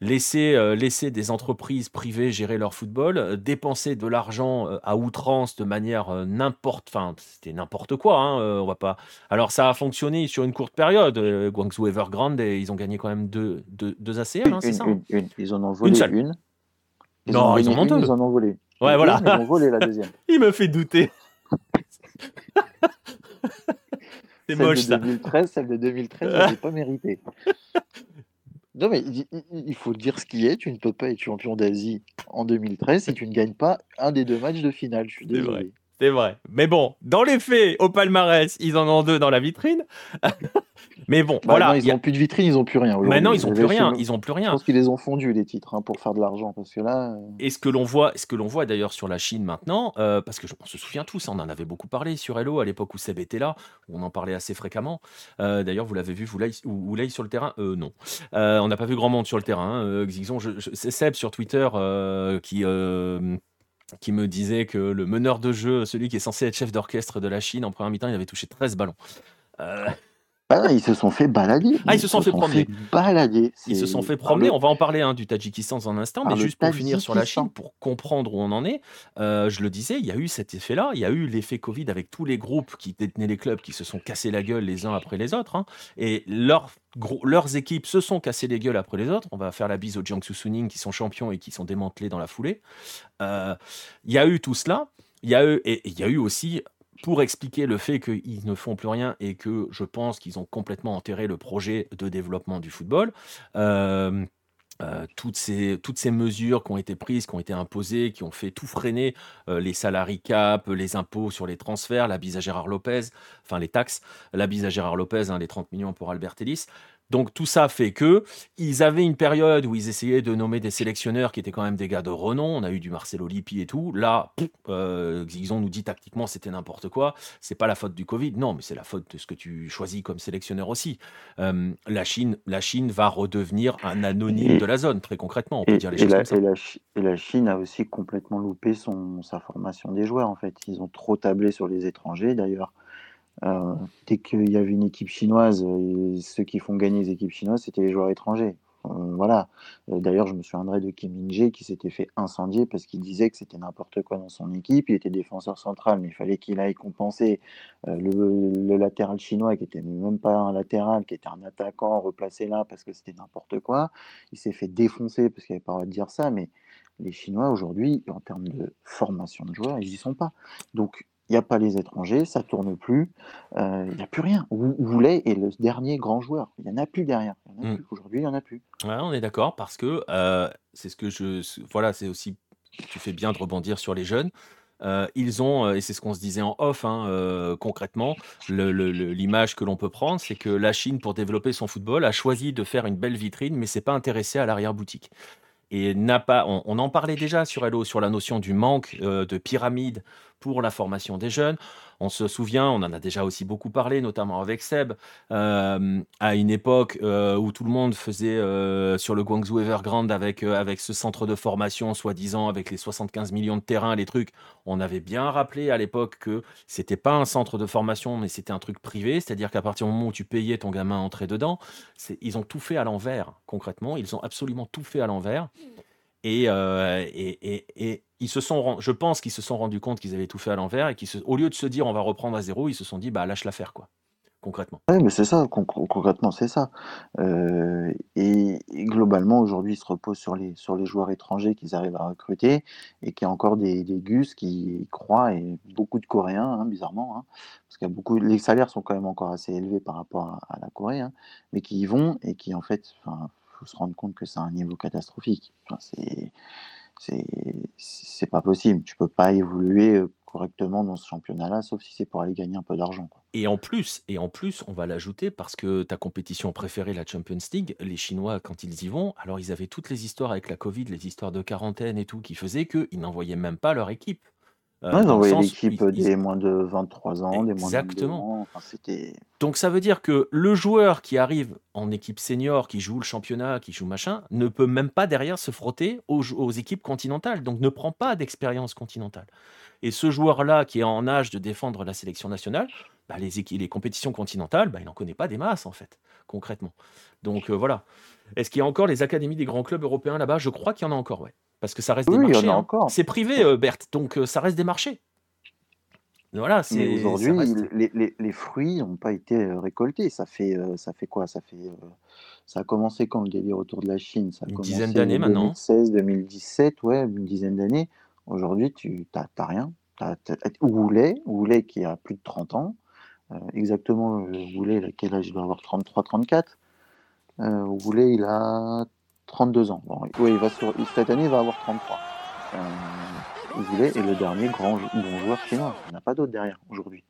laisser, euh, laisser des entreprises privées gérer leur football, euh, dépenser de l'argent euh, à outrance de manière n'importe, enfin c'était n'importe quoi, hein, on va pas. Alors ça a fonctionné sur une courte période. Guangzhou Evergrande, et ils ont gagné quand même deux, deux, deux ACL, hein, c'est ça? une, une, Ils en ont volé une. Ils non, ils en ont deux. Ils en ont volé. Ouais, voilà. Ils ont volé la deuxième. Il me fait douter. c'est moche de 2013, ça. Celle de 2013, elle n'est pas méritée. Non, mais il, faut dire ce qui est. Tu ne peux pas être champion d'Asie en 2013 si tu ne gagnes pas un des deux matchs de finale. Je suis désolé. C'est vrai. Mais bon, dans les faits, au palmarès, ils en ont deux dans la vitrine. Mais bon, bah voilà. ils n'ont plus de vitrine, ils n'ont plus rien. Maintenant, ils n'ont plus rien. Ils ont plus rien. Je pense qu'ils les ont fondus les titres hein, pour faire de l'argent, parce que là. Euh, Et ce que l'on voit, ce que l'on voit d'ailleurs sur la Chine maintenant, euh, parce que on se souvient tous, on en avait beaucoup parlé sur Hello à l'époque où Seb était là, on en parlait assez fréquemment. Euh, d'ailleurs, vous l'avez vu, vous l'avez sur le terrain Non. on n'a pas vu grand monde sur le terrain. Hein, c'est Seb sur Twitter qui qui me disait que le meneur de jeu, celui qui est censé être chef d'orchestre de la Chine, en première mi-temps, il avait touché 13 ballons. Euh... Ah, ils se sont fait balader. Ah, ils, se sont fait promener. balader. Ils se sont fait promener. On va en parler hein, du Tadjikistan dans un instant, mais juste pour finir sur la Chine, pour comprendre où on en est, euh, je le disais, il y a eu cet effet-là. Il y a eu l'effet Covid avec tous les groupes qui détenaient les clubs qui se sont cassés la gueule les uns après les autres. Hein. et leur, leurs équipes se sont cassées les gueules après les autres. On va faire la bise aux Jiangsu Suning qui sont champions et qui sont démantelés dans la foulée. Euh, il y a eu tout cela. Il y a eu, et il y a eu aussi pour expliquer le fait qu'ils ne font plus rien et que je pense qu'ils ont complètement enterré le projet de développement du football. Euh, euh, toutes, ces, mesures qui ont été prises, qui ont été imposées, qui ont fait tout freiner, euh, les salariés les impôts sur les transferts, la bise à Gérard Lopez, enfin les taxes, la bise à Gérard Lopez, hein, les 30 millions pour Albert Ellis, donc tout ça fait que ils avaient une période où ils essayaient de nommer des sélectionneurs qui étaient quand même des gars de renom. On a eu du Marcelo Lippi et tout. Là, euh, ils ont nous dit tactiquement c'était n'importe quoi. C'est pas la faute du Covid, non, mais c'est la faute de ce que tu choisis comme sélectionneur aussi. Euh, la Chine, la Chine va redevenir un anonyme de la zone très concrètement. On peut dire les choses la, comme ça. Et la, Chine a aussi complètement loupé son, sa formation des joueurs en fait. Ils ont trop tablé sur les étrangers d'ailleurs. Euh, dès qu'il y avait une équipe chinoise, ceux qui font gagner les équipes chinoises, c'était les joueurs étrangers. Euh, voilà. Euh, d'ailleurs, je me souviendrai de Kim Min-jae qui s'était fait incendier parce qu'il disait que c'était n'importe quoi dans son équipe. Il était défenseur central, mais il fallait qu'il aille compenser le, latéral chinois qui était même pas un latéral, qui était un attaquant replacé là parce que c'était n'importe quoi. Il s'est fait défoncer parce qu'il n'avait pas le droit de dire ça, mais les Chinois aujourd'hui, en termes de formation de joueurs, ils n'y sont pas. Donc il n'y a pas les étrangers, ça tourne plus, euh, il n'y a plus rien. Woulet est le dernier grand joueur. Il n'y en a plus derrière. Mm. Aujourd'hui, il n'y en a plus. Ouais, on est d'accord parce que euh, c'est ce que je. Voilà, c'est aussi. Tu fais bien de rebondir sur les jeunes. Euh, ils ont, et c'est ce qu'on se disait en off, hein, concrètement, l'image que l'on peut prendre, c'est que la Chine, pour développer son football, a choisi de faire une belle vitrine, mais c'est pas intéressé à l'arrière-boutique et n'a pas. On, en parlait déjà sur Hello sur la notion du manque de pyramide pour la formation des jeunes. On se souvient, on en a déjà aussi beaucoup parlé, notamment avec Seb, euh, à une époque euh, où tout le monde faisait euh, sur le Guangzhou Evergrande avec, avec ce centre de formation, soi-disant, avec les 75 millions de terrains, les trucs. On avait bien rappelé à l'époque que c'était pas un centre de formation, mais c'était un truc privé, c'est-à-dire qu'à partir du moment où tu payais ton gamin entrer dedans, ils ont tout fait à l'envers, concrètement. Ils ont absolument tout fait à l'envers. Et, et, et, ils se sont, je pense qu'ils se sont rendus compte qu'ils avaient tout fait à l'envers et qu'au lieu de se dire on va reprendre à zéro, ils se sont dit bah lâche l'affaire quoi, concrètement. Oui, mais c'est ça, concrètement c'est ça. Euh, et, globalement aujourd'hui ils se reposent sur les, sur les joueurs étrangers qu'ils arrivent à recruter et qu'il y a encore des, des gus qui croient et beaucoup de Coréens hein, bizarrement, hein, parce qu'il beaucoup, les salaires sont quand même encore assez élevés par rapport à, la Corée, hein, mais qui y vont et qui en fait, enfin, faut se rendre compte que c'est un niveau catastrophique. C'est c'est pas possible. Tu peux pas évoluer correctement dans ce championnat-là, sauf si c'est pour aller gagner un peu d'argent. Et en plus, et en plus, on va l'ajouter parce que ta compétition préférée, la Champions League, les Chinois, quand ils y vont, alors ils avaient toutes les histoires avec la Covid, les histoires de quarantaine et tout, qui faisaient qu'ils n'envoyaient même pas leur équipe. Euh, l'équipe des moins de 23 ans, des moins de Exactement. Donc ça veut dire que le joueur qui arrive en équipe senior, qui joue le championnat, qui joue machin, ne peut même pas derrière se frotter aux, aux équipes continentales, donc ne prend pas d'expérience continentale. Et ce joueur-là qui est en âge de défendre la sélection nationale, bah, les, les compétitions continentales, bah, il n'en connaît pas des masses en fait, concrètement. Donc euh, voilà. Est-ce qu'il y a encore les académies des grands clubs européens là-bas? Je crois qu'il y en a encore, ouais. Parce que ça reste des marchés. Hein. C'est privé, euh, Berthe, donc euh, ça reste des marchés. Voilà, c'est aujourd'hui les, les, fruits n'ont pas été euh, récoltés. Ça fait ça fait quoi? Ça fait ça a commencé quand le délire autour de la Chine? Ça a une dizaine d'années maintenant. 2016, 2017, ouais, une dizaine d'années. Aujourd'hui, tu n'as rien. Oulet qui a plus de 30 ans, exactement Oulet, quel âge il doit avoir? 33, 34. Euh, il a 32 ans. oui, il va sur, cette année, il va avoir 33. Euh, est le dernier grand bon joueur chinois. Il n'y en a pas d'autre derrière aujourd'hui.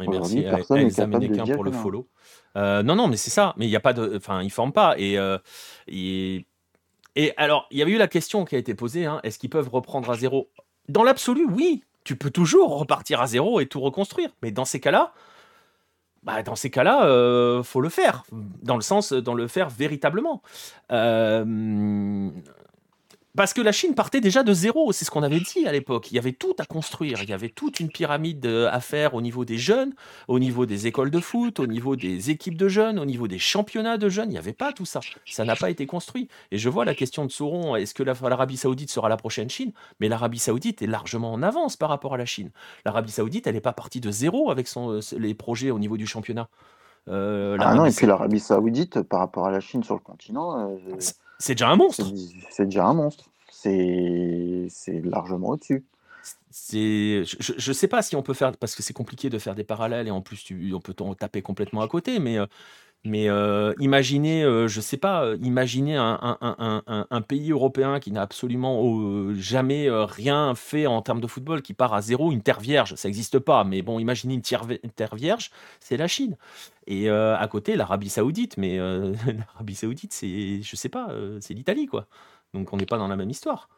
Et merci personne Elsa pour le follow. Euh, non, non, mais c'est ça. Mais il n'y a pas de, enfin, ils forment pas. Et, euh, et, et, alors, il y avait eu la question qui a été posée. Hein, Est-ce qu'ils peuvent reprendre à zéro? Dans l'absolu, oui. Tu peux toujours repartir à zéro et tout reconstruire. Mais dans ces cas-là, bah, dans ces cas-là, euh, faut le faire, dans le sens, dans le faire véritablement. Euh, parce que la Chine partait déjà de zéro, c'est ce qu'on avait dit à l'époque. Il y avait tout à construire, il y avait toute une pyramide euh, à faire au niveau des jeunes, au niveau des écoles de foot, au niveau des équipes de jeunes, au niveau des championnats de jeunes. Il n'y avait pas tout ça. Ça n'a pas été construit. Et je vois la question de Sauron est-ce que l'Arabie Saoudite sera la prochaine Chine? Mais l'Arabie Saoudite est largement en avance par rapport à la Chine. L'Arabie Saoudite, elle n'est pas partie de zéro avec son, euh, les projets au niveau du championnat. Euh, ah non, et puis l'Arabie Saoudite, par rapport à la Chine sur le continent. C'est déjà un monstre. C'est déjà un monstre. C'est largement au-dessus. C'est, je ne sais pas si on peut faire, parce que c'est compliqué de faire des parallèles et en plus tu, on peut taper complètement à côté, mais euh, mais euh, imaginez, euh, je sais pas, euh, imaginez un, pays européen qui n'a absolument jamais rien fait en termes de football, qui part à zéro, une terre vierge, ça n'existe pas, mais bon, imaginez une terre, terre vierge, c'est la Chine. Et à côté, l'Arabie Saoudite, mais l'Arabie Saoudite, c'est, je sais pas, c'est l'Italie, quoi. Donc on n'est pas dans la même histoire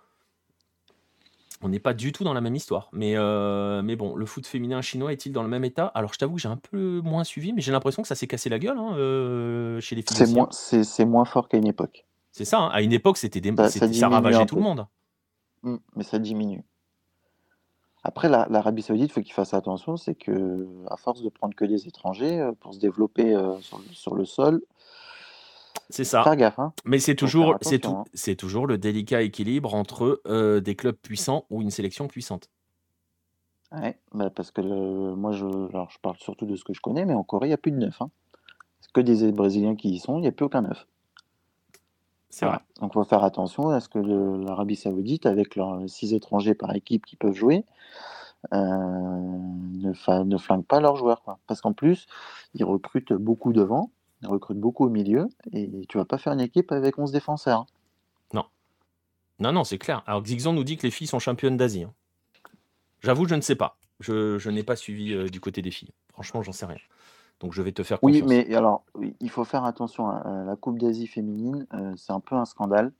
on n'est pas du tout dans la même histoire. Mais, euh, mais bon, le foot féminin chinois est-il dans le même état? Alors, je t'avoue que j'ai un peu moins suivi, mais j'ai l'impression que ça s'est cassé la gueule hein, euh, chez les filles. C'est moins, c'est, moins fort qu'à une époque. C'est ça, hein. à une époque, c'était des, ça, ravageait tout le monde. Mmh, mais ça diminue. Après, l'Arabie Saoudite, il faut qu'il fasse attention, c'est que à force de prendre que des étrangers euh, pour se développer sur le sol, c'est ça. Hein. Mais c'est toujours, c'est tout, hein. c'est toujours le délicat équilibre entre euh, des clubs puissants ou une sélection puissante. Ouais, bah, parce que moi, je, alors, je parle surtout de ce que je connais, mais en Corée, il n'y a plus de neuf. Hein. C'est que des Brésiliens qui y sont, il n'y a plus aucun neuf. C'est vrai. Donc, il faut faire attention à ce que l'Arabie Saoudite, avec leurs six étrangers par équipe qui peuvent jouer, ne, ne flinguent pas leurs joueurs. Parce qu'en plus, ils recrutent beaucoup devant, ils recrutent beaucoup au milieu, et tu vas pas faire une équipe avec 11 défenseurs. Non. Non, non, c'est clair. Alors, Xixon nous dit que les filles sont championnes d'Asie. Hein. J'avoue, je ne sais pas. Je, n'ai pas suivi du côté des filles. Franchement, j'en sais rien. Donc je vais te faire confiance. Oui, mais alors, il faut faire attention. La Coupe d'Asie féminine, c'est un peu un scandale.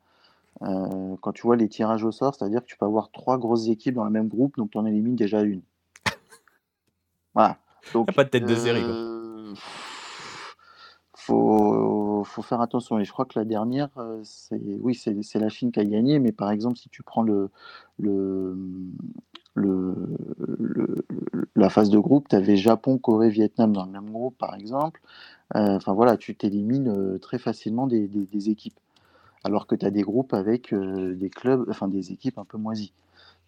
quand tu vois les tirages au sort, c'est-à-dire que tu peux avoir trois grosses équipes dans le même groupe, donc tu en élimines déjà une. Voilà. Donc, pas de tête de série. Faut, faut faire attention. Et je crois que la dernière, c'est oui, c'est la Chine qui a gagné, mais par exemple, si tu prends le, le, le, la phase de groupe, tu avais Japon, Corée, Vietnam dans le même groupe, par exemple. Euh, enfin voilà, tu t'élimines euh, très facilement des, équipes. Alors que tu as des groupes avec euh, des clubs, enfin des équipes un peu moisies.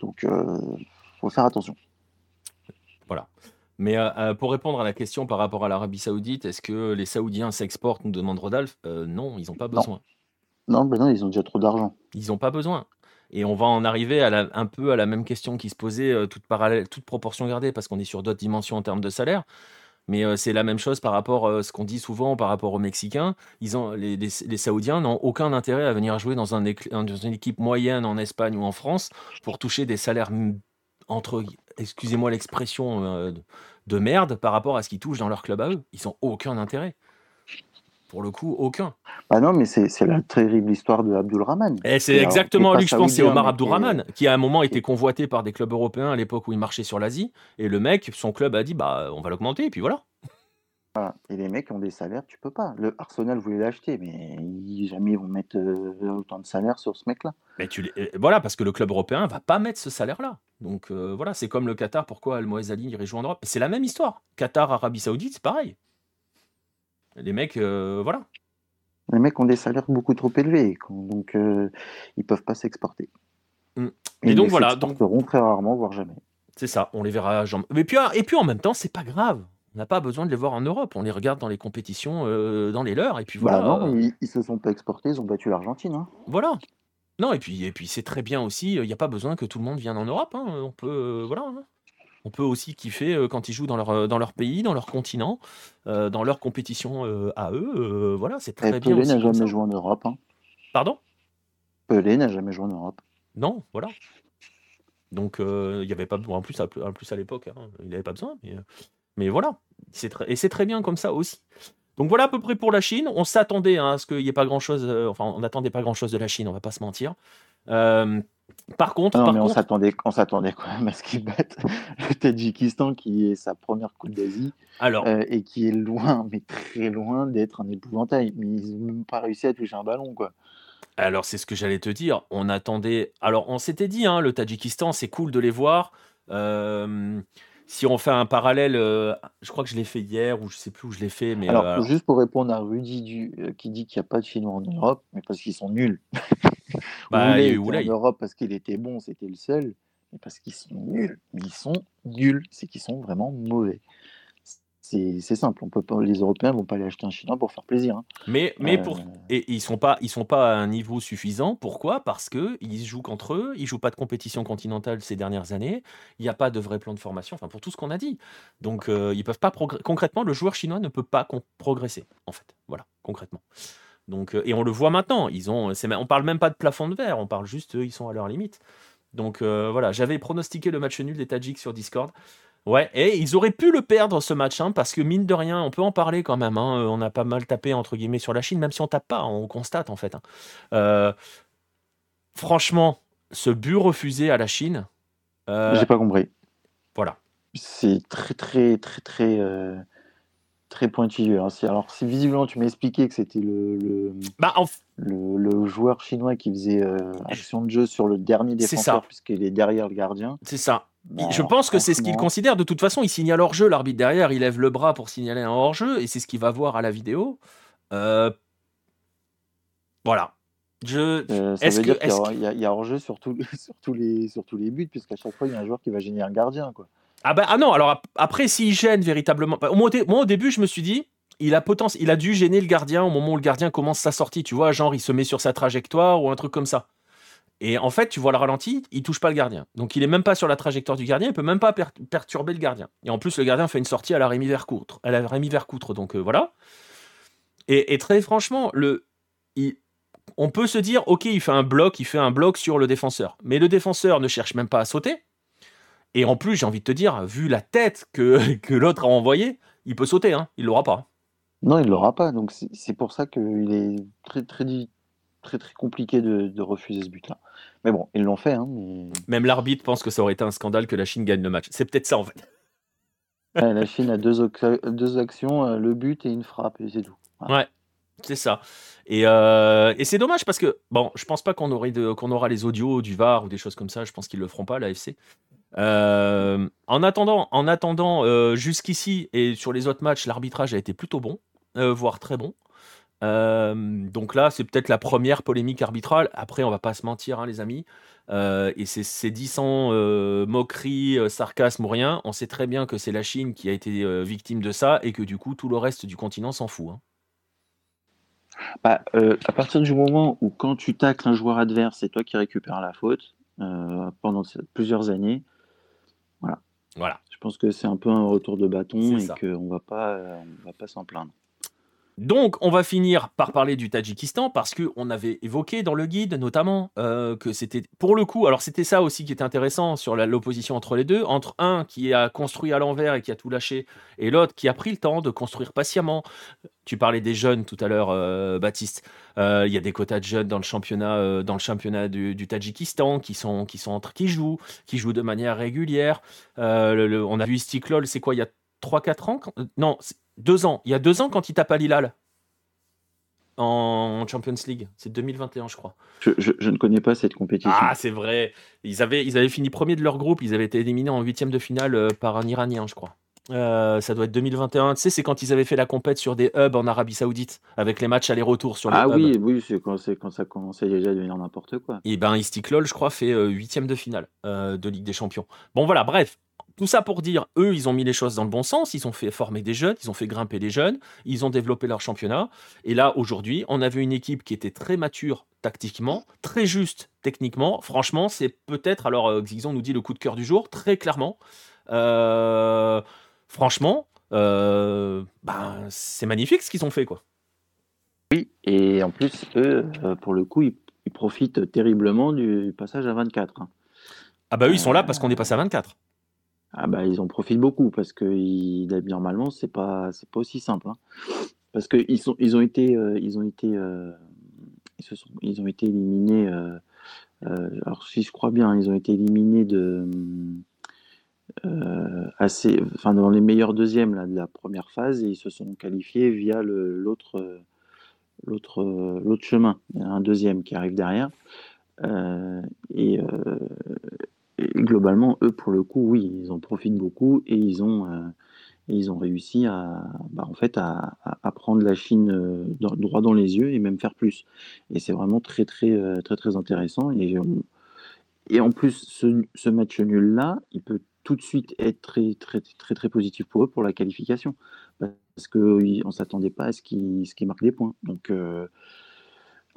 Donc, il faut faire attention. Voilà. Mais pour répondre à la question par rapport à l'Arabie Saoudite, est-ce que les Saoudiens s'exportent, nous demande Rodolphe? Non, ils n'ont pas besoin. Non, ben non, ils ont déjà trop d'argent. Ils n'ont pas besoin. Et on va en arriver à un peu à la même question qui se posait, euh, toute, parallèle, toute proportion gardée, parce qu'on est sur d'autres dimensions en termes de salaire. Mais euh, c'est la même chose par rapport à euh, ce qu'on dit souvent par rapport aux Mexicains. Ils ont, les, les, Saoudiens n'ont aucun intérêt à venir jouer dans, un, dans, une équipe moyenne en Espagne ou en France pour toucher des salaires entre, excusez-moi l'expression, de merde par rapport à ce qu'ils touchent dans leur club à eux. Ils n'ont aucun intérêt. Pour le coup, aucun. Bah non, mais c'est la terrible histoire de Abdulrahman. Et c'est exactement lui que je pense, c'est Omar Abdulrahman, qui à un moment était convoité par des clubs européens à l'époque où il marchait sur l'Asie. Et le mec, son club a dit bah on va l'augmenter, et puis voilà. Et les mecs ont des salaires, tu peux pas. Le Arsenal voulait l'acheter, mais jamais ils vont mettre euh, autant de salaire sur ce mec-là. Mais tu euh, voilà, parce que le club européen va pas mettre ce salaire-là. Donc euh, voilà, c'est comme le Qatar. Pourquoi Al Ali irait jouer en Europe? C'est la même histoire. Qatar, Arabie Saoudite, c'est pareil. Les mecs, euh, voilà. Les mecs ont des salaires beaucoup trop élevés, donc euh, ils peuvent pas s'exporter. Mm. Et, donc voilà, donc très rarement, voire jamais. C'est ça, on les verra jamais. Mais puis, et puis en même temps, c'est pas grave. On n'a pas besoin de les voir en Europe. On les regarde dans les compétitions, euh, dans les leurs, et puis voilà. Bah non, ils, se sont pas exportés, ils ont battu l'Argentine. Hein. Voilà. Non, et puis, et puis c'est très bien aussi. Il n'y a pas besoin que tout le monde vienne en Europe. Hein. On peut, voilà. Hein. On peut aussi kiffer euh, quand ils jouent dans leur, euh, dans leur pays, dans leur continent, euh, dans leur compétition à eux. voilà, c'est très bien. Pelé n'a jamais joué en Europe. Pardon? Pelé n'a jamais joué en Europe. Non, voilà. Donc il y avait pas en plus à, plus à l'époque, il n'avait pas besoin. Mais, mais voilà, et c'est très bien comme ça aussi. Donc voilà à peu près pour la Chine. On s'attendait hein, à ce qu'il n'y ait pas grand chose. enfin, on n'attendait pas grand chose de la Chine, on va pas se mentir. Par contre, non, mais on s'attendait, on s'attendait quand même à ce qu'ils battent le Tadjikistan, qui est sa première Coupe d'Asie, euh, et qui est loin, mais très loin d'être un épouvantail. Mais ils n'ont même pas réussi à toucher un ballon, quoi. Alors c'est ce que j'allais te dire. On attendait. Alors on s'était dit, hein, le Tadjikistan, c'est cool de les voir. Euh, si on fait un parallèle, euh, je crois que je l'ai fait hier ou je sais plus où je l'ai fait, mais alors, juste pour répondre à Rudy du, qui dit qu'il n'y a pas de Chinois en Europe, mais parce qu'ils sont nuls. Bah, il en Europe parce qu'il était bon, c'était le seul, mais parce qu'ils sont nuls. Mais ils sont nuls, c'est qu'ils sont vraiment mauvais. C'est simple, on peut pas, les Européens vont pas aller acheter un Chinois pour faire plaisir. Hein. Mais, mais pour, euh. et ils sont pas, ils sont pas à un niveau suffisant. Pourquoi? Parce que ils jouent qu'entre eux, ils jouent pas de compétition continentale ces dernières années. Il n'y a pas de vrai plan de formation. Enfin, pour tout ce qu'on a dit. Donc, euh, ils peuvent pas concrètement, le joueur chinois ne peut pas progresser. En fait, voilà, concrètement. Donc, euh, et on le voit maintenant. Ils ont, on parle même pas de plafond de verre, on parle juste, ils sont à leur limite. Donc voilà, j'avais pronostiqué le match nul des Tadjiks sur Discord. Ouais, et ils auraient pu le perdre ce match, hein, parce que mine de rien, on peut en parler quand même. Hein. on a pas mal tapé entre guillemets sur la Chine, même si on tape pas, on constate en fait. Hein. Euh, franchement, ce but refusé à la Chine. J'ai pas compris. Voilà. C'est très très très très très pointilleux. Hein. alors, si visiblement tu m'as expliqué que c'était le, le, bah, le, joueur chinois qui faisait euh, action de jeu sur le dernier défenseur, puisqu'il est derrière le gardien. C'est ça. Bah, je pense que c'est ce qu'il considère. De toute façon, il signale hors-jeu. L'arbitre derrière, il lève le bras pour signaler un hors-jeu, et c'est ce qu'il va voir à la vidéo. Euh, voilà. Je... Euh, ça veut dire qu'il y, a, hors-jeu sur, sur, tous les, sur tous les buts, puisqu'à chaque fois, il y a un joueur qui va gêner un gardien. Quoi. Ah bah ah non, alors après s'il gêne véritablement, moi, au début je me suis dit, il a il a dû gêner le gardien au moment où le gardien commence sa sortie, tu vois, genre il se met sur sa trajectoire ou un truc comme ça. Et en fait, tu vois le ralenti, il touche pas le gardien. Donc il est même pas sur la trajectoire du gardien, il peut même pas perturber le gardien. Et en plus, le gardien fait une sortie à la Rémi Vercoutre. À la Rémi Vercoutre, donc euh, voilà. Et, très franchement, le, on peut se dire, ok, il fait un bloc, il fait un bloc sur le défenseur. Mais le défenseur ne cherche même pas à sauter. Et en plus, j'ai envie de te dire, vu la tête que, l'autre a envoyée, il peut sauter, hein. il l'aura pas. Non, il l'aura pas. Donc c'est pour ça qu'il est très très très très compliqué de, refuser ce but-là. Mais bon, ils l'ont fait. Hein, Même l'arbitre pense que ça aurait été un scandale que la Chine gagne le match. C'est peut-être ça en fait. la Chine a deux, deux, actions, euh, le but et une frappe, et c'est tout. Ouais, c'est ça. Et, euh, et c'est dommage parce que, bon, je pense pas qu'on qu'on aura les audios du VAR ou des choses comme ça. Je pense qu'ils le feront pas, l'AFC. Euh, en attendant, en attendant jusqu'ici et sur les autres matchs, l'arbitrage a été plutôt bon, voire très bon. Euh, donc là, c'est peut-être la première polémique arbitrale. Après, on va pas se mentir, hein, les amis. Euh, et c'est dit sans euh, moquerie, sarcasme ou rien. On sait très bien que c'est la Chine qui a été victime de ça et que du coup, tout le reste du continent s'en fout. Hein. Bah, à partir du moment où quand tu tacles un joueur adverse, c'est toi qui récupères la faute pendant plusieurs années, voilà. Voilà. Je pense que c'est un peu un retour de bâton et qu'on va pas, on va pas s'en plaindre. Donc, on va finir par parler du Tadjikistan parce qu'on avait évoqué dans le guide notamment euh, que c'était pour le coup, alors c'était ça aussi qui était intéressant sur l'opposition entre les deux, entre un qui a construit à l'envers et qui a tout lâché et l'autre qui a pris le temps de construire patiemment. Tu parlais des jeunes tout à l'heure, euh, Baptiste. Euh, il y a des quotas de jeunes dans le championnat, dans le championnat du, Tadjikistan qui sont qui sont entre qui jouent, qui jouent de manière régulière. on a vu Istiklol, c'est quoi il y a 3-4 ans Non, deux ans. Il y a deux ans quand il tape à Lilal en Champions League. C'est 2021, je crois. Je, ne connais pas cette compétition. Ah, c'est vrai. Ils avaient, ils avaient fini premier de leur groupe. Ils avaient été éliminés en huitième de finale euh, par un Iranien, je crois. Euh, ça doit être 2021. Tu sais, c'est quand ils avaient fait la compète sur des hubs en Arabie Saoudite, avec les matchs aller-retour sur les ah, oui, oui, c'est quand, quand, ça commençait déjà à devenir n'importe quoi. Et ben, Istiklol, je crois, fait euh, huitième de finale de Ligue des Champions. Bon, voilà, bref. Tout ça pour dire, eux, ils ont mis les choses dans le bon sens, ils ont fait former des jeunes, ils ont fait grimper des jeunes, ils ont développé leur championnat. Et là, aujourd'hui, on avait une équipe qui était très mature tactiquement, très juste techniquement. Franchement, c'est peut-être, alors euh, Xixon nous dit le coup de cœur du jour, très clairement. Euh, franchement, euh, ben, c'est magnifique ce qu'ils ont fait. quoi. Oui, et en plus, eux, pour le coup, ils, profitent terriblement du passage à 24. Hein. Ah bah oui, ils sont là parce qu'on est passé à 24. Ah bah, ils en profitent beaucoup parce que normalement c'est pas c'est pas aussi simple hein. Parce qu'ils sont ils ont été euh, ils ont été euh, ils se sont ils ont été éliminés euh, alors si je crois bien ils ont été éliminés de assez enfin dans les meilleurs deuxièmes là, de la première phase et ils se sont qualifiés via l'autre l'autre l'autre chemin un deuxième qui arrive derrière et globalement, eux, pour le coup, oui, ils en profitent beaucoup et ils ont, euh, ils ont réussi à, bah, en fait, à, prendre la Chine euh, droit dans les yeux et même faire plus. Et c'est vraiment très, très, euh, très, très intéressant. Et, et en plus, ce, match nul-là, il peut tout de suite être très, très, très, très positif pour eux pour la qualification. Parce qu'on ne s'attendait pas à ce qu'ils qu marquent des points. Donc,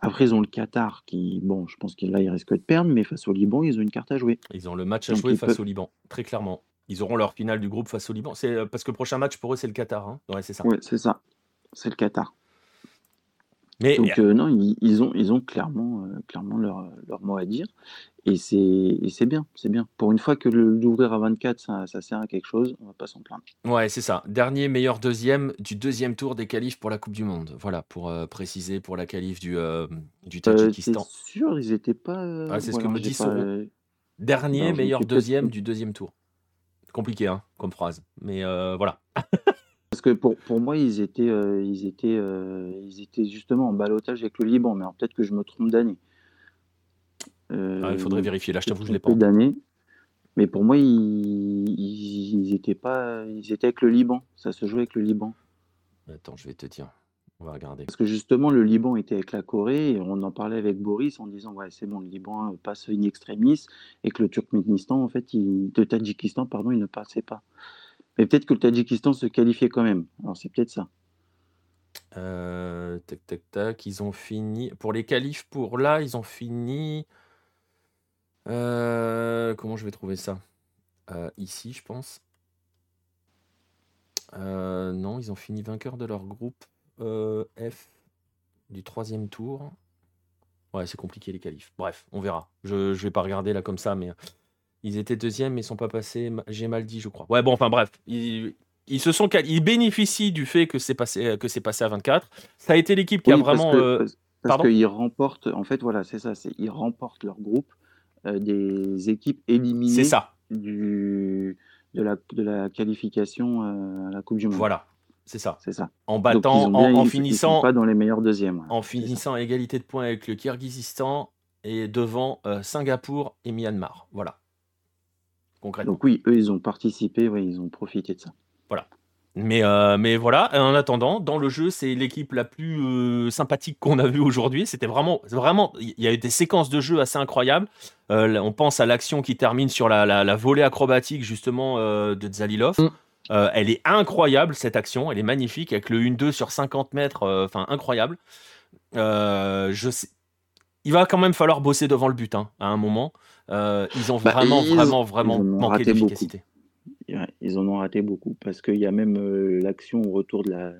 après, ils ont le Qatar qui, bon, je pense que là, ils risquent de perdre, mais face au Liban, ils ont une carte à jouer. Ils ont le match à jouer face au Liban, très clairement. Ils auront leur finale du groupe face au Liban. C'est euh, parce que le prochain match pour eux, c'est le Qatar. Hein ouais, c'est ça. Oui, c'est ça. C'est le Qatar. Donc euh, non, ils, ont, ils ont clairement, euh, clairement leur, leur, mot à dire. Et c'est bien, c'est bien. Pour une fois que l'ouvrir à 24, ça, ça, sert à quelque chose, on va pas s'en plaindre. Ouais, c'est ça. Dernier meilleur deuxième du deuxième tour des qualifs pour la Coupe du Monde. Voilà, pour préciser pour la qualif du, du Tadjikistan. c'est sûr, ils étaient pas. Ah, c'est ce que me dit son Dernier meilleur deuxième du deuxième tour. Compliqué, hein, comme phrase. Mais voilà. Parce que pour, pour moi, ils étaient, euh, ils, étaient, euh, ils étaient justement en balotage avec le Liban, mais peut-être que je me trompe d'année. Ah, il faudrait vérifier, là je t'avoue, je l'ai pas. d'année. Mais pour moi, ils, ils, étaient pas, ils étaient avec le Liban. Ça se jouait avec le Liban. Attends, je vais te dire. On va regarder. Parce que justement, le Liban était avec la Corée et on en parlait avec Boris en disant ouais, c'est bon, le Liban passe in extremis et que le Turkménistan, en fait, il, le Tadjikistan, pardon, il ne passait pas. Mais peut-être que le Tadjikistan se qualifiait quand même. Alors c'est peut-être ça. Euh, tac, tac, tac. Ils ont fini. Pour les qualifs, pour là, ils ont fini. Euh, comment je vais trouver ça? Euh, Ici, je pense. Non, ils ont fini vainqueur de leur groupe F du troisième tour. Ouais, c'est compliqué les qualifs. Bref, on verra. Je ne vais pas regarder là comme ça, mais ils étaient deuxième, mais ils sont pas passés. J'ai mal dit, je crois. Ouais, bon, enfin bref, ils, ils se sont, ils bénéficient du fait que c'est passé, que c'est passé à 24. Ça a été l'équipe qui a parce vraiment. que, euh, parce, qu'ils remportent, en fait, voilà, c'est ça, c'est ils remportent leur groupe euh, des équipes éliminées c'est ça. du, de, la, de la qualification euh, à la Coupe du Monde. Voilà, c'est ça. C'est ça. En Donc, battant, ont en, en finissant, pas dans les meilleurs deuxièmes. ouais. en finissant à égalité de points avec le Kirghizistan et devant euh, Singapour et Myanmar. Voilà, concrètement. Donc oui, eux, ils ont participé, ouais, ils ont profité de ça. Mais, euh, mais voilà, en attendant, dans le jeu, c'est l'équipe la plus euh, sympathique qu'on a vue aujourd'hui. C'était vraiment, vraiment, il y a eu des séquences de jeu assez incroyables. Euh, on pense à l'action qui termine sur la, la- la volée acrobatique justement euh, de Zalilov. Mm. Euh, elle est incroyable cette action, elle est magnifique avec le 1-2 sur 50 mètres, euh, enfin incroyable. Euh, je sais, il va quand même falloir bosser devant le but hein, à un moment. Euh, ils ont Bah, vraiment, ils- vraiment, vraiment ont manqué d'efficacité. Ils en ont raté beaucoup parce qu'il y a même euh, l'action au retour de la,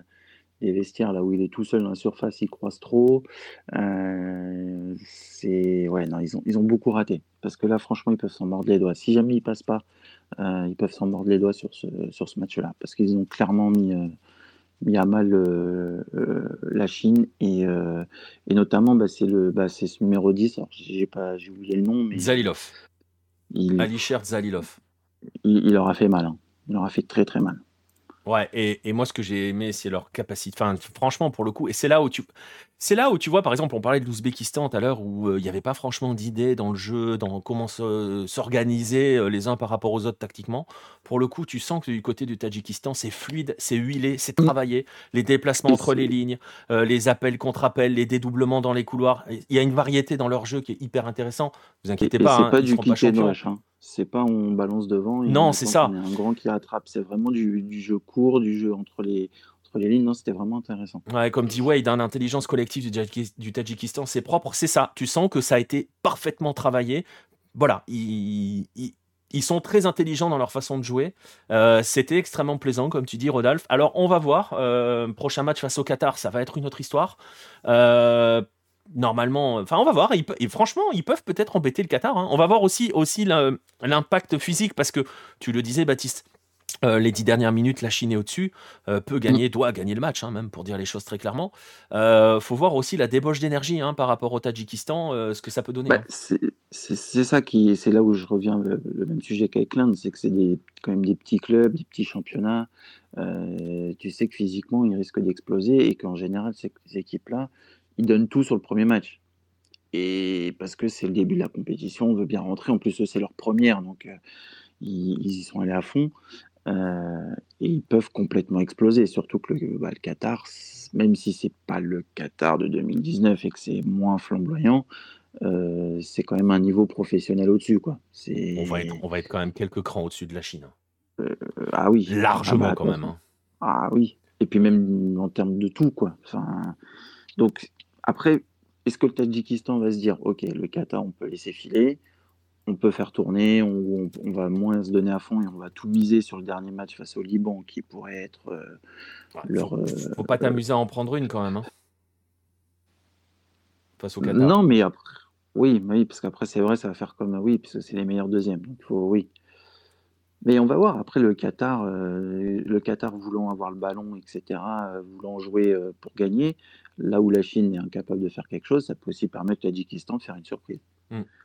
des vestiaires là où il est tout seul dans la surface, il croise trop. Euh, c'est ouais, non, ils ont, ils ont beaucoup raté parce que là, franchement, ils peuvent s'en mordre les doigts. Si jamais ils passent pas, ils peuvent s'en mordre les doigts sur ce, sur ce match-là parce qu'ils ont clairement mis, mis à mal euh, euh, la Chine et, euh, et notamment, bah, c'est le, bah, c'est ce numéro 10. Alors, j'ai pas, j'ai oublié le nom, mais Zalilov, il, Alisher Zalilov. il, il leur a fait mal. hein. Il leur a fait très très mal. Ouais, et, et moi, ce que j'ai aimé, c'est leur capacité. Enfin, franchement, pour le coup, et c'est là où tu, c'est là où tu vois, par exemple, on parlait de l'Ouzbékistan tout à l'heure, où euh, il n'y avait pas franchement d'idées dans le jeu, dans comment se- s'organiser euh, les uns par rapport aux autres tactiquement. Pour le coup, tu sens que du côté du Tadjikistan, c'est fluide, c'est huilé, c'est Mm. travaillé. Les déplacements entre les lignes, euh, les appels contre appels, les dédoublements dans les couloirs. Il y a une variété dans leur jeu qui est hyper intéressant. Vous inquiétez et pas, c'est hein, pas du rush, hein. C'est pas on balance devant et Non, on c'est ça. un grand qui attrape. C'est vraiment du, du jeu court, du jeu entre les, les lignes. Non, c'était vraiment intéressant. Ouais, comme dit Wade, hein, l'intelligence collective du, Tadjiki- du Tadjikistan, c'est propre, c'est ça. Tu sens que ça a été parfaitement travaillé. Voilà, ils, sont très intelligents dans leur façon de jouer. Euh, C'était extrêmement plaisant, comme tu dis, Rodolphe. Alors, on va voir. euh, prochain match face au Qatar, ça va être une autre histoire. Euh, normalement, enfin, on va voir. Et franchement, ils peuvent peut-être embêter le Qatar. hein. On va voir aussi, l'impact physique, parce que tu le disais, Baptiste. Euh, les dix dernières minutes, la Chine est au-dessus, euh, peut gagner, doit gagner le match, hein, même pour dire les choses très clairement. Euh, faut voir aussi la débauche d'énergie hein, par rapport au Tadjikistan, ce que ça peut donner. Bah, hein. c'est ça qui, c'est là où je reviens le, le même sujet qu'avec l'Inde, c'est que c'est quand même des petits clubs, des petits championnats. Tu sais que physiquement, ils risquent d'exploser et qu'en général, ces, ces équipes-là, ils donnent tout sur le premier match. Et parce que c'est le début de la compétition, on veut bien rentrer. En plus, c'est leur première, donc ils y sont allés à fond. Euh, et ils peuvent complètement exploser. Surtout que le, bah, le Qatar, même si c'est pas le Qatar de 2019 et que c'est moins flamboyant, euh, c'est quand même un niveau professionnel au-dessus, quoi. C'est On, va être, on va être quand même quelques crans au-dessus de la Chine. hein. euh, ah oui, Largement Ah bah, quand même. hein. ah oui. Et puis même en termes de tout, quoi. Enfin, donc après, est-ce que le Tadjikistan va se dire, ok, le Qatar, on peut laisser filer, on peut faire tourner, on, on- on va moins se donner à fond et on va tout miser sur le dernier match face au Liban, qui pourrait être euh, Ouais, leur. faut, euh, faut pas t'amuser à en prendre une quand même. hein. Face au Qatar. Non, mais après, oui, mais oui, parce qu'après, c'est vrai, ça va faire comme, oui, parce que c'est les meilleurs deuxièmes. Donc, il faut, oui. Mais on va voir. Après, le Qatar, euh, le Qatar voulant avoir le ballon, etc., euh, voulant jouer euh, pour gagner, là où la Chine est incapable de faire quelque chose, ça peut aussi permettre au Tadjikistan de faire une surprise.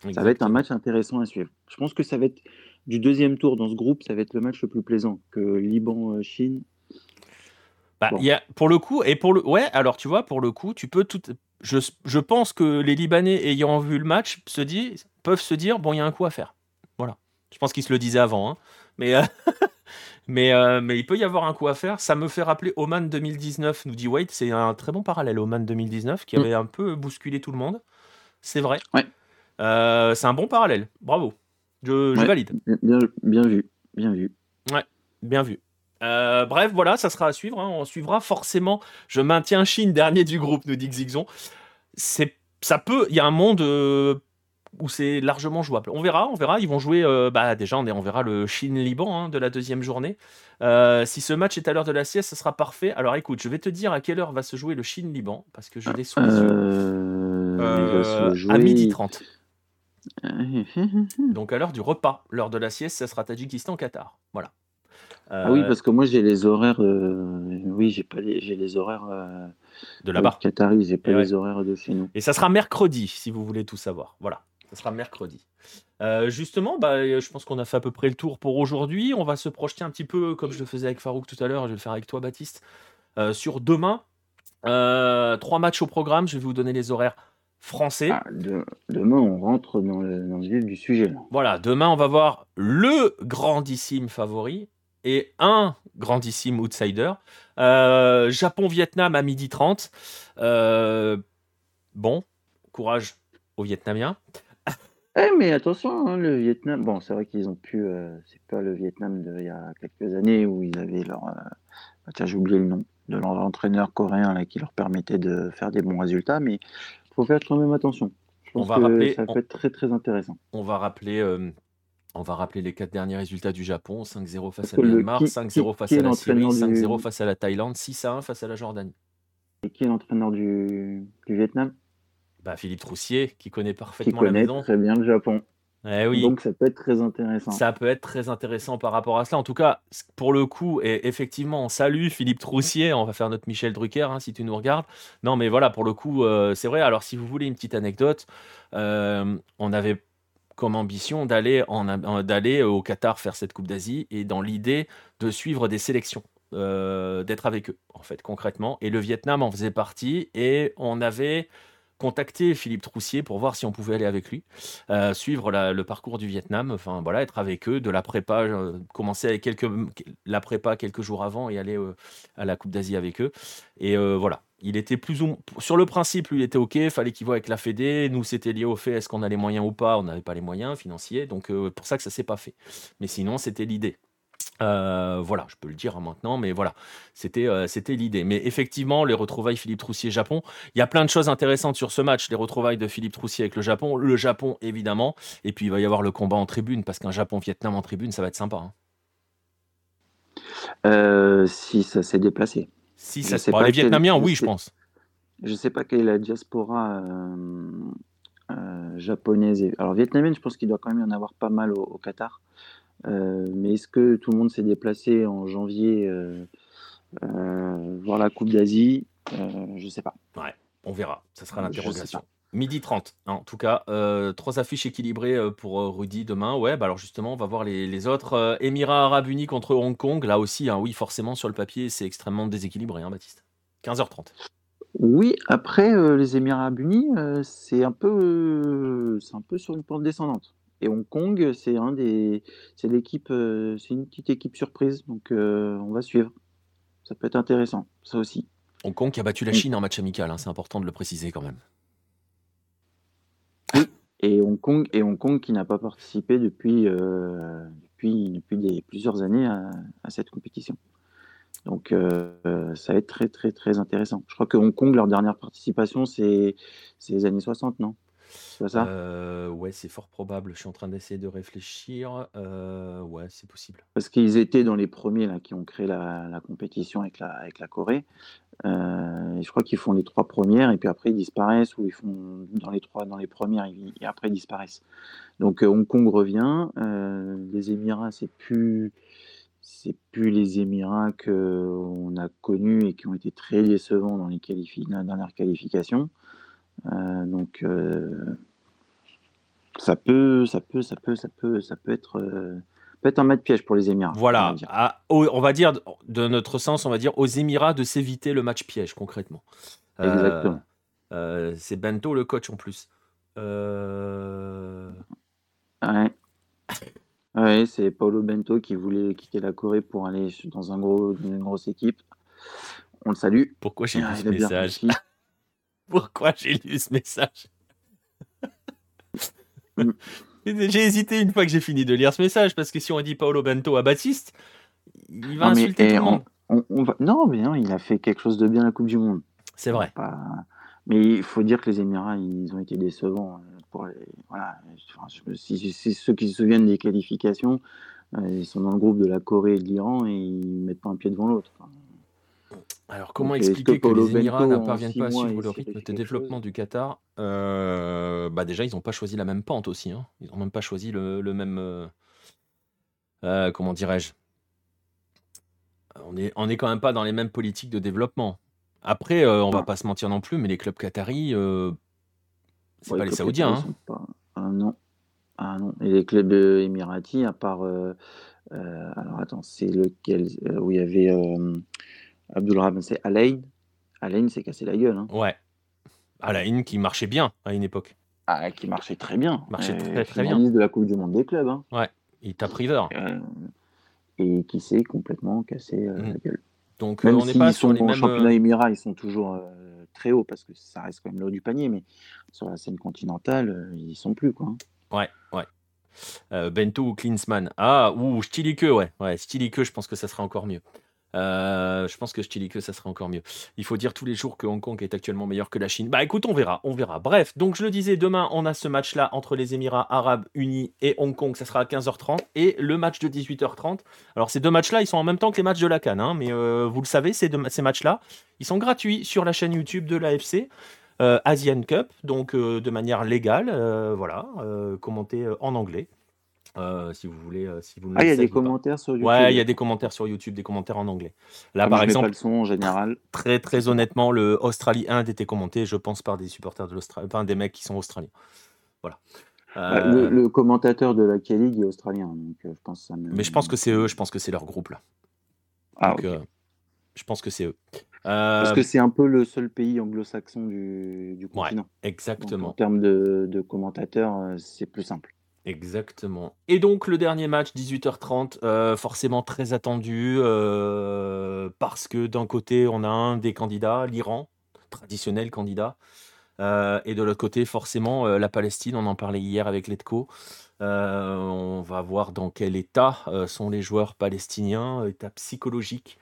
Mm, Ça va être un match intéressant à suivre. Je pense que ça va être, du deuxième tour dans ce groupe, ça va être le match le plus plaisant que Liban-Chine. Bah, Bon. il y a, pour le coup, et pour le. Ouais, alors tu vois, pour le coup, tu peux tout. Je, je pense que les Libanais ayant vu le match se dit, peuvent se dire bon, il y a un coup à faire. Voilà. Je pense qu'ils se le disaient avant. hein. Mais, euh, mais, euh, mais il peut y avoir un coup à faire. Ça me fait rappeler Oman 2019, nous dit Wade. C'est un très bon parallèle, Oman 2019, qui Mm. avait un peu bousculé tout le monde. C'est vrai. Ouais. Euh, c'est un bon parallèle. Bravo. Je, je Ouais. valide. Bien, vu, bien vu. Bien vu. Euh, bref, voilà, ça sera à suivre. hein. On suivra forcément. Je maintiens Chine dernier du groupe, nous dit Xixon. C'est, ça peut. Il y a un monde euh, où c'est largement jouable. On verra, on verra. Ils vont jouer, euh, bah déjà, on, on verra le Chine-Liban hein, de la deuxième journée. Si ce match est à l'heure de la sieste, ce sera parfait. Alors écoute, je vais te dire à quelle heure va se jouer le Chine-Liban, parce que je l'ai sous les yeux. À midi jouer. 30. Donc à l'heure du repas, l'heure de la sieste, ça sera Tadjikistan-Qatar. Voilà. Ah oui, Euh, parce que moi j'ai les horaires. euh, Oui, j'ai pas les... j'ai les horaires euh, de là-bas. Qataris, j'ai pas Et ouais. les horaires de chez nous. Et ça sera mercredi, si vous voulez tout savoir. Voilà, ça sera mercredi. Euh, justement, bah, je pense qu'on a fait à peu près le tour pour aujourd'hui. On va se projeter un petit peu, comme je le faisais avec Farouk tout à l'heure, je vais le faire avec toi, Baptiste, euh, sur demain. Euh, trois matchs au programme, je vais vous donner les horaires français. Ah, de- Demain, on rentre dans le, dans le vif du sujet. Là. Voilà, demain, on va voir le grandissime favori et un grandissime outsider. Euh, Japon-Vietnam à midi 30. Euh, bon, courage aux Vietnamiens. Eh, mais attention, hein, le Vietnam. Bon, c'est vrai qu'ils ont pu. euh, c'est pas le Vietnam d'il y a quelques années où ils avaient leur. Tiens, j'ai oublié le nom de leur entraîneur coréen là, qui leur permettait de faire des bons résultats, mais faut faire quand même attention. Je On pense va que rappeler- ça on- peut être très très intéressant. On va rappeler, euh, on va rappeler les quatre derniers résultats du Japon 5-0 face à Myanmar, qui- 5-0 qui- face qui à la Syrie, l'entraîneur du- 5-0 face à la Thaïlande, 6-1 face à la Jordanie. Et qui est l'entraîneur du, du Vietnam? Bah, Philippe Troussier, qui connaît Qui parfaitement la connaît maison. très bien le Japon. Eh oui. Donc ça peut être très intéressant. Ça peut être très intéressant par rapport à cela. En tout cas, pour le coup, et effectivement, on salue Philippe Troussier. On va faire notre Michel Drucker hein, si tu nous regardes. Non, mais voilà, pour le coup, euh, c'est vrai. Alors, si vous voulez une petite anecdote, euh, on avait comme ambition d'aller au Qatar faire cette Coupe d'Asie et dans l'idée de suivre des sélections, euh, d'être avec eux, en fait, concrètement. Et le Vietnam en faisait partie et on avait contacté Philippe Troussier pour voir si on pouvait aller avec lui, euh, suivre le parcours du Vietnam, enfin voilà, être avec eux, de la prépa, euh, commencer avec quelques, la prépa quelques jours avant et aller euh, à la Coupe d'Asie avec eux. Et voilà, il était plus ou sur le principe, lui, il était OK, fallait qu'il voit avec la Fédé. Nous, c'était lié au fait, est-ce qu'on a les moyens ou pas? On n'avait pas les moyens financiers, donc pour ça que ça s'est pas fait. Mais sinon, c'était l'idée. Euh, voilà, je peux le dire hein, maintenant, mais voilà, c'était euh, c'était l'idée. Mais effectivement, les retrouvailles Philippe Troussier-Japon, il y a plein de choses intéressantes sur ce match. Les retrouvailles de Philippe Troussier avec le Japon, le Japon évidemment, et puis il va y avoir le combat en tribune, parce qu'un Japon-Vietnam en tribune, ça va être sympa. hein. Euh, si ça s'est déplacé. Si ça pour pas les Vietnamiens, oui, je sais- pense. Je sais pas quelle est la diaspora japonaise. Et... Alors vietnamienne, je pense qu'il doit quand même y en avoir pas mal au, au Qatar. Euh, mais est-ce que tout le monde s'est déplacé en janvier euh, euh, voir la Coupe d'Asie? Je sais pas. On verra, ça sera l'interrogation. Midi 30, hein, en tout cas, euh, trois affiches équilibrées pour Rudy demain. Ouais, bah alors justement, on va voir les, les autres. Émirats Arabes Unis contre Hong Kong, là aussi, hein, oui, forcément, sur le papier, c'est extrêmement déséquilibré, hein, Baptiste. 15h30. Oui, après euh, les Émirats Arabes Unis, euh, c'est un peu, c'est un peu sur une pente descendante. Et Hong Kong, c'est un des, c'est l'équipe, euh, c'est une petite équipe surprise, donc euh, on va suivre. Ça peut être intéressant, ça aussi. Hong Kong qui a battu la. Chine en match amical, hein, c'est important de le préciser quand même. Et Hong Kong, et Hong Kong qui n'a pas participé depuis, euh, depuis, depuis des, plusieurs années à, à cette compétition. Donc euh, ça va être très très très intéressant. Je crois que Hong Kong, leur dernière participation, c'est c'est les années 60, non? C'est ça? Euh, ouais, c'est fort probable. Je suis en train d'essayer de réfléchir. Euh, ouais, c'est possible. Parce qu'ils étaient dans les premiers là, qui ont créé la, la compétition avec la, avec la Corée. Euh, et je crois qu'ils font les trois premières et puis après ils disparaissent ou ils font dans les trois dans les premières et, et après ils disparaissent. Donc Hong Kong revient. Les Émirats, c'est plus c'est plus les Émirats que on a connus et qui ont été très décevants dans les qualifi dans la dernière qualification. Euh, donc euh, ça peut ça peut ça peut ça peut ça peut être euh, peut être un match piège pour les Émirats. on Voilà, va dire. à- au- on va dire, de notre sens, on va dire aux Émirats de s'éviter le match piège, concrètement. Euh, Exactement. euh, c'est Bento le coach en plus. Euh, Ouais. Ouais, c'est Paulo Bento qui voulait quitter la Corée pour aller dans un gros, une grosse équipe. On le salue. Pourquoi j'ai Ah, ce a bien message. Pourquoi j'ai lu ce message. J'ai hésité une fois que j'ai fini de lire ce message parce que si on dit Paolo Bento à Baptiste, il va Non, mais, insulter eh, tout le monde. on, on va... Non, mais non, il a fait quelque chose de bien à la Coupe du Monde. C'est vrai. Pas- Mais il faut dire que les Émirats, ils ont été décevants. pour les, voilà, si, ceux qui se souviennent des qualifications, ils sont dans le groupe de la Corée et de l'Iran et ils mettent pas un pied devant l'autre. Alors, comment expliquer que, les Émirats ne parviennent pas à suivre le rythme de développement du Qatar? Euh, bah Déjà, ils n'ont pas choisi la même pente aussi. Hein. Ils n'ont même pas choisi le, même. Euh, euh, comment dirais-je? On est, on est quand même pas dans les mêmes politiques de développement. Après, on va pas se mentir non plus, mais les clubs qataris, c'est pas les Saoudiens. Hein. Ah non. Ah non. Et les clubs émiratis, à part. alors attends, c'est lequel? Où il y avait. Abdulrahman, c'est Alain. Alain s'est cassé la gueule. Hein. Ouais. Alain qui marchait bien à une époque. Ah, qui marchait très bien. Marchait très, très bien. de la Coupe du Monde des clubs. Hein. Ouais, il tape River. Euh, et qui s'est complètement cassé euh, la mm. gueule. Donc, même on n'est pas sur les mêmes. championnat euh, émirat, ils sont toujours très hauts parce que ça reste quand même l'eau du panier, mais sur la scène continentale, ils sont plus. Quoi. Hein. Ouais, ouais. Bento ou Klinsmann. Ah, ou Stilike, ouais. Ouais, Stilike, je pense que ça sera encore mieux. Euh, je pense que que ça serait encore mieux. Il faut dire tous les jours que Hong Kong est actuellement meilleur que la Chine. Bah écoute, on verra, on verra. Bref, donc je le disais, demain on a ce match-là entre les Émirats Arabes Unis et Hong Kong, ça sera à 15h30, et le match de 18h30. Alors ces deux matchs-là, ils sont en même temps que les matchs de la Cannes, hein, mais euh, vous le savez, ces, ces matchs-là, ils sont gratuits sur la chaîne YouTube de l'AFC. Euh, Asian Cup, donc de manière légale, voilà, commenté en anglais. Euh, si vous voulez, euh, si vous Ah, il y a des commentaires sur YouTube. Ouais, il y a des commentaires sur YouTube, des commentaires en anglais. Là, par exemple, pas le son en général. Très, très honnêtement, le Australie-Inde était commenté, je pense, par des supporters de l'Australie, enfin des mecs qui sont australiens. Voilà. Bah, euh, le, commentateur de la K-League est australien, donc je pense ça Mais je pense que c'est eux, je pense que c'est leur groupe là. Ah, je pense que c'est eux. Parce que c'est un peu le seul pays anglo-saxon du, du continent. exactement. en termes de, de commentateurs, c'est plus simple. Exactement. Et donc le dernier match, 18h30, euh, forcément très attendu, euh, parce que d'un côté, on a un des candidats, l'Iran, traditionnel candidat, euh, et de l'autre côté, forcément, la Palestine, on en parlait hier avec Letco. on va voir dans quel état sont les joueurs palestiniens, état psychologique.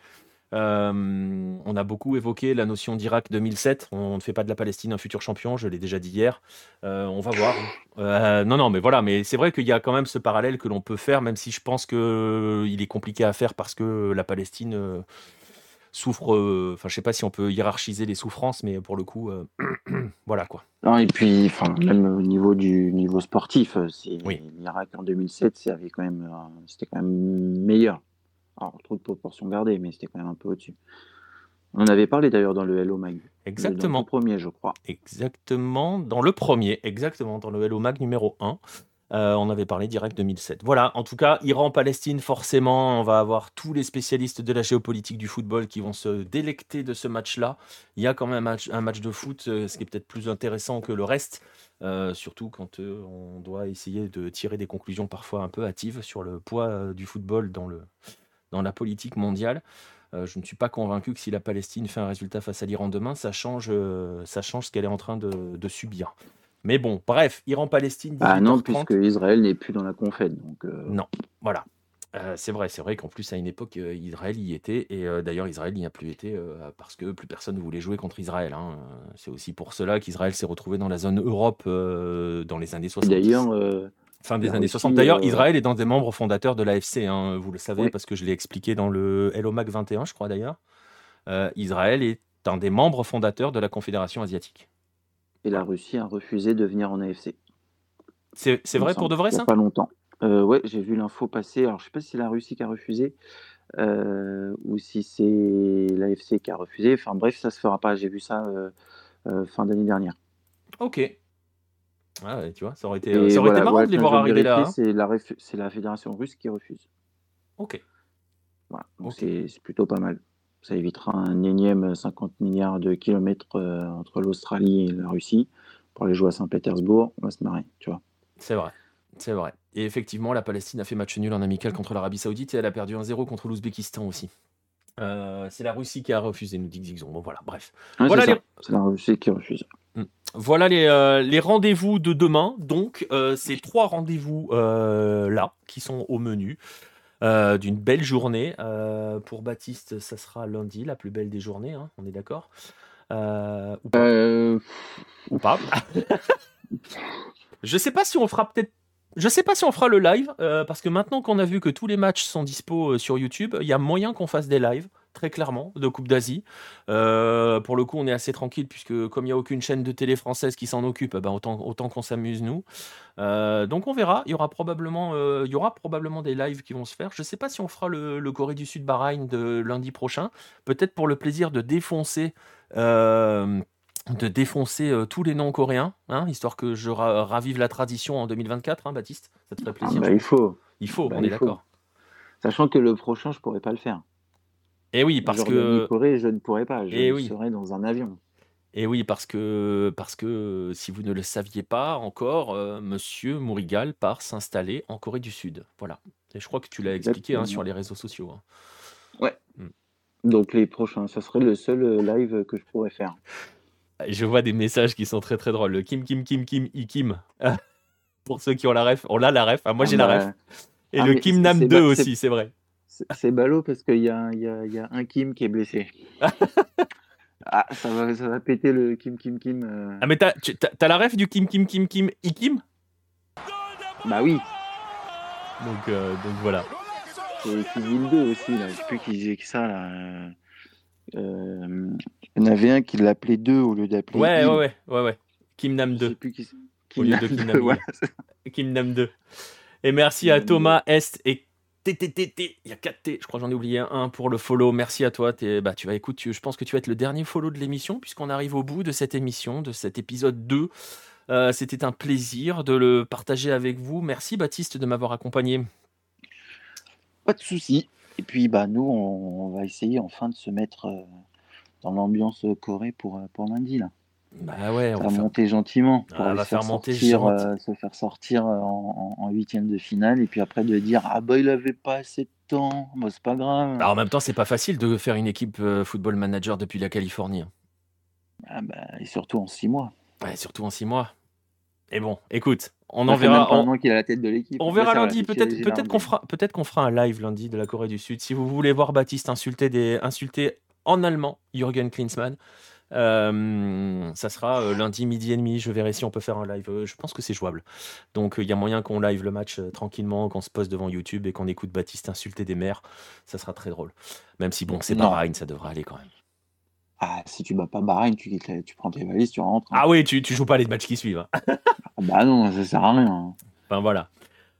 Euh, on a beaucoup évoqué la notion d'Irak 2007. On ne fait pas de la Palestine un futur champion, je l'ai déjà dit hier. Euh, on va voir. Euh, non, non, mais voilà, mais c'est vrai qu'il y a quand même ce parallèle que l'on peut faire, même si je pense qu'il est compliqué à faire parce que la Palestine souffre. Enfin, je sais pas si on peut hiérarchiser les souffrances, mais pour le coup, voilà quoi. Non, et puis, enfin, même au niveau du niveau sportif, l'Irak en 2007, c'était quand même, c'était quand même meilleur. Alors, trop de proportions gardées, mais c'était quand même un peu au-dessus. On en avait parlé d'ailleurs dans le Hello Mag. Exactement. Dans le premier, je crois. Exactement, dans le premier, exactement, dans le Hello Mag numéro 1. Euh, on avait parlé direct 2007. Voilà, en tout cas, Iran-Palestine, forcément, on va avoir tous les spécialistes de la géopolitique du football qui vont se délecter de ce match-là. Il y a quand même un match, de foot, euh, ce qui est peut-être plus intéressant que le reste, euh, surtout quand on doit essayer de tirer des conclusions parfois un peu hâtives sur le poids du football dans le, dans la politique mondiale. Euh, je ne suis pas convaincu que si la Palestine fait un résultat face à l'Iran demain, ça change, euh, ça change ce qu'elle est en train de, subir. Mais bon, bref, Iran-Palestine. Ah non, puisque Israël n'est plus dans la confête. Donc euh. Non, voilà. c'est vrai, c'est vrai qu'en plus à une époque Israël y était et d'ailleurs Israël n'y a plus été parce que plus personne ne voulait jouer contre Israël. Hein. C'est aussi pour cela qu'Israël s'est retrouvé dans la zone Europe dans les années 60. D'ailleurs, Fin des années 60. D'ailleurs, euh, Israël est dans des membres fondateurs de l'AFC, hein, vous le savez, parce que je l'ai expliqué dans le Hello Mac 21, je crois d'ailleurs. Euh, Israël est un des membres fondateurs de la Confédération asiatique. Et la Russie a refusé de venir en AFC. C'est vrai pour de vrai, ça? Pas longtemps. Euh, ouais, j'ai vu l'info passer. Alors, je sais pas si c'est la Russie qui a refusé ou si c'est l'AFC qui a refusé. Enfin, bref, ça se fera pas. J'ai vu ça fin d'année dernière. Ok. Ah tu vois, ça aurait été, ça aurait été marrant de les voir arriver là. Hein. C'est la, la, fédération russe qui refuse. Ok. Voilà, c'est plutôt pas mal. Ça évitera un énième 50 milliards de kilomètres euh, entre l'Australie et la Russie. Pour aller jouer à Saint-Pétersbourg, on va se marrer, tu vois. C'est vrai. C'est vrai. Et effectivement, la Palestine a fait match nul en amical contre l'Arabie Saoudite et elle a perdu 1-0 contre l'Ouzbékistan aussi. Euh, c'est la Russie qui a refusé, nous dit Xixon. Bon, voilà, bref. voilà c'est la Russie qui refuse. Voilà les, euh, les rendez-vous de demain. Donc, euh, ces trois rendez-vous là qui sont au menu d'une belle journée. pour Baptiste, ça sera lundi, la plus belle des journées. Hein, on est d'accord ou pas, ou pas. Je sais pas si on fera peut-être. Je sais pas si on fera le live, euh, parce que maintenant qu'on a vu que tous les matchs sont dispo euh, sur YouTube, il y a moyen qu'on fasse des lives, très clairement, de Coupe d'Asie. Euh, pour le coup, on est assez tranquille, puisque comme il n'y a aucune chaîne de télé française qui s'en occupe, eh ben, autant, autant qu'on s'amuse nous. Euh, donc on verra, il y, aura probablement, euh, il y aura probablement des lives qui vont se faire. Je sais pas si on fera le, le Corée du Sud Bahreïn de lundi prochain, peut-être pour le plaisir de défoncer. de défoncer euh, tous les noms coréens, hein, histoire que je ra- ravive la tradition en 2024, hein, Baptiste Ça te ferait Ah, plaisir bah, il faut. Il faut, bah, on est il d'accord. Sachant que le prochain, je pourrais pas le faire. Et oui, parce que Corée, je ne pourrais pas. Je Eh oui. serais dans un avion. Et oui, parce que, parce que si vous ne le saviez pas encore, euh, Monsieur Mourigal part s'installer en Corée du Sud. Voilà. Et je crois que tu l'as expliqué hein, sur les réseaux sociaux. hein. Donc les prochains, ça serait le seul euh, live que je pourrais faire. Et Je vois des messages qui sont très très drôles. Le Kim Kim Kim Kim I Kim. Pour ceux qui ont la ref, on a la ref. Ah, moi j'ai Ah, la bah, ref. Et ah, le Kim Nam c'est 2 ba- c'est- aussi, c'est vrai. C'est ballot parce qu'il y a, il y, a, y a un Kim qui est blessé. ah, ça va, ça va péter le Kim Kim Kim. euh. Ah mais t'as la ref du Kim Kim Kim Kim I Kim Bah oui, donc, euh, donc voilà. c'est Kim Il 2 aussi. Là. Je sais plus qui disait que ça. Là. Euh, euh, il y en avait un qui l'appelait 2 au lieu d'appeler Ouais, ouais, ouais, ouais, ouais. Kim Nam Je sais 2. plus qui. Au lieu de Nam Kim 2, Nam Il. voilà. Kim Nam 2. Et merci Kim à Nam Thomas Est et TTTT. Il y a 4 T. Je crois j'en ai oublié un pour le follow. Merci à toi. Bah, tu vas je pense que tu vas être le dernier follow de l'émission puisqu'on arrive au bout de cette émission, de cet épisode 2. Euh, C'était un plaisir de le partager avec vous. Merci Baptiste de m'avoir accompagné. Pas de souci. Et puis, bah, nous, on, on va essayer enfin de se mettre euh, dans l'ambiance Corée pour, euh, pour lundi. Là. Bah ouais, on va faire- monter gentiment. Pour Ah, aller va se faire monter sortir, euh, se faire sortir euh, en huitième de finale. Et puis après, de dire Ah, bah, il avait pas assez de temps. Bah, c'est pas grave. Alors, en même temps, c'est pas facile de faire une équipe euh, football manager depuis la Californie. Ah, bah, et surtout en six mois. Ouais, surtout en 6 mois. Et bon, écoute, on Ça en verra. on- an qu'il a la tête de l'équipe. On verra lundi, peut-être peut-être qu'on fera, peut qu'on fera un live lundi de la Corée du Sud. Si vous voulez voir Baptiste insulter, des, insulter en allemand Jürgen Klinsmann, euh, ça sera euh, lundi midi et demi. Je verrai si on peut faire un live. Euh, je pense que c'est jouable. Donc il y a moyen qu'on live le match tranquillement, qu'on se pose devant YouTube et qu'on écoute Baptiste insulter des mères. Ça sera très drôle. Même si bon, c'est. Bahreïn, ça devrait aller quand même. Ah, si tu bats pas Bahreïn, tu, quittes la- tu prends tes valises, tu rentres. hein. Ah oui, tu, tu joues pas les matchs qui suivent. hein. Ah, bah non, ça sert à rien. Enfin voilà.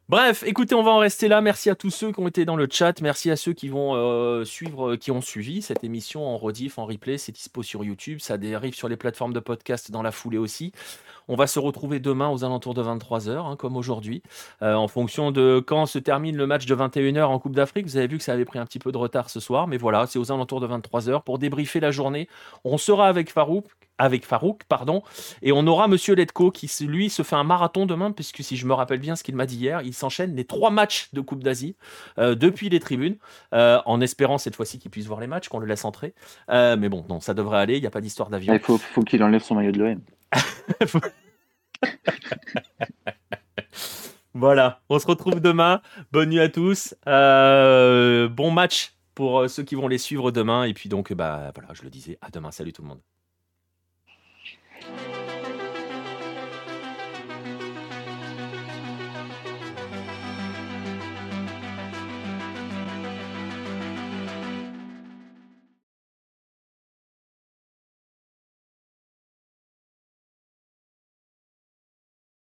Bref, écoutez, on va en rester là. Merci à tous ceux qui ont été dans le chat. Merci à ceux qui vont euh, suivre, euh, qui ont suivi cette émission en rediff, en replay. C'est dispo sur YouTube. Ça dérive sur les plateformes de podcast dans la foulée aussi. On va se retrouver demain aux alentours de 23h, comme aujourd'hui, euh, en fonction de quand se termine le match de 21h en Coupe d'Afrique. Vous avez vu que ça avait pris un petit peu de retard ce soir, mais voilà, c'est aux alentours de 23h pour débriefer la journée. On sera avec Farouk, avec Farouk, pardon, et on aura Monsieur Letko qui, lui, se fait un marathon demain, puisque si je me rappelle bien ce qu'il m'a dit hier, il s'enchaîne les trois matchs de Coupe d'Asie euh, depuis les tribunes, euh, en espérant cette fois-ci qu'il puisse voir les matchs, qu'on le laisse entrer. Mais bon, non, ça devrait aller, il n'y a pas d'histoire d'avion. Il faut, faut qu'il enlève son maillot de l'OM. Voilà, on se retrouve demain. Bonne nuit à tous. Euh, bon match pour euh, ceux qui vont les suivre demain. Et puis donc, bah voilà, je le disais, à demain. Salut tout le monde.